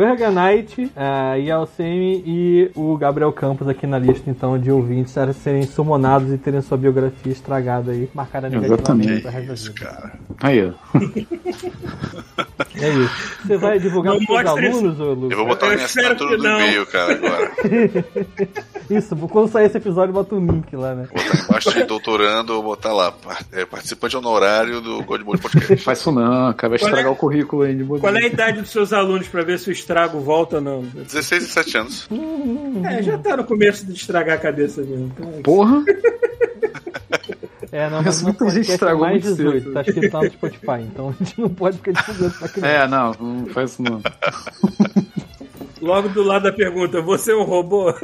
Verganite, a Yalsemi e o Gabriel Campos aqui na lista, então, de ouvintes a serem sumonados e terem sua biografia estragada aí, marcada negativamente Exatamente. Isso, cara. Aí, ó. É isso. Você vai divulgar seus mostre alunos, ô Lucas? Eu vou botar Eu a minha assinatura no e-mail, cara, agora. Isso, quando sair esse episódio, bota um link lá, né? Vou botar embaixo de doutorando, vou botar lá. é, participante honorário do God Mode Podcast. Faz isso não, cara. Vai estragar é? o currículo aí de. Qual é a idade dos seus alunos pra ver se o estrago volta não? 16 e 7 anos. É, já tá no começo de estragar a cabeça mesmo. Então, Porra! É, não, Mas muita no gente é estragou mais muito 18, cedo. tá escrito lá no Spotify, então a gente não pode ficar divulgando pra criança. É, não, não faz isso não. Logo do lado da pergunta, você é um robô?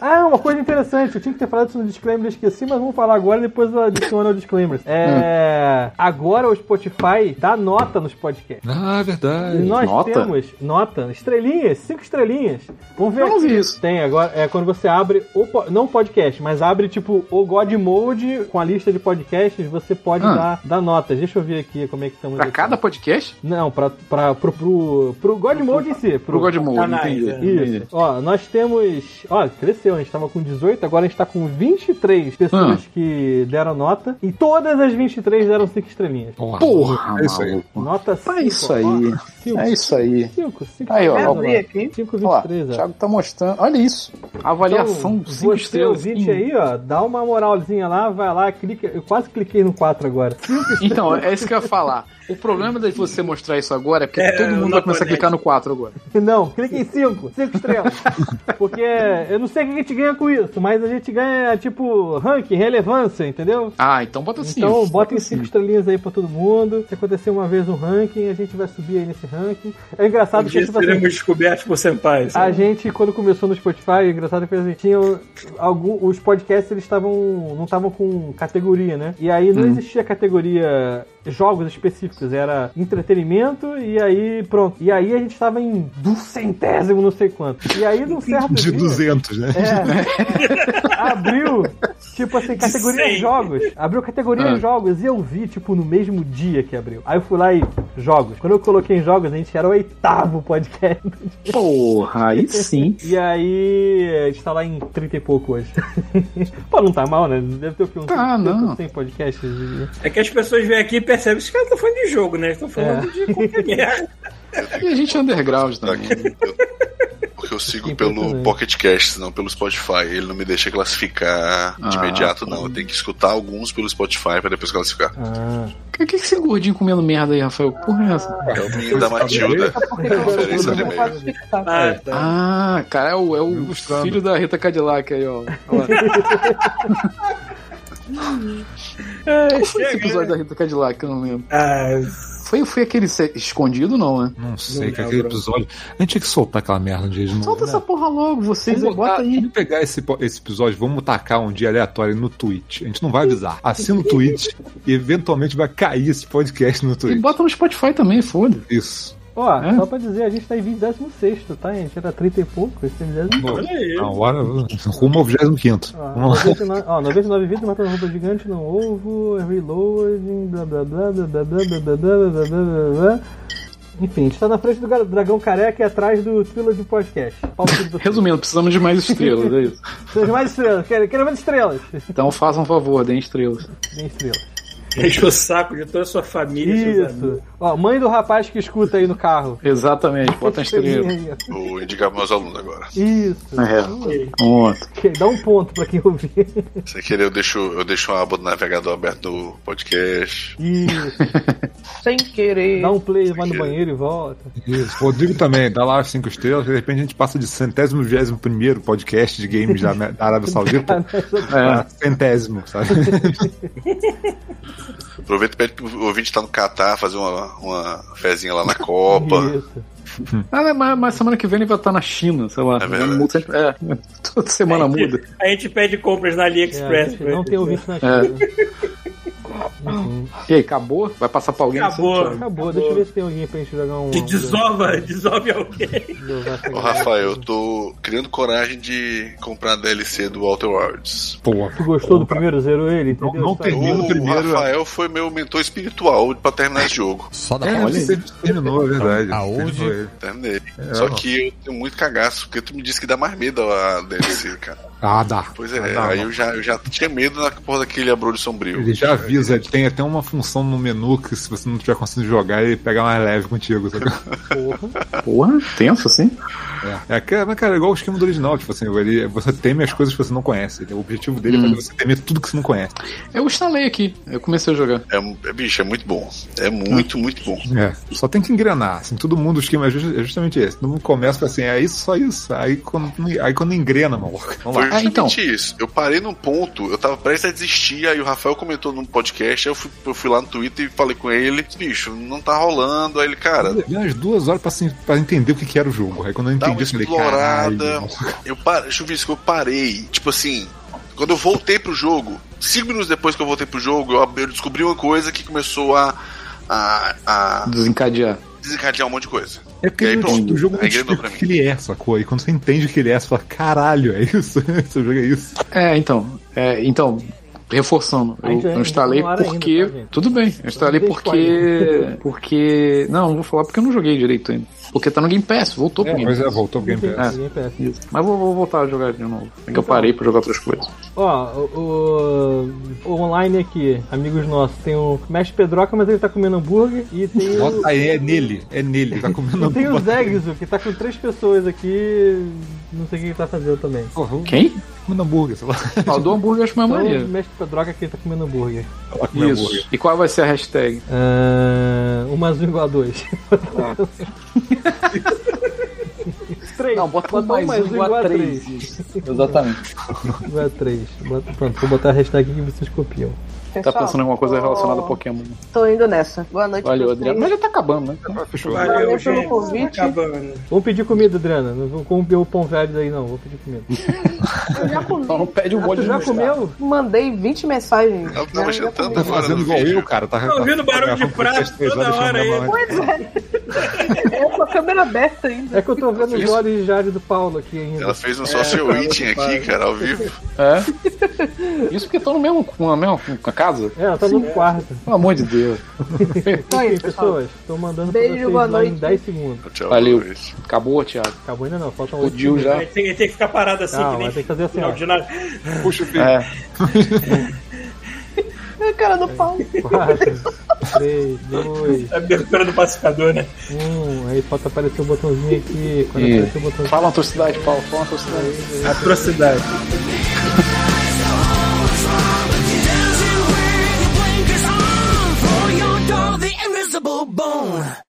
Ah, uma coisa interessante, eu tinha que ter falado isso no disclaimer, eu esqueci, mas vamos falar agora, depois eu adiciono ao disclaimer. É, agora o Spotify dá nota nos podcasts. Ah, E verdade. nós Nota? temos nota, estrelinhas, cinco estrelinhas. Vamos ver não vi isso. Tem agora, é quando você abre o não o podcast, mas abre tipo o God Mode com a lista de podcasts, você pode Ah. dar, dar notas. Deixa eu ver aqui como é que estamos. Pra aqui. cada podcast? Não, pra, pra, pro, pro, pro God Mode em si. Pro God Mode, Canais, entendi. é. Isso. entendi. Ó, nós temos. Ó, cresceu. A gente tava com 18, agora a gente tá com 23 pessoas Ah. que deram nota. E todas as 23 deram 5 estrelinhas. Porra, Porra, é isso aí. Nota 5. É isso aí. É isso aí. 5, 5. Aí, ó, Eu ó, abri aqui. 5, Ó, 23, o ó. Thiago tá mostrando. Olha isso. Avaliação Então, 5 você estrelas. ouvinte aí, ó, dá uma moralzinha lá, vai lá, clica. Eu quase cliquei no 4 agora. Então, é isso que eu ia falar. O problema de você mostrar isso agora é porque É, todo mundo vai começar a clicar no 4 agora. Não, clica em 5, 5 estrelas. Porque eu não sei o que a gente ganha com isso, mas a gente ganha, tipo, ranking, relevância, entendeu? Ah, então bota 5. Então, botem 5 estrelinhas aí pra todo mundo. Se acontecer uma vez um ranking, a gente vai subir aí nesse ranking. É engraçado Um que, tipo assim, seremos descobertos por senpai. a sabe? gente, quando começou no Spotify, é engraçado que assim, tinha algum, os podcasts eles estavam não estavam com categoria, né? E aí não existia categoria jogos específicos, era entretenimento e aí pronto. E aí a gente estava em duzentésimo não sei quanto. E aí num certo De dia, 200, né? é, abriu, tipo assim, categoria jogos. Abriu categoria Ah. jogos e eu vi, tipo, no mesmo dia que abriu. Aí eu fui lá e jogos. Quando eu coloquei em jogos, a gente era o oitavo podcast. Porra, aí sim. E aí, a gente tá lá em 30 e pouco hoje. Pô, não tá mal, né? Deve ter o que? Tá, 50, não. 100 podcasts. É que as pessoas vêm aqui e percebem, os caras estão falando de jogo, né? Estão falando É. de qualquer merda. E a gente é underground Tá também. Porque eu sigo pelo Impressionante. Pocket Cast, não pelo Spotify. Ele não me deixa classificar de Ah, imediato, não. Eu tenho que escutar alguns pelo Spotify pra depois classificar. Ah. O que, que esse gordinho comendo merda aí, Rafael? Porra é essa? É o menino da Matilda. Ah, tá. Ah, cara, é o, é o filho da Rita Cadillac aí, ó. Qual foi esse episódio da Rita Cadillac eu não lembro? Ah, Foi, foi aquele se- escondido, não, né? Não sei, que aquele episódio. A gente tinha que soltar aquela merda dia de novo. Solta né? essa porra logo, vocês aí, Vamos, bota botar- aí. vamos pegar esse, esse episódio, vamos tacar um dia aleatório no Twitch. A gente não vai avisar. Assina o Twitch e eventualmente vai cair esse podcast no E Twitch. bota no Spotify também, foda. Isso. Ó, É? só pra dizer, a gente tá em 26, tá? A gente era 30 e pouco, esse é 25. Bom, olha aí. Não, agora rumo ao 25. Ó, Vamos lá. 99, ó, 99 vidas, matando roupa gigante, não ovo, reloading, blá blá blá blá blá blá blá blá blá blá blá blá blá. Enfim, a gente tá na frente do dragão careca e atrás do Trilogy Podcast. Resumindo, precisamos de mais estrelas, é isso. Precisamos de mais estrelas, mais estrelas. Então façam um favor, deem estrelas. Nem estrelas. Enche o saco de toda a sua família. Isso. Ó, mãe do rapaz que escuta aí no carro. Exatamente, bota uma estrela. Vou indicar meus alunos agora. Isso. É. Que- Dá um ponto pra quem ouvir. Se querer, eu deixo, eu deixo uma aba do navegador aberto no podcast. Isso. Sem querer. Dá um play, vai no banheiro e volta. Isso. Rodrigo também, dá lá as 5 estrelas, de repente a gente passa de centésimo, vigésimo primeiro podcast de games da, da Arábia Saudita pra centésimo, sabe? Aproveita e pede pro ouvinte estar no Catar, fazer uma, uma fezinha lá na Copa. Ah, mas, mas semana que vem ele vai estar na China, sei lá. É sempre- É, toda semana a, gente, muda. a gente pede compras na É, AliExpress. gente não tem ouvinte na É. China. Uhum. E aí, acabou? Vai passar pra alguém? Acabou. Acabou, deixa eu ver se tem alguém pra gente jogar um. Que desova, desove alguém. Ô, Rafael, eu tô criando coragem de comprar a DLC do Outer Worlds. Pô, Tu gostou do primeiro? Zerou ele? Entendeu? Não- não termina. O primeiro- Rafael foi meu mentor espiritual pra terminar esse jogo. Só da é, pausa. você terminou, é verdade. Aonde? Terminei. É, Só que eu tenho muito cagaço, porque tu me disse que dá mais medo a DLC, cara. Ah, dá. Pois é, Ah, dá, aí eu já, eu já tinha medo na porra daquele abrolho sombrio. Ele já avisa, ele tem até uma função no menu que se você não tiver conseguindo jogar, ele pega mais leve contigo. Sabe? Porra. Porra, tenso assim? É, é, mas, cara, é igual o esquema do original, tipo assim, ele, você teme as coisas que você não conhece. O objetivo dele é fazer você temer tudo que você não conhece. Eu instalei aqui, eu comecei a jogar. É, é, bicho, é muito bom. É muito, muito bom. É, só tem que engrenar, assim, todo mundo, o esquema é é justamente esse. Todo mundo começa assim, é isso, só isso. Aí quando, aí quando engrena, maluco. Vamos Foi lá. Ah, então. justamente isso. Eu parei num ponto, eu tava prestes a desistir, aí o Rafael comentou num podcast, aí eu fui, eu fui lá no Twitter e falei com ele, bicho, não tá rolando. Aí ele, cara, Eu levei umas duas horas pra, assim, pra entender o que, que era o jogo. Aí quando eu entendi, eu falei, explorada. Eu parei, Chuvisco, eu parei. Tipo assim, quando eu voltei pro jogo, cinco minutos depois que eu voltei pro jogo, eu, eu descobri uma coisa que começou a, a, a Desencadear. Desencadear um monte de coisa. É porque E aí, o- pronto. o jogo não Aí te engrenou explica pra o que ele é, sacou? E quando você entende o que ele é, você fala, caralho, é isso? Esse jogo é isso. É, então. É, então, reforçando, A eu, eu instalei porque. ainda, tá, tudo bem, eu instalei Não porque. Porque. Não, não vou falar porque eu não joguei direito ainda. Porque tá no Game Pass, voltou pro É, Game mas é, Pass. voltou pro Game Pass. Peça. Isso. Mas vou, vou voltar a jogar de novo. É que eu parei pra jogar outras coisas. Ó, o, o- o online aqui, amigos nossos, tem o Mestre Pedroca, mas ele tá comendo hambúrguer. E tem o, Bota aí, é nele, é nele, ele tá comendo e tem o. Zegzo, que tá com três pessoas aqui. Não sei o que ele tá fazendo também. Quem? comendo hambúrguer. Ah, o do hambúrguer eu acho mais Então, o maneiro. Mestre Pedroca que tá comendo hambúrguer. Come hambúrguer. Isso. E qual vai ser a hashtag? Ah, um mais um igual a dois. três. Não, bota um Bota mais um igual a três. Exatamente. Igual a três. Bota, pronto, vou botar a hashtag que vocês copiam. Tá Pessoal, pensando em alguma coisa tô- relacionada a Pokémon. Tô indo nessa. Boa noite. Valeu, vocês. Mas já tá acabando, né? Fechou. Valeu, Valeu pelo gente. convite. Tá acabando. Vamos pedir comida, Adriana. Não vou comer o pão velho daí, não. Vou pedir comida. Eu já comi. Então não pede um Ah, monte de já comeu? Mandei 20 mensagens. Eu tava Já- já jantando comi. Tá fazendo igual eu, cara. Tá, Tô ouvindo barulho de prato toda hora aí. Pois é. Câmera aberta ainda. É que eu tô vendo os olhos de Jade do Paulo aqui ainda. Ela fez um social eating aqui, cara, ao vivo. É. Isso porque estão no mesmo, na mesma casa? É, ela tá no quarto. Pelo amor de Deus. Então é pessoal. pessoas, tô mandando pra Beijo, vocês boa lá em noite. 10 segundos. Tchau, Valeu. Luiz. Acabou, Thiago. Acabou ainda não, faltam 8 Explodiu já. Tem, tem que ficar parado assim, Calma, que nem tem que fazer assim, final ó. de nada. Puxa, filho. É. É a cara do pau. 4, 3, 2. É a cara do pacificador, né? Um, Aí falta aparecer o um botãozinho aqui. Quando e... aparecer o um botãozinho. Fala uma atrocidade, Paulo. Fala uma atrocidade. Atrocidade. Bone.